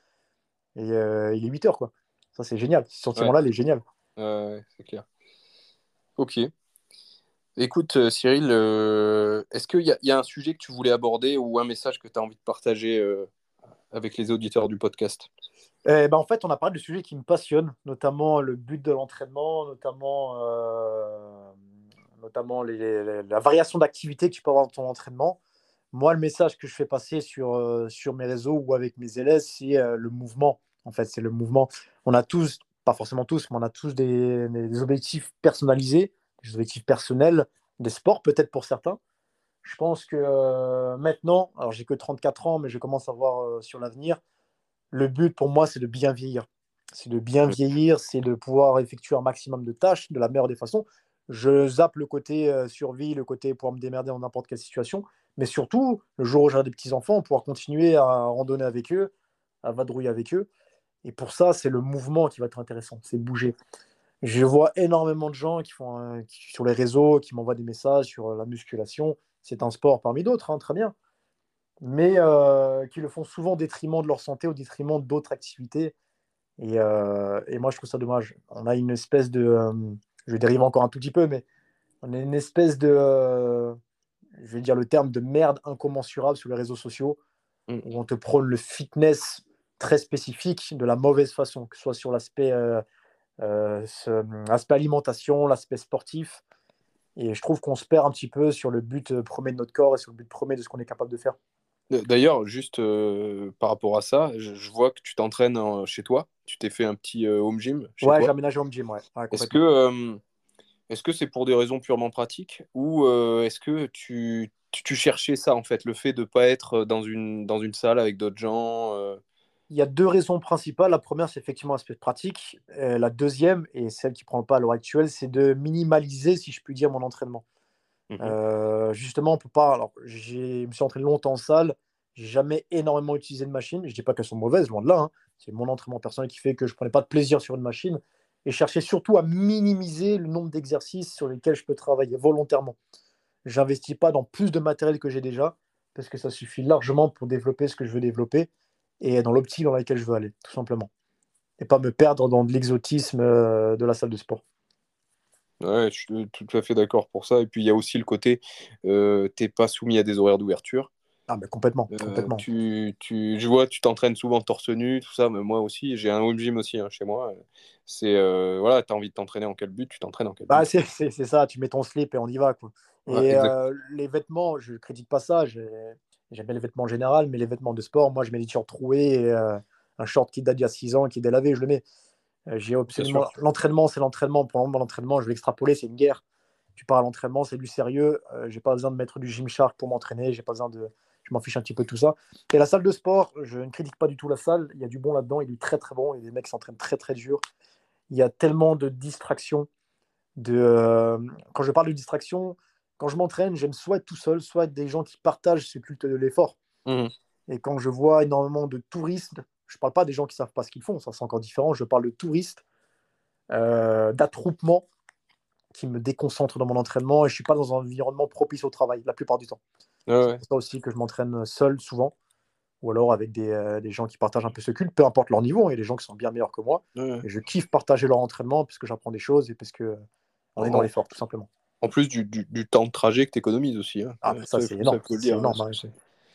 Et euh, il est 8 heures, quoi. Ça, c'est génial. Ce sentiment-là, il est génial. c'est clair. Ok. Écoute, Cyril, est-ce qu'il y, y, a un sujet que tu voulais aborder ou un message que tu as envie de partager avec les auditeurs du podcast? Eh ben, en fait, on a parlé de sujets qui me passionnent, notamment le but de l'entraînement, notamment notamment la variation d'activité que tu peux avoir dans ton entraînement. Moi, le message que je fais passer sur, euh, sur mes réseaux ou avec mes élèves, c'est euh, le mouvement. En fait, c'est le mouvement. On a tous, pas forcément tous, mais on a tous des, objectifs personnalisés, des objectifs personnels, des sports peut-être pour certains. Je pense que euh, maintenant, alors j'ai que 34 ans, mais je commence à voir sur l'avenir, le but pour moi, c'est de bien vieillir. C'est de bien vieillir, c'est de pouvoir effectuer un maximum de tâches de la meilleure des façons. Je zappe le côté euh, survie, le côté pouvoir me démerder dans n'importe quelle situation. Mais surtout, le jour où j'aurai des petits-enfants, pouvoir continuer à randonner avec eux, à vadrouiller avec eux. Et pour ça, c'est le mouvement qui va être intéressant, c'est bouger. Je vois énormément de gens qui font sur les réseaux, qui m'envoient des messages sur euh, la musculation. C'est un sport parmi d'autres, hein, très bien. Mais euh, qui le font souvent au détriment de leur santé, au détriment d'autres activités. Et, et, moi, je trouve ça dommage. On a une espèce de je dérive encore un tout petit peu, mais on est une espèce de, euh, je vais dire le terme de merde incommensurable sur les réseaux sociaux, mm. où on te prône le fitness très spécifique de la mauvaise façon, que ce soit sur l'aspect euh, euh, alimentation, l'aspect sportif. Et je trouve qu'on se perd un petit peu sur le but premier de notre corps et sur le but premier de ce qu'on est capable de faire. D'ailleurs, juste par rapport à ça, je, vois que tu t'entraînes chez toi. Tu t'es fait un petit home gym. Chez ouais, j'ai aménagé home gym. Ouais. est-ce que est-ce que c'est pour des raisons purement pratiques ou est-ce que tu, tu, cherchais ça en fait, le fait de ne pas être dans une, dans une salle avec d'autres gens Il y a deux raisons principales. La première, c'est effectivement l'aspect pratique. la deuxième, et celle qui prend le pas à l'heure actuelle, c'est de minimaliser, si je puis dire, mon entraînement. Mmh euh, justement, on peut pas. Alors, je me suis entraîné longtemps en salle. J'ai jamais énormément utilisé de machine. Je dis pas qu'elles sont mauvaises, loin de là. Hein. C'est mon entraînement personnel qui fait que je prenais pas de plaisir sur une machine et cherchais surtout à minimiser le nombre d'exercices sur lesquels je peux travailler volontairement. J'investis pas dans plus de matériel que j'ai déjà parce que ça suffit largement pour développer ce que je veux développer et dans l'optique dans laquelle je veux aller, tout simplement. Et pas me perdre dans de l'exotisme euh, de la salle de sport. Ouais, je suis tout à fait d'accord pour ça. Et puis il y a aussi le côté, euh, t'es pas soumis à des horaires d'ouverture. Ah, mais complètement. complètement. Tu, tu, je vois, tu t'entraînes souvent torse nu, tout ça, mais moi aussi, j'ai un home gym aussi hein, chez moi. C'est, voilà, tu as envie de t'entraîner en quel but, tu t'entraînes en quel bah, but. c'est, ça, tu mets ton slip et on y va. Quoi. Et les vêtements, je ne critique pas ça, j'aime bien les vêtements en général, mais les vêtements de sport, moi, je mets des t-shirts troués et un short qui date d'il y a 6 ans, qui est délavé, je le mets. Euh, j'ai absolument l'entraînement, c'est l'entraînement. Pour le moment, l'entraînement, je vais l'extrapoler, c'est une guerre. Tu pars à l'entraînement, c'est du sérieux. Euh, j'ai pas besoin de mettre du Gymshark pour m'entraîner. J'ai pas besoin de, je m'en fiche un petit peu de tout ça. Et la salle de sport, je ne critique pas du tout la salle. Il y a du bon là-dedans. Il est très très bon. Et les mecs s'entraînent très très dur. Il y a tellement de distractions. De, euh, quand je parle de distraction, quand je m'entraîne, j'aime soit être tout seul, soit être des gens qui partagent ce culte de l'effort. Mmh. Et quand je vois énormément de touristes je ne parle pas des gens qui ne savent pas ce qu'ils font, ça c'est encore différent. Je parle de touristes, euh, d'attroupement qui me déconcentrent dans mon entraînement et je ne suis pas dans un environnement propice au travail la plupart du temps. C'est ça aussi que je m'entraîne seul souvent ou alors avec des, euh, des, gens qui partagent un peu ce culte, peu importe leur niveau. Il y a des gens qui sont bien meilleurs que moi. Et je kiffe partager leur entraînement parce que j'apprends des choses et parce que on est dans l'effort, tout simplement. En plus du, du, temps de trajet que tu économises aussi. Hein. Ah, ça, c'est énorme. C'est énorme hein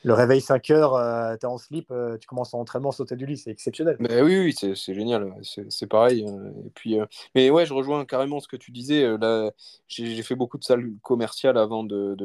le réveil 5 heures, euh, tu es en slip, euh, tu commences en entraînement, sauter du lit, c'est exceptionnel. Mais oui, c'est génial, c'est pareil. Euh, et puis, mais ouais, je rejoins carrément ce que tu disais. là, j'ai fait beaucoup de salles commerciales avant de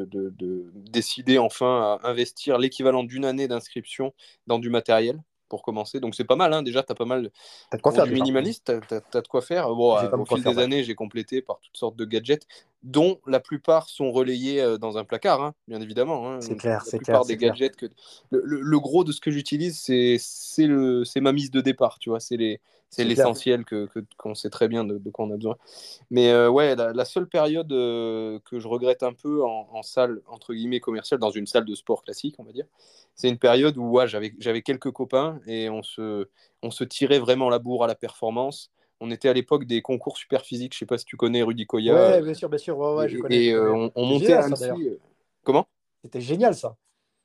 décider enfin à investir l'équivalent d'une année d'inscription dans du matériel pour commencer. Donc c'est pas mal, hein. déjà, tu as pas mal as de quoi faire, minimaliste, tu as, de quoi faire. Bon, au fil des années, j'ai complété par toutes sortes de gadgets, dont la plupart sont relayés euh, dans un placard, hein, bien évidemment. Hein. C'est clair, c'est clair. des gadgets que... Le, le, gros de ce que j'utilise, c'est ma mise de départ, tu vois, c'est les c'est l'essentiel que qu'on sait très bien de, quoi on a besoin. Mais euh, ouais, la, seule période euh, que je regrette un peu en, salle entre guillemets commerciale, dans une salle de sport classique, on va dire, c'est une période où ouais, j'avais j'avais quelques copains et on se on se tirait vraiment la bourre à la performance. On était à l'époque des concours super physiques. Je sais pas si tu connais Rudy Koya. Ouais, bien sûr, bien sûr. Ouais, je connais. Et euh, on, montait à Comment? C'était génial ça.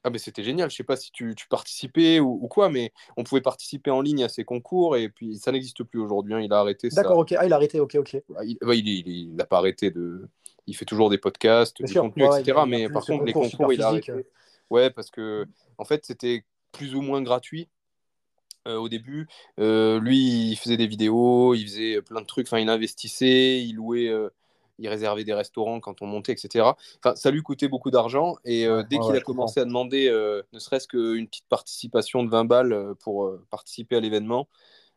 Ah ben c'était génial, je sais pas si tu, participais ou, quoi, mais on pouvait participer en ligne à ces concours et puis ça n'existe plus aujourd'hui, hein, il a arrêté ça. D'accord, ok, ah il a arrêté, ok, ok. il n'a pas arrêté de... Il fait toujours des podcasts, des contenus, etc. mais par contre les concours, il a arrêté. Ouais, parce que en fait c'était plus ou moins gratuit. Euh, au début, euh, lui, il faisait des vidéos, il faisait plein de trucs, enfin, il investissait, il louait, euh, il réservait des restaurants quand on montait, etc. Enfin, ça lui coûtait beaucoup d'argent. Et dès qu'il a commencé à demander ne serait-ce qu'une petite participation de 20 balles pour participer à l'événement,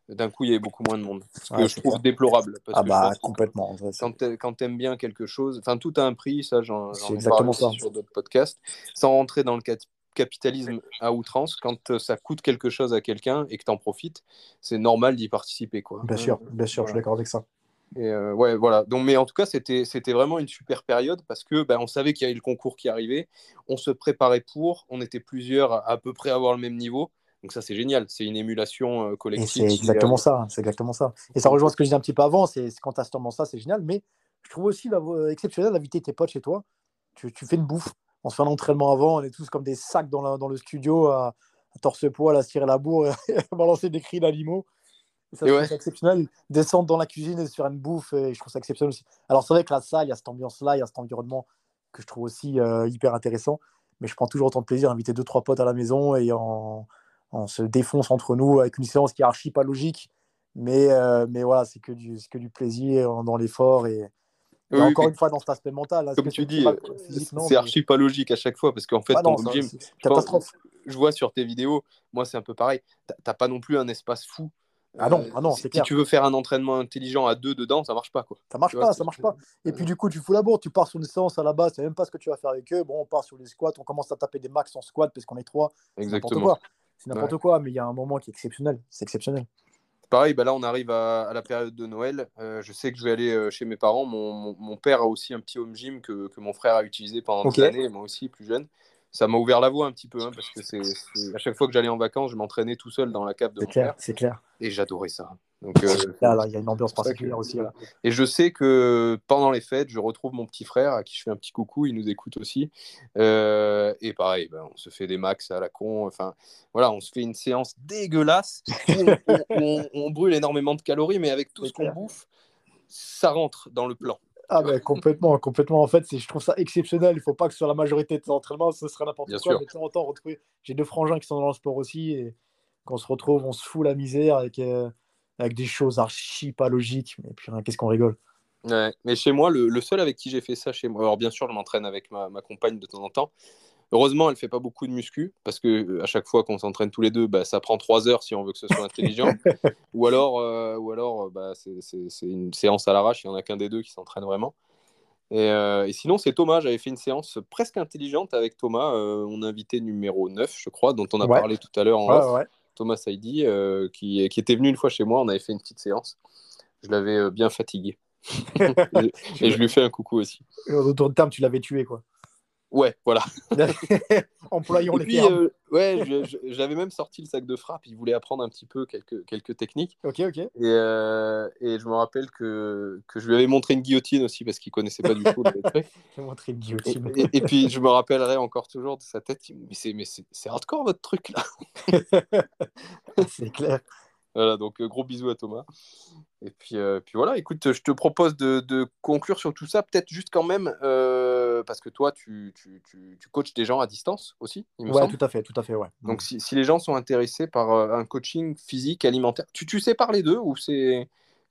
d'un coup, il y avait beaucoup moins de monde. Ce que je trouve déplorable. ah bah, complètement. Quand tu aimes bien quelque chose, enfin, tout a un prix, ça, j'en ai parlé sur d'autres podcasts. Sans rentrer dans le capitalisme à outrance, quand ça coûte quelque chose à quelqu'un et que tu en profites, c'est normal d'y participer. Quoi. Bien sûr, bien sûr, je suis d'accord avec ça. Et euh, ouais, voilà. Donc, mais en tout cas, c'était, c'était vraiment une super période parce que ben, on savait qu'il y avait le concours qui arrivait, on se préparait pour, on était plusieurs à, à peu près avoir le même niveau. Donc ça, c'est génial. C'est une émulation euh, collective. C'est exactement ça. C'est exactement ça. Et ça rejoint ce que je disais un petit peu avant. C'est quand tu as sûrement ça, c'est génial. Mais je trouve aussi exceptionnel d'inviter tes potes chez toi. Tu, tu, fais une bouffe. On se fait un entraînement avant. On est tous comme des sacs dans, dans le studio à, torse poil, à se tirer la bourre, à balancer des cris d'animaux c'est exceptionnel. Descendre dans la cuisine et se faire une bouffe, et je trouve ça exceptionnel aussi. Alors, c'est vrai que là, ça, il y a cette ambiance-là, il y a cet environnement que je trouve aussi euh, hyper intéressant. Mais je prends toujours autant de plaisir à inviter deux, trois potes à la maison et on, se défonce entre nous avec une séance qui est archi pas logique. Mais, euh, mais voilà, c'est que, du, que du plaisir dans l'effort et, encore une fois dans cet aspect mental. Comme tu dis, c'est archi pas logique à chaque fois parce qu'en fait, bah ton gym, je vois sur tes vidéos, moi c'est un peu pareil. T'as pas non plus un espace fou ah non, ah non si, tu veux faire un entraînement intelligent à deux dedans, ça marche pas. Quoi. Ça marche pas, ça marche pas. Et puis du coup, tu fous la bourre, tu pars sur une séance à la base, sais même pas ce que tu vas faire avec eux. Bon, on part sur les squats, on commence à taper des max en squat parce qu'on est trois. Exactement. C'est n'importe quoi, mais il y a un moment qui est exceptionnel. C'est exceptionnel. Pareil, bah là on arrive à, la période de Noël. Euh, je sais que je vais aller euh, chez mes parents. Mon, mon, père a aussi un petit home gym que, que mon frère a utilisé pendant des années, moi aussi plus jeune ça m'a ouvert la voie un petit peu, hein, parce que c'est à chaque fois que j'allais en vacances, je m'entraînais tout seul dans la cave de mon clair, C'est clair. Et j'adorais ça. Donc, euh, il y a une ambiance particulière aussi. Et je sais que pendant les fêtes, je retrouve mon petit frère à qui je fais un petit coucou, il nous écoute aussi. Euh, et pareil, ben, on se fait des max à la con. Enfin, voilà, on se fait une séance dégueulasse où on, brûle énormément de calories, mais avec tout ce qu'on bouffe, ça rentre dans le plan. Ah, mais complètement, complètement. En fait, je trouve ça exceptionnel. Il ne faut pas que sur la majorité de tes entraînements, ce serait n'importe quoi. Sûr. Mais de temps en temps, retrouver. J'ai deux frangins qui sont dans le sport aussi. Et quand on se retrouve, on se fout la misère avec, euh, avec des choses archi pas logiques. Mais puis, qu'est-ce qu'on rigole. Ouais, mais chez moi, le, seul avec qui j'ai fait ça chez moi, alors bien sûr, je m'entraîne avec ma, ma, compagne de temps en temps, Heureusement, elle fait pas beaucoup de muscu parce que euh, à chaque fois qu'on s'entraîne tous les deux, bah, ça prend trois heures si on veut que ce soit intelligent. ou alors, euh, ou alors, euh, bah, c'est une séance à l'arrache. Il y en a qu'un des deux qui s'entraîne vraiment. Et, sinon, c'est Thomas. J'avais fait une séance presque intelligente avec Thomas, mon invité numéro 9, je crois, dont on a parlé tout à l'heure en Thomas Saidi, qui, qui, était venu une fois chez moi. On avait fait une petite séance. Je l'avais bien fatigué. et, je lui fais un coucou aussi. Autour de terme, tu l'avais tué, quoi. Ouais, voilà. Employons les puis, euh, ouais, j'avais même sorti le sac de frappe. Il voulait apprendre un petit peu quelques, quelques techniques. Ok, ok. Et, euh, et je me rappelle que, que, je lui avais montré une guillotine aussi parce qu'il connaissait pas du tout le truc. montré une guillotine. Et, puis je me rappellerai encore toujours de sa tête. Mais c'est hardcore votre truc là. c'est clair. Voilà, donc euh, gros bisous à Thomas. Et puis, euh, puis voilà, écoute, je te propose de, conclure sur tout ça, peut-être juste quand même, euh, parce que toi, tu, tu, tu, coaches des gens à distance aussi, il me ouais, tout à fait, tout à fait, ouais. Donc si, si les gens sont intéressés par un coaching physique, alimentaire, tu, tu sais parler d'eux ou c'est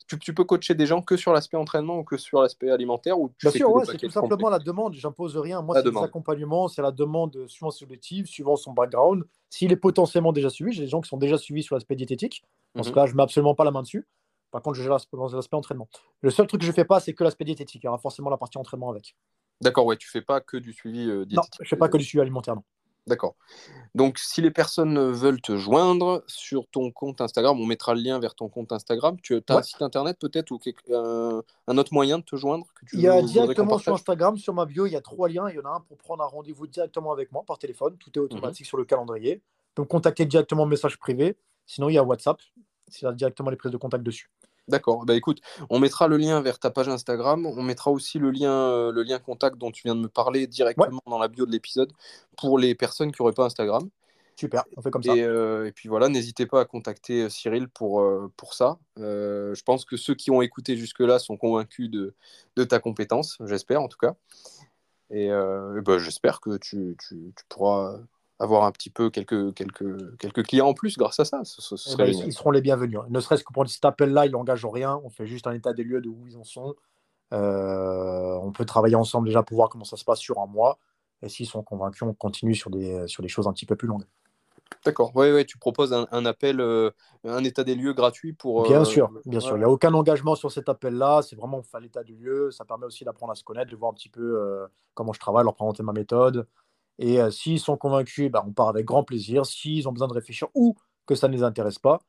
tu, peux coacher des gens que sur l'aspect entraînement ou que sur l'aspect alimentaire ou Bien sûr, ouais, c'est tout simplement la demande. J'impose rien. Moi, c'est l'accompagnement, c'est la demande suivant ses objectifs, suivant son background. S'il est potentiellement déjà suivi, j'ai des gens qui sont déjà suivis sur l'aspect diététique. Dans ce mhm. cas, je ne mets absolument pas la main dessus. Par contre, je gère l'aspect entraînement. Le seul truc que je ne fais pas, c'est que l'aspect diététique. Il y aura forcément la partie entraînement avec. D'accord, ouais, tu fais pas que du suivi diététique. Euh, non, je fais pas que du suivi alimentaire. Non. D'accord. Donc, si les personnes veulent te joindre sur ton compte Instagram, on mettra le lien vers ton compte Instagram. Tu as un site internet peut-être ou un, autre moyen de te joindre Il y a directement sur Instagram, sur ma bio, il y a trois liens. Il y en a un pour prendre un rendez-vous directement avec moi par téléphone. Tout est mhm. automatique sur le calendrier. Donc, contacter directement message privé. Sinon, il y a WhatsApp. Il y a directement les prises de contact dessus. D'accord. Bah écoute, on mettra le lien vers ta page Instagram. On mettra aussi le lien, euh, le lien contact dont tu viens de me parler directement dans la bio de l'épisode pour les personnes qui n'auraient pas Instagram. Super, on fait comme ça. Et, euh, puis voilà, n'hésitez pas à contacter euh, Cyril pour, pour ça. je pense que ceux qui ont écouté jusque-là sont convaincus de, de ta compétence, j'espère en tout cas. Et, bah, j'espère que tu, tu, tu, pourras avoir un petit peu quelques, quelques, quelques clients en plus grâce à ça. Eh ben, ils seront les bienvenus. Hein. Ne serait-ce que pour cet appel-là, ils n'engagent rien. On fait juste un état des lieux de où ils en sont. Euh, on peut travailler ensemble déjà pour voir comment ça se passe sur un mois. Et s'ils sont convaincus, on continue sur des, sur des choses un petit peu plus longues. D'accord. Oui, ouais, tu proposes un, appel, euh, un état des lieux gratuit pour. Bien euh, sûr, bien sûr. Il n'y a aucun engagement sur cet appel-là. C'est vraiment on fait l'état du lieu. Ça permet aussi d'apprendre à se connaître, de voir un petit peu comment je travaille, leur présenter ma méthode, et euh, s'ils sont convaincus, bah, on part avec grand plaisir. S'ils ont besoin de réfléchir ou que ça ne les intéresse pas,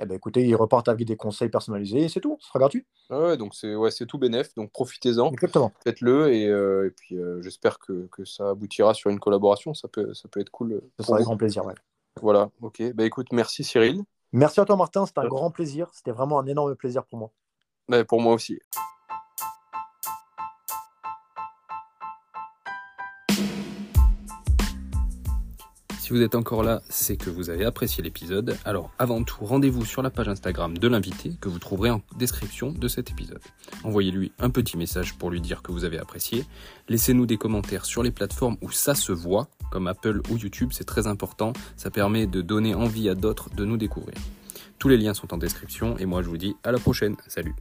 eh ben, écoutez, ils repartent avec des conseils personnalisés et c'est tout, ce sera gratuit. ouais, donc c'est ouais, tout bénef, donc profitez-en. Exactement. Faites-le et, euh, et, puis euh, j'espère que, que, ça aboutira sur une collaboration, ça peut, ça peut être cool. Ça sera avec grand plaisir, ouais. Voilà, ok. Bah écoute, merci Cyril. Merci à toi Martin, c'était un grand plaisir, c'était vraiment un énorme plaisir pour moi. Bah, pour moi aussi. Si vous êtes encore là, c'est que vous avez apprécié l'épisode. Alors avant tout, rendez-vous sur la page Instagram de l'invité que vous trouverez en description de cet épisode. Envoyez-lui un petit message pour lui dire que vous avez apprécié. Laissez-nous des commentaires sur les plateformes où ça se voit, comme Apple ou YouTube, c'est très important. Ça permet de donner envie à d'autres de nous découvrir. Tous les liens sont en description et moi je vous dis à la prochaine. Salut